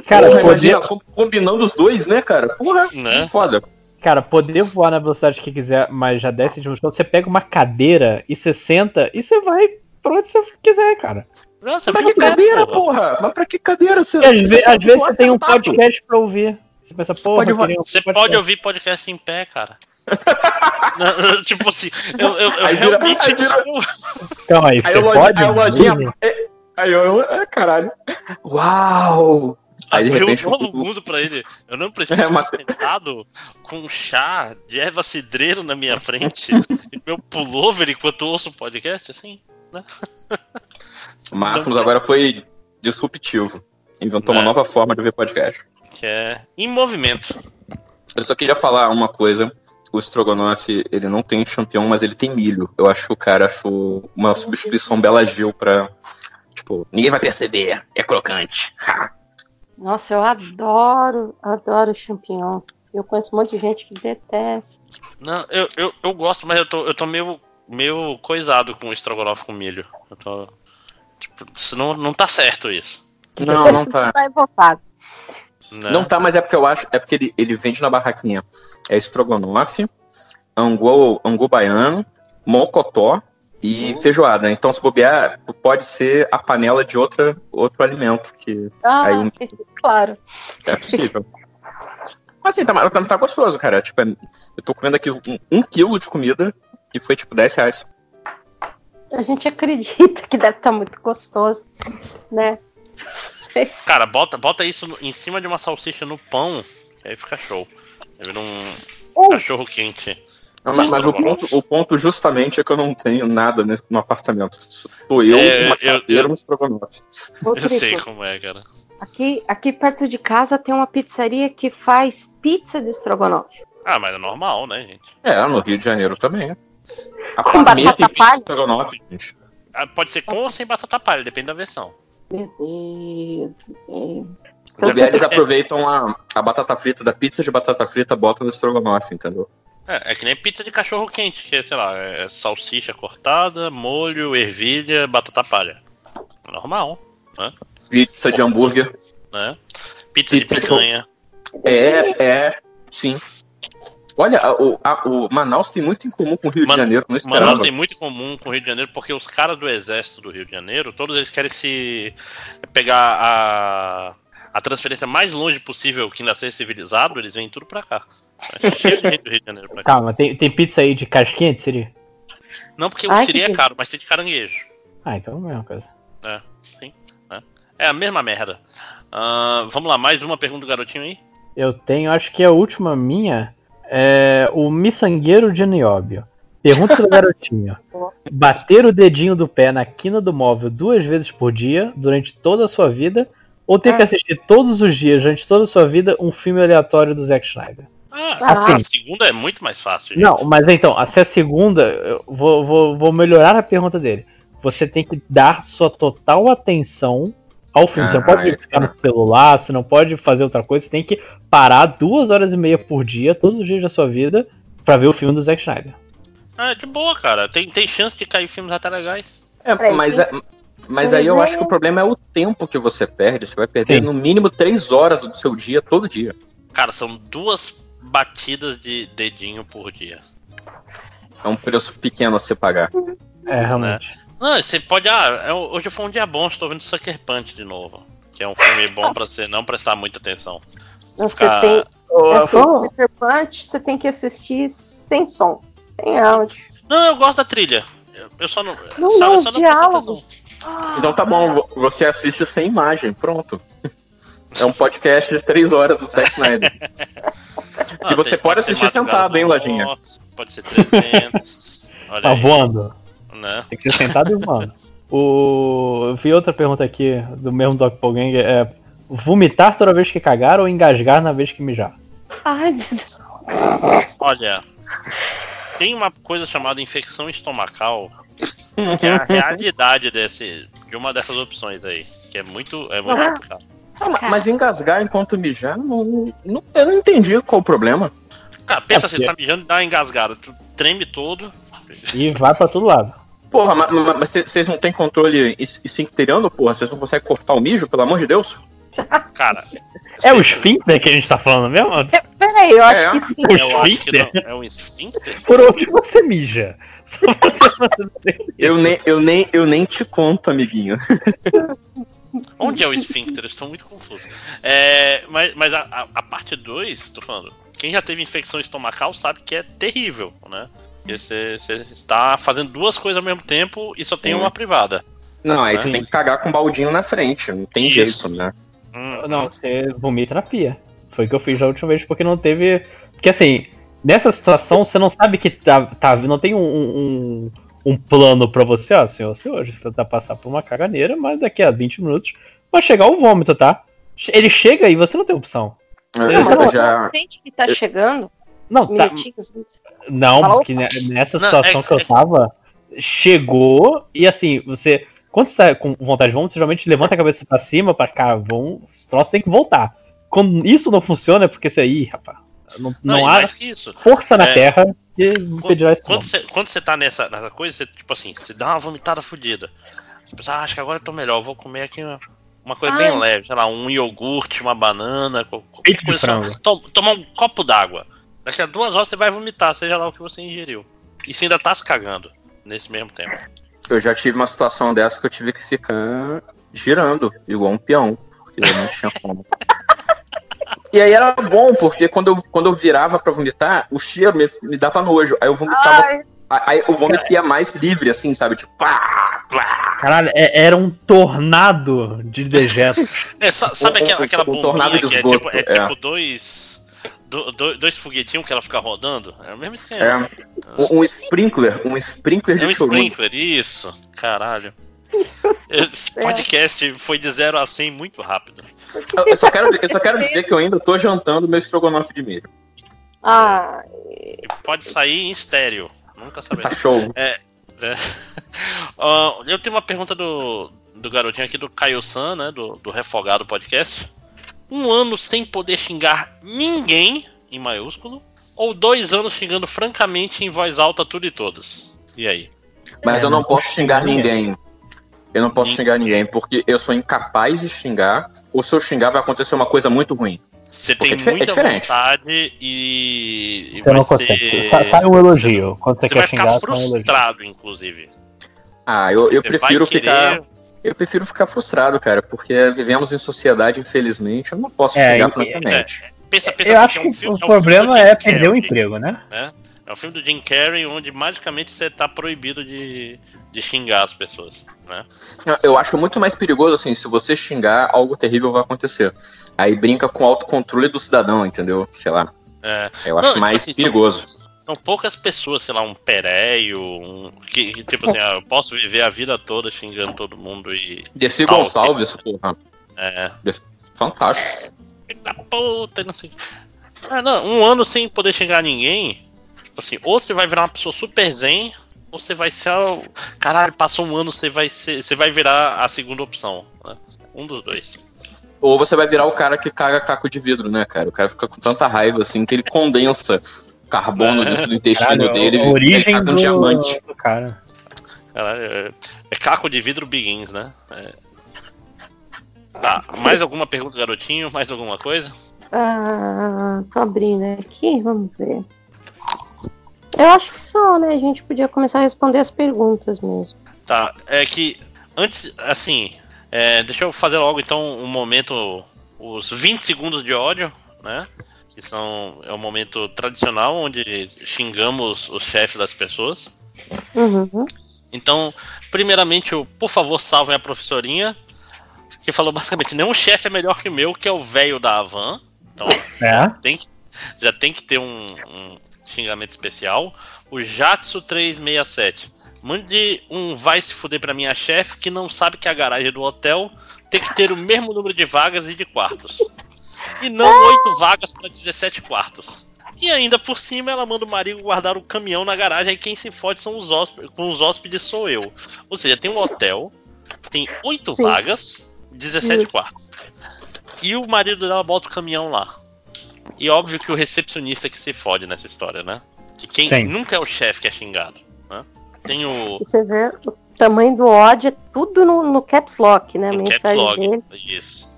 Cara, Porra, imagina, com- combinando os dois, né, cara? Porra, Né? foda. Cara, poder voar na velocidade que quiser, mas já 10 centímetros do chão, você pega uma cadeira e você senta e você vai pra onde você quiser, cara. Você Pra que cadeira, porra. porra? Mas pra que cadeira? Você, às, ve- às vezes você tem um podcast pra ouvir. Você pensa, porra, pode um Você pode ouvir podcast em pé, cara. Não, tipo assim, eu, eu, eu Aí vira- realmente. aí vira- Calma aí, Aí você pode? aí lojinha. é- Aí eu, é, caralho. Uau! Aí de repente um novo mundo pra ele. Eu não preciso É, estar mas- sentado com um chá de erva cidreiro na minha frente e meu pullover enquanto ouço o podcast, assim, né? o Máximos agora foi disruptivo. Inventou uma É. nova forma de ver podcast. Que é em movimento. Eu só queria falar uma coisa. O Strogonoff, ele não tem champignon, mas ele tem milho. Eu acho que o cara achou uma substituição Bela Gil pra. Tipo, ninguém vai perceber. É crocante. Ha. Nossa, eu adoro, adoro champignon. Eu conheço um monte de gente que detesta. Não, eu, eu, eu gosto, mas eu tô, eu tô meio, meio coisado com o estrogonofe com milho. Eu tô. Tipo, não, não tá certo isso. Não, não tá. Tá revoltado. Né? Não tá, mas é porque eu acho. É porque ele, ele vende na barraquinha. É estrogonofe, angu, angu baiano, mocotó e feijoada. Então, se bobear, pode ser a panela de outra, outro alimento, que Ah, aí claro. é possível. Mas assim, tá, tá, tá gostoso, cara. Tipo, é- eu tô comendo aqui um, um quilo de comida e foi tipo 10 reais. A gente acredita que deve estar muito gostoso, né? Cara, bota, bota isso em cima de uma salsicha no pão, aí fica show. Vira um Uh. cachorro quente. Mas, mas o, ponto, o ponto justamente é que eu não tenho nada nesse, no apartamento. Tô eu, É, uma eu- cadeira, um estrogonofe. Eu sei como é, cara. aqui, aqui perto de casa tem uma pizzaria que faz pizza de estrogonofe. Ah, mas é normal, né, gente? É, no Rio de Janeiro também. A Com batata tem pizza palha? de estrogonofe, gente. Ah, Pode ser com ou sem batata palha, depende da versão. Meu Deus, meu Deus. Bobear, eles aproveitam a, a batata frita da pizza de batata frita, botam no estrogonofe, entendeu? É, é que nem pizza de cachorro quente, que é, sei lá, é salsicha cortada, molho, ervilha, batata palha. Normal, né? Pizza de hambúrguer. né? Pizza, de Pizza de picanha. É, é, sim. Olha, o, a- o Manaus tem muito em comum com o Rio Man- de Janeiro, não esperava. Manaus tem muito em comum com o Rio de Janeiro, porque os caras do exército do Rio de Janeiro, todos eles querem se pegar a, a transferência mais longe possível que nascer civilizado, eles vêm tudo pra cá. É cheio de gente do Rio de Janeiro pra cá. Calma, tem, tem pizza aí de casquinha, seria? Não porque o Ai, siri que é caro, mas tem de caranguejo. Ah, então é a mesma coisa. É, sim. É, É a mesma merda. Ah, vamos lá, mais uma pergunta do garotinho aí? Eu tenho, acho que a última minha é o miçangueiro de Nióbio. Pergunta do garotinho. Bater o dedinho do pé na quina do móvel duas vezes por dia durante toda a sua vida ou ter que assistir todos os dias, durante toda a sua vida, um filme aleatório do Zack Snyder? Ah, Ah. a segunda é muito mais fácil. gente. Não, mas então, se a segunda, eu vou, vou, vou melhorar a pergunta dele. Você tem que dar sua total atenção ao filme. Você não Ah, pode é. ficar no celular, você não pode fazer outra coisa. Você tem que parar duas horas e meia por dia, todos os dias da sua vida, pra ver o filme do Zack Snyder. Ah, de boa, cara. Tem, tem chance de cair filmes até legais. É, mas, é- mas aí eu acho é- que o problema é o tempo que você perde. Você vai perder Sim. no mínimo três horas do seu dia, todo dia. Cara, são duas batidas de dedinho por dia. É um preço pequeno a se pagar. É, realmente. Não, você pode. Ah, é- hoje foi um dia bom, estou vendo Sucker Punch de novo. Que é um filme bom pra você não prestar muita atenção. Você Ficar- tem. É Sucker Punch, você tem que assistir sem som, sem áudio. Não, eu gosto da trilha. Eu, só não. Não, só, não, eu só não. Então tá bom, vo- você assiste sem imagem, pronto. É um podcast de três horas do Zack Snyder. Ah, E você tem- pode ser assistir sentado, hein, Lojinha? Pode ser 300. Olha Tá aí, voando. né? Tem que ser sentado e voando. O... Eu vi outra pergunta aqui do mesmo Doc Polgang. É vomitar toda vez que cagar ou engasgar na vez que mijar? Ai, meu Deus. Olha, tem uma coisa chamada infecção estomacal, que é a realidade desse, de uma dessas opções aí, que é muito, é muito complicado. Ah, ma- mas engasgar enquanto mijar, não, não- eu não entendi qual o problema. Cara, pensa É assim, porque- tá mijando e dá uma engasgada, tu treme todo. E vai pra todo lado. Porra, ma- ma- mas vocês não têm controle es- esfincteriano, porra? Vocês não conseguem cortar o mijo, pelo amor de Deus? Cara, É o esfíncter que a gente tá falando mesmo? Peraí, eu acho É. que isso O eu acho que esfíncter? não. É um esfíncter? Por onde você mija? Eu nem, eu, nem, eu nem te conto, amiguinho. Onde é o esfíncter? Estou muito confuso. É, mas mas a, a- a parte 2, tô falando, quem já teve infecção estomacal sabe que é terrível, né? Porque você, você está fazendo duas coisas ao mesmo tempo e só tem Sim. uma privada. Não, aí Sim. você tem que cagar com um baldinho na frente. Não tem Isso. jeito, né? Hum, Não, você vomita na pia. Foi o que eu fiz da última vez, porque não teve. Porque assim, nessa situação você não sabe que tá. tá não tem um, um, um plano pra você, ó, senhor, você hoje você tá passar por uma caganeira, mas daqui a 20 minutos vai chegar o vômito, tá? Ele chega e você não tem opção. Eu, Não, já, Não, já- sente que tá chegando. Não, tá. Não, Fala, porque ne- nessa Não, situação é- que eu é- tava, chegou e assim, você. Quando você tá com vontade de vômito, você geralmente levanta a cabeça pra cima, pra cá, vão. Esse troço tem que voltar. Quando isso não funciona, é porque você aí, rapaz. Não, não, não há mais que isso. força na É. terra que impedirá isso. Quando você, quando você tá nessa, nessa coisa, você, tipo assim, você dá uma vomitada fodida. Você pensa, ah, acho que agora eu tô melhor, vou comer aqui uma, uma coisa bem Ai. leve, sei lá, um iogurte, uma banana, qual- qualquer coisa. Só, tomar um copo d'água. Daqui a duas horas você vai vomitar, seja lá o que você ingeriu. E você ainda tá se cagando nesse mesmo tempo. Eu já tive uma situação dessa que eu tive que ficar girando, igual um peão, porque eu não tinha como. E aí era bom, porque quando eu, quando eu virava pra vomitar, o cheiro me, me dava nojo. Aí eu vomitava. Ai. Aí o vômito ia mais livre, assim, sabe? Tipo, pá, pá. Caralho, é- era um tornado de dejetos. É, sa- sabe aquela, aquela o tornado bombinha de que é esgoto, tipo, é é. tipo dois, do- do- dois foguetinhos que ela fica rodando? É o mesmo esquema. É, um, um sprinkler, um sprinkler É um de chorume. sprinkler, isso. Caralho. Esse podcast foi de 0 a 100 muito rápido. Eu, só quero, eu só quero dizer que eu ainda tô jantando meu estrogonofe de milho. Ah, E pode sair em estéreo. Nunca Tá saberá. show. É. é. Ó, eu tenho uma pergunta do, do garotinho aqui do Caio San, né? Do, do Refogado Podcast. Um ano sem poder xingar ninguém, em maiúsculo, ou dois anos xingando francamente em voz alta tudo e todos? E aí? Mas eu não posso xingar ninguém. Eu não posso xingar ninguém, porque eu sou incapaz de xingar, ou se eu xingar vai acontecer uma coisa muito ruim. Você Porque tem é é muita diferente. vontade e, e Você vai não consegue. ser... Sai sai um elogio. Quando você, Você quer vai xingar, ficar um elogio. frustrado, inclusive. Ah, eu, eu Você prefiro querer- ficar. Eu prefiro ficar frustrado, cara, porque vivemos em sociedade, infelizmente, eu não posso É, xingar e- francamente. Pensa, pensa Eu acho é um que filme- o é um problema é perder o emprego, né? né? É um filme do Jim Carrey onde magicamente você tá proibido de, de xingar as pessoas, né? Eu acho muito mais perigoso, assim, se você xingar, algo terrível vai acontecer. Aí brinca com o autocontrole do cidadão, entendeu? Sei lá. É, Eu acho Não, tipo mais assim, perigoso. São poucas pessoas, sei lá, um Pereio, um, que, que, tipo assim, ah, eu posso viver a vida toda xingando todo mundo e. Desi Tá, Gonçalves, porra. É. Fantástico. Da puta, não sei. Ah, não, um ano sem poder xingar ninguém, assim, ou você vai virar uma pessoa super zen, ou você vai ser. o- Caralho, passou um ano, você vai ser. Você vai virar a segunda opção. né? Um dos dois. Ou você vai virar o cara que caga caco de vidro, né, cara? O cara fica com tanta raiva, assim, que ele condensa carbono É. dentro do intestino Caralho, dele a origem caga um do, diamante. do cara. Caralho, é, é caco de vidro Begins, né? É. Tá, mais alguma pergunta, garotinho? Mais alguma coisa? ah, tô abrindo aqui, vamos ver. Eu acho que só, né? A gente podia começar a responder as perguntas mesmo. Tá, é que antes, assim, é, deixa eu fazer logo então um momento, os 20 segundos de ódio, né? Que são, é o momento tradicional onde xingamos os chefes das pessoas. Uhum. Então, primeiramente, o por favor salvem a professorinha, que falou basicamente, nenhum chefe é melhor que o meu, que é o velho da Avan. Então, É. tem que- já tem que ter um, um xingamento especial. O Jatsu 367. Mande um vai se fuder pra minha chefe que não sabe que a garagem do hotel tem que ter o mesmo número de vagas e de quartos. E não oito vagas para 17 quartos. E ainda por cima ela manda o marido guardar o caminhão na garagem e quem se fode são os hóspedes, com os hóspedes sou eu. Ou seja, tem um hotel, tem oito vagas, 17 Sim. quartos. E o marido dela bota o caminhão lá. E óbvio que o recepcionista que se fode nessa história, né? Que quem Sim. nunca é o chefe que é xingado. Né? Tem o, Você vê o tamanho do ódio, é tudo no, no caps lock, né? A o caps lock. dele. Isso.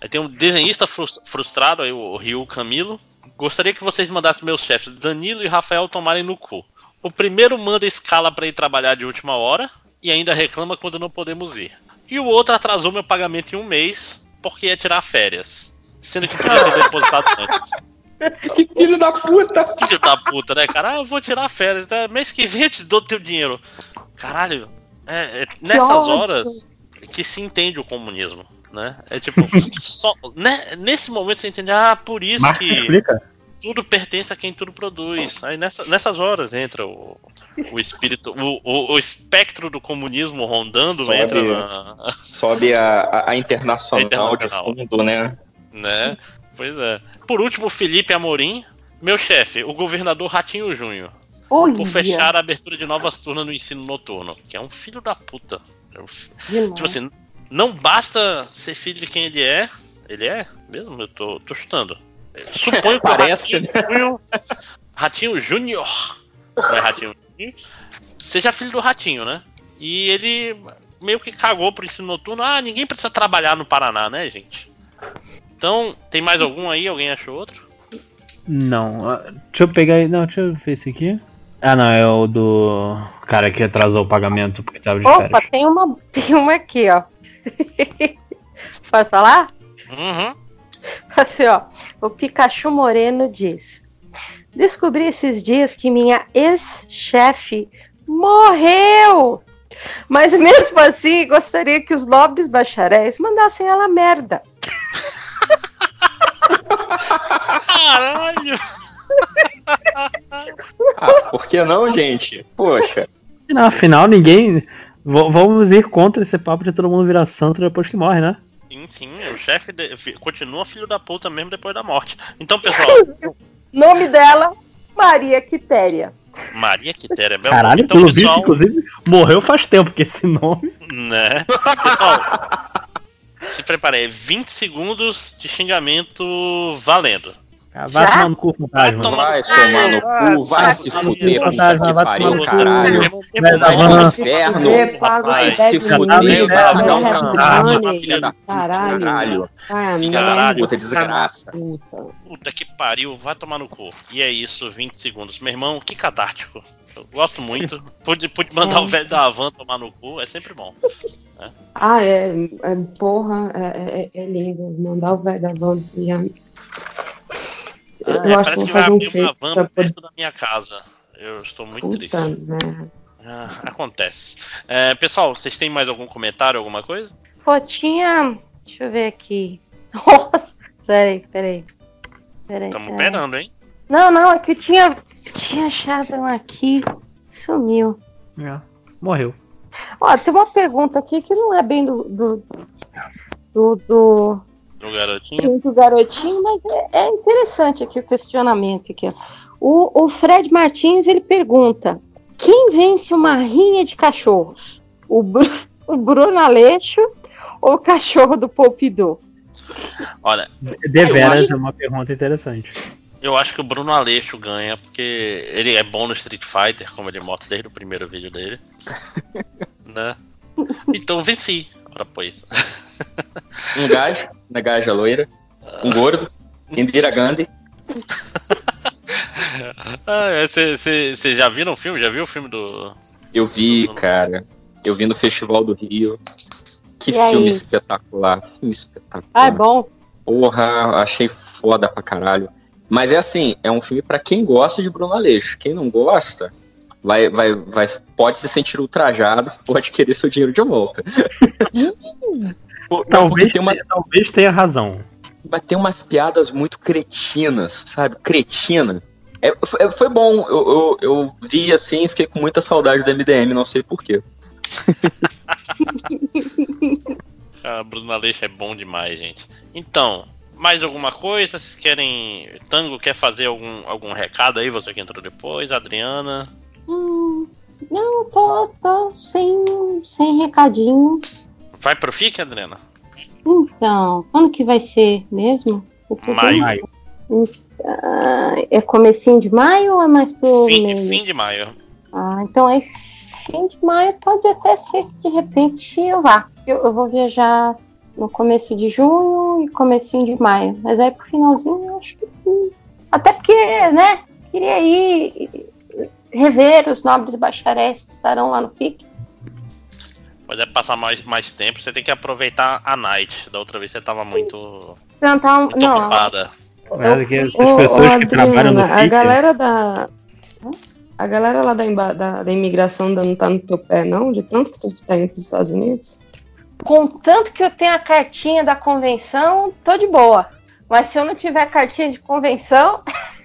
Aí tem um desenhista frus- frustrado, aí, o Ryu Camilo. Gostaria que vocês mandassem meus chefes Danilo e Rafael tomarem no cu. O primeiro manda escala pra ir trabalhar de última hora e ainda reclama quando não podemos ir. E o outro atrasou meu pagamento em um mês porque ia tirar férias. Sendo que podia ter depositado antes. Que filho da puta! Filho da puta, né, cara? Ah, eu vou tirar férias. Né? Mês que vem eu te dou teu dinheiro. Caralho, é, é nessas horas que se entende o comunismo, né? É tipo, só, né? nesse momento você entende, ah, por isso que explica? tudo pertence a quem tudo produz. Aí nessa- nessas horas entra o, o espírito, o, o, o espectro do comunismo rondando, Sobe. entra na, Sobe a, a, a internacional, Internacional. de fundo, né? Né? Pois é. Por último, Felipe Amorim, meu chefe, o governador Ratinho Júnior. Por fechar a abertura de novas turmas no ensino noturno, que é um filho da puta. É um fi-. Tipo assim, não basta ser filho de quem ele é. Ele é? Mesmo? Eu tô, tô chutando. Suponho que Parece, o Ratinho, Júnior- Ratinho Júnior, não é Ratinho Júnior, seja filho do Ratinho, né? E ele meio que cagou pro ensino noturno. Ah, ninguém precisa trabalhar no Paraná, né, gente? Então, tem mais algum aí? Alguém achou outro? Não, ah, deixa eu pegar aí. Não, deixa eu ver esse aqui. Ah, não, é o do cara que atrasou o pagamento porque tava de Opa, férias. tem uma, tem uma aqui, ó. Pode falar? Uhum. Assim, ó. O Pikachu Moreno diz: Descobri esses dias que minha ex-chefe morreu. Mas mesmo assim, gostaria que os nobres bacharéis mandassem ela merda. Caralho! Ah, por que não, gente? Poxa. Não, afinal, ninguém. v- vamos ir contra esse papo de todo mundo virar santo depois que morre, né? Sim, sim, o chefe de- continua filho da puta mesmo depois da morte. Então, pessoal, Nome dela, Maria Quitéria. Maria Quitéria é belo Caralho, nome. Então, pelo pessoal, visto, inclusive, morreu faz tempo, porque esse nome. né? Pessoal, se prepare aí, 20 segundos de xingamento valendo. Ah, vai tomar no cu, fantasma. Vai tomar no cu, vai se fuder, fantasma, vai pariu, tomar no cu. inferno. Fuder, se fuder, vai dar um o fantasma, money. filha da puta, Caralho. caralho. Puta, desgraça. Puta. Puta que pariu, vai tomar no cu. E é isso, 20 segundos. Meu irmão, que catártico. Eu gosto muito. Pude, pude mandar É. o velho da van tomar no cu, é sempre bom. Ah, é, é porra, é, é, é lindo. Mandar o velho da van. já- Eu É, acho que parece vou que vai fazer um abrir uma feito van pra poder. perto da minha casa. Eu estou muito triste. Puta merda. Ah, acontece. É, pessoal, vocês têm mais algum comentário, alguma coisa? Pô, tinha. Deixa eu ver aqui. Nossa, peraí, peraí. Peraí. Estamos peraí. esperando, hein? Não, não, é que eu tinha, tinha achado um aqui. Sumiu. É, morreu. Ó, tem uma pergunta aqui que não é bem do. do, do, do, Do garotinho. do garotinho, mas é, é interessante aqui o questionamento. Aqui, o, o Fred Martins ele pergunta: quem vence uma rinha de cachorros? O, Bru, o Bruno Aleixo ou o cachorro do Pompidou? Olha, Deveras é uma pergunta interessante. Eu acho que o Bruno Aleixo ganha, porque ele é bom no Street Fighter, como ele mostra desde o primeiro vídeo dele. né? Então venci. Ora, pois. Um gajo, uma gaja loira, um gordo, Indira Gandhi. Você Ah, já viram o filme? Já viu o filme do. Eu vi, cara. Eu vi no Festival do Rio. Que E aí? filme espetacular. Filme espetacular. Ah, é bom. Porra, achei foda pra caralho. Mas é assim, é um filme pra quem gosta de Bruno Aleixo. Quem não gosta, vai, vai, vai, pode se sentir ultrajado, pode querer seu dinheiro de volta. Pô, Talvez, tem umas, tenha- talvez tenha razão. mas tem umas piadas muito cretinas, sabe? Cretina. É, foi, foi bom, eu, eu, eu vi assim e fiquei com muita saudade do MDM, não sei porquê. Ah, Bruno Aleixo é bom demais, gente. Então, mais alguma coisa? Vocês querem. Tango quer fazer algum, algum recado aí? Você que entrou depois, Adriana. Hum, não, tô, tô sem, sem recadinho. Vai pro FIC, Adriana? Então, quando que vai ser mesmo? Maio. Ah, é comecinho de maio ou é mais pro Fim, meio? fim de maio. Ah, então é fim de maio, pode até ser que de repente eu vá. Eu, eu vou viajar no começo de junho e comecinho de maio. Mas aí pro finalzinho eu acho que sim. Até porque, né, queria ir rever os nobres bacharéis que estarão lá no FIC. Pode é passar mais, mais tempo. Você tem que aproveitar a night. Da outra vez você tava muito, Tentar um. muito Não, ocupada. É, que as Ô, pessoas ô, que trabalham no Adriana, a galera da. A galera lá da, emba- da, da imigração ainda não tá no teu pé, não? De tanto que tu tá indo pros Estados Unidos? Contanto que eu tenha a cartinha da convenção, tô de boa. Mas se eu não tiver cartinha de convenção.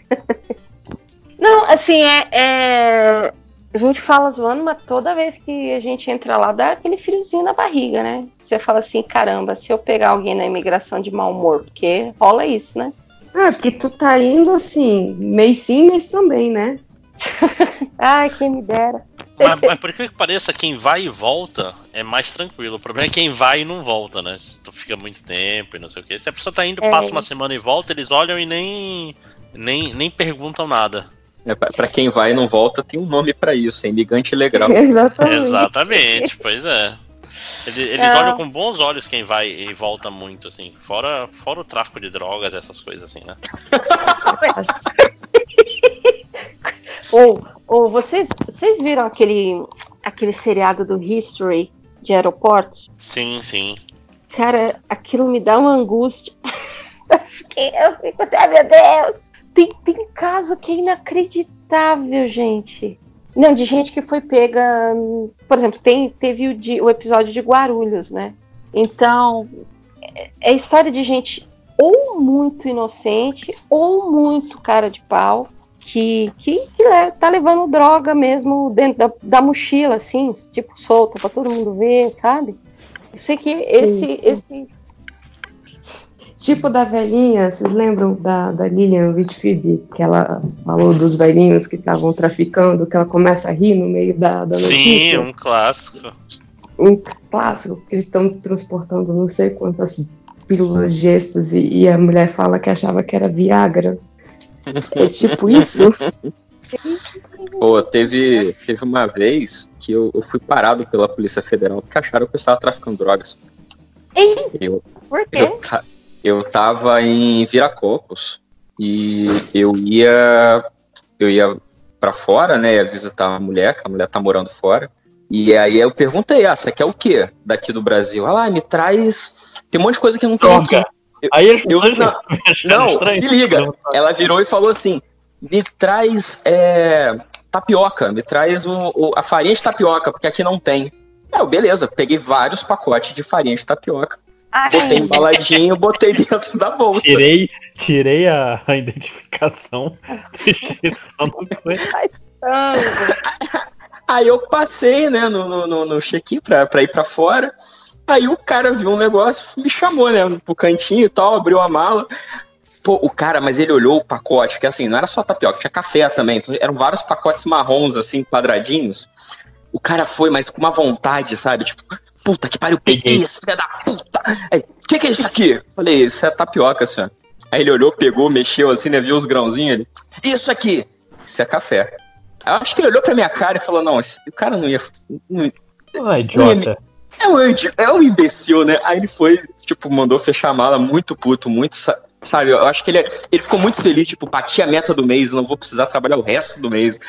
não, assim, é, é- A gente fala zoando, mas toda vez que a gente entra lá, dá aquele friozinho na barriga, né? Você fala assim: caramba, se eu pegar alguém na imigração de mau humor, porque rola isso, né? Ah, porque tu tá indo assim, mês sim, mês também, né? Ai, quem me dera. Mas, mas por que que pareça, quem vai e volta é mais tranquilo. O problema é quem vai e não volta, né? Se tu fica muito tempo e não sei o que. Se a pessoa tá indo, É. passa uma semana e volta, eles olham e nem, nem, nem perguntam nada. É, pra, pra quem vai e não volta, tem um nome pra isso, é imigrante legal. Exatamente. Exatamente, pois é. Eles, eles Não. olham com bons olhos quem vai e volta muito, assim. Fora, fora o tráfico de drogas, essas coisas assim, né? Ou, ou vocês, vocês viram aquele, aquele seriado do History de aeroportos? Sim, sim. Cara, aquilo me dá uma angústia. Eu fico assim, ai meu Deus! Tem, tem caso que é inacreditável, gente. Não, de gente que foi pega. Por exemplo, tem, teve o, de- o episódio de Guarulhos, né? Então, é, é história de gente ou muito inocente ou muito cara de pau que, que, que le- tá levando droga mesmo dentro da, da mochila, assim, tipo, solta pra todo mundo ver, sabe? Eu sei que esse, esse Tipo da velhinha, vocês lembram da, da Lilian Whitfield, que ela falou dos velhinhos que estavam traficando, que ela começa a rir no meio da, da Sim, notícia? um clássico. um clássico, que eles estão transportando não sei quantas pílulas de êxtase e a mulher fala que achava que era Viagra. É tipo isso? Pô, teve, teve uma vez que eu, eu fui parado pela Polícia Federal porque acharam que eu estava traficando drogas. Eu, Por quê? eu, eu tava em Viracopos e eu ia eu ia para fora, né, ia visitar uma mulher, que a mulher tá morando fora. E aí eu perguntei, ah, você quer o quê daqui do Brasil? Ah, lá, me traz tem um monte de coisa que não tem aqui. Eu- Aí as eu- pessoas não, estranho. se liga. Ela virou e falou assim: me traz é, tapioca, me traz o- o- a farinha de tapioca, porque aqui não tem. É, beleza, peguei vários pacotes de farinha de tapioca, Ai, botei embaladinho, botei dentro da bolsa. Tirei, tirei a, a identificação, deixei só no. Aí eu passei, né, no, no, no, no check-in pra, pra ir pra fora. Aí o cara viu um negócio, me chamou, né, pro cantinho e tal, abriu a mala. Pô, o cara, mas ele olhou o pacote, porque assim, não era só tapioca, tinha café também. Então eram vários pacotes marrons, assim, quadradinhos. O cara foi, mas com uma vontade, sabe? Tipo, puta que pariu, peguei isso, filha da puta. Aí, o que, que é isso aqui? Falei, isso é tapioca, senhor. Aí ele olhou, pegou, mexeu assim, né? Viu os grãozinhos ele. Isso aqui! Isso é café. Aí Eu acho que ele olhou pra minha cara e falou: Não, esse o cara não ia. Não, Ah, idiota. é um, idi- é um imbecil, né? Aí ele foi, tipo, mandou fechar a mala muito puto, muito. sa- Sabe, eu acho que ele, ele ficou muito feliz, tipo, bati a meta do mês, não vou precisar trabalhar o resto do mês.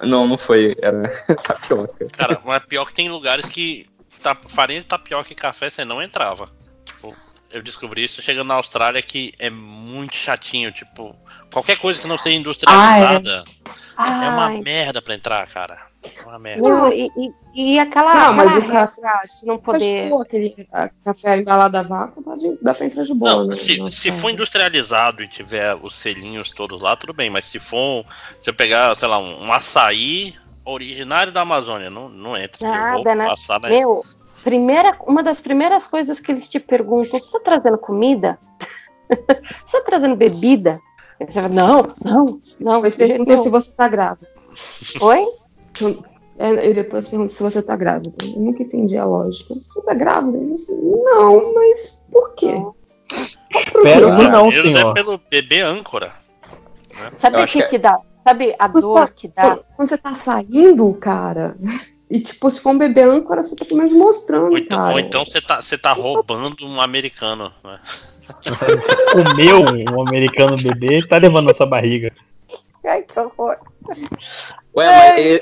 Não, não foi, era tapioca. Cara, mas pior que tem lugares que ta- farinha de tapioca e café você não entrava. Tipo, eu descobri isso chegando na Austrália que é muito chatinho, tipo, qualquer coisa que não seja industrializada é uma Ai. merda pra entrar, cara. É uma merda. Não, e, e, e aquela. Não, mas o café- de não poder. Pode aquele café embalado a vácuo, pode, dá pra entrar de boa. Não, né? se, se for industrializado e tiver os selinhos todos lá, tudo bem. Mas se for, se eu pegar, sei lá, um, um açaí originário da Amazônia, não, não entra. eu vou Nada, né? passar na... Meu, primeira, uma das primeiras coisas que eles te perguntam: você tá trazendo comida? você tá trazendo bebida? Você fala, não, não, não. Perguntou nenhum." se você tá grávida. Oi? É, E depois perguntou se você tá grávida. Eu nunca entendi a lógica. Você tá grávida? Disse, não, mas por quê? Espero que não, Eles é senhor. pelo bebê âncora. Sabe Eu o que, que é- que dá? Sabe a dor tá- que dá? Quando você tá saindo, cara, e tipo, se for um bebê âncora, você tá pelo menos mostrando, Ou então, cara. ou então você tá, você tá roubando um americano, né? Comeu um americano bebê e tá levando na sua barriga. Ai, que horror. Ué, mas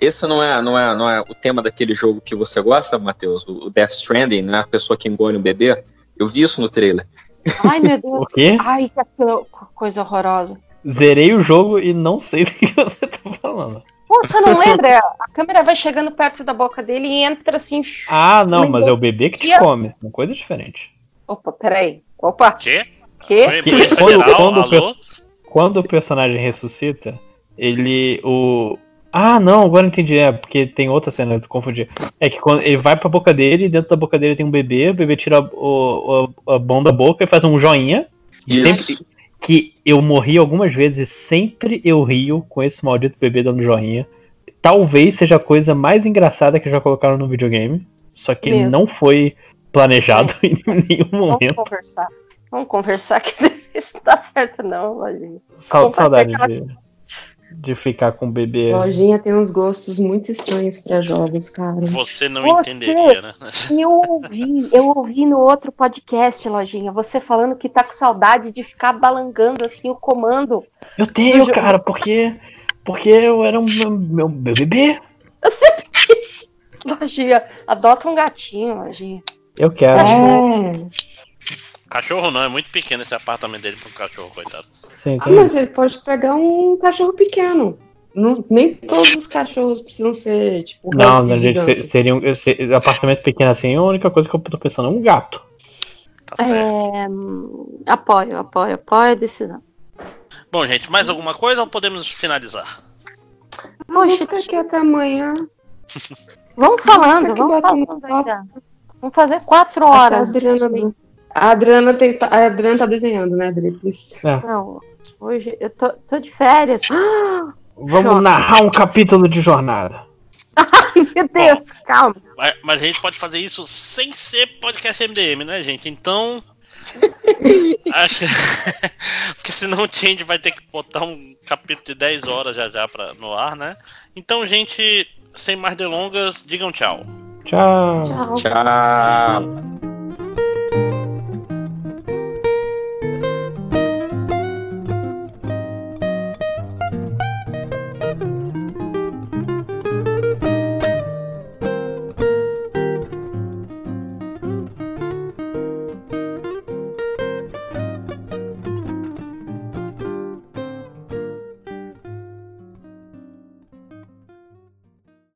esse não é, não, é, não é o tema daquele jogo que você gosta, Matheus? O Death Stranding, né? A pessoa que engole um bebê. Eu vi isso no trailer. Ai, meu Deus. O quê? Ai, que aquilo, coisa horrorosa. Zerei o jogo e não sei do que você tá falando. Pô, você não lembra? A câmera vai chegando perto da boca dele e entra assim. Ah, não, mas é o bebê que te E come, são coisas diferentes. Opa, peraí. Opa, Quê? que? Oi, Polícia Quando- quando alô? Quando o personagem ressuscita, ele. o Ah, não, agora entendi. É, porque tem outra cena, eu confundi. É que quando ele vai pra boca dele, e dentro da boca dele tem um bebê, o bebê tira o, o, a mão da boca e faz um joinha. E Isso. sempre que eu morri algumas vezes, sempre eu rio com esse maldito bebê dando joinha. Talvez seja a coisa mais engraçada que já colocaram no videogame. Só que Meu. não foi planejado em nenhum Vamos momento. conversar. Vamos conversar que isso não tá certo, não, Lojinha. Vamos saudade aquela- de. De ficar com o bebê. Lojinha tem uns gostos muito estranhos pra jogos, cara. Você não Você- entenderia, né? Eu ouvi, eu ouvi no outro podcast, Lojinha, você falando que tá com saudade de ficar balangando assim o comando. Eu tenho, cara, porque. Porque eu era um meu, meu, meu bebê. Eu sempre quis. Lojinha, adota um gatinho, Lojinha. Eu quero. É. Cachorro não, é muito pequeno esse apartamento dele pro cachorro, coitado. Sim, Ah, mas isso. ele pode pegar um cachorro pequeno. Não- nem todos os cachorros precisam ser, tipo, Não, não, gente, seria um apartamento pequeno assim, a única coisa que eu tô pensando é um gato. Tá. É, apoio, apoio, apoio a decisão. Bom, gente, mais alguma coisa ou podemos finalizar? Vamos ficar aqui até amanhã. Vamos falando, vamos falando ainda. Vamos fazer quatro A horas. Adriana, a Adriana, tem, a Adriana tá desenhando, né, Adri? Isso. Não, hoje eu tô, tô de férias. Vamos Choque. narrar um capítulo de jornada. Meu Deus, calma. Mas, mas a gente pode fazer isso sem ser podcast MDM, né, gente? Então. acho Porque senão o Change vai ter que botar um capítulo de 10 horas já já pra, no ar, né? Então, gente, sem mais delongas, digam tchau. Tchau. Tchau. Tchau.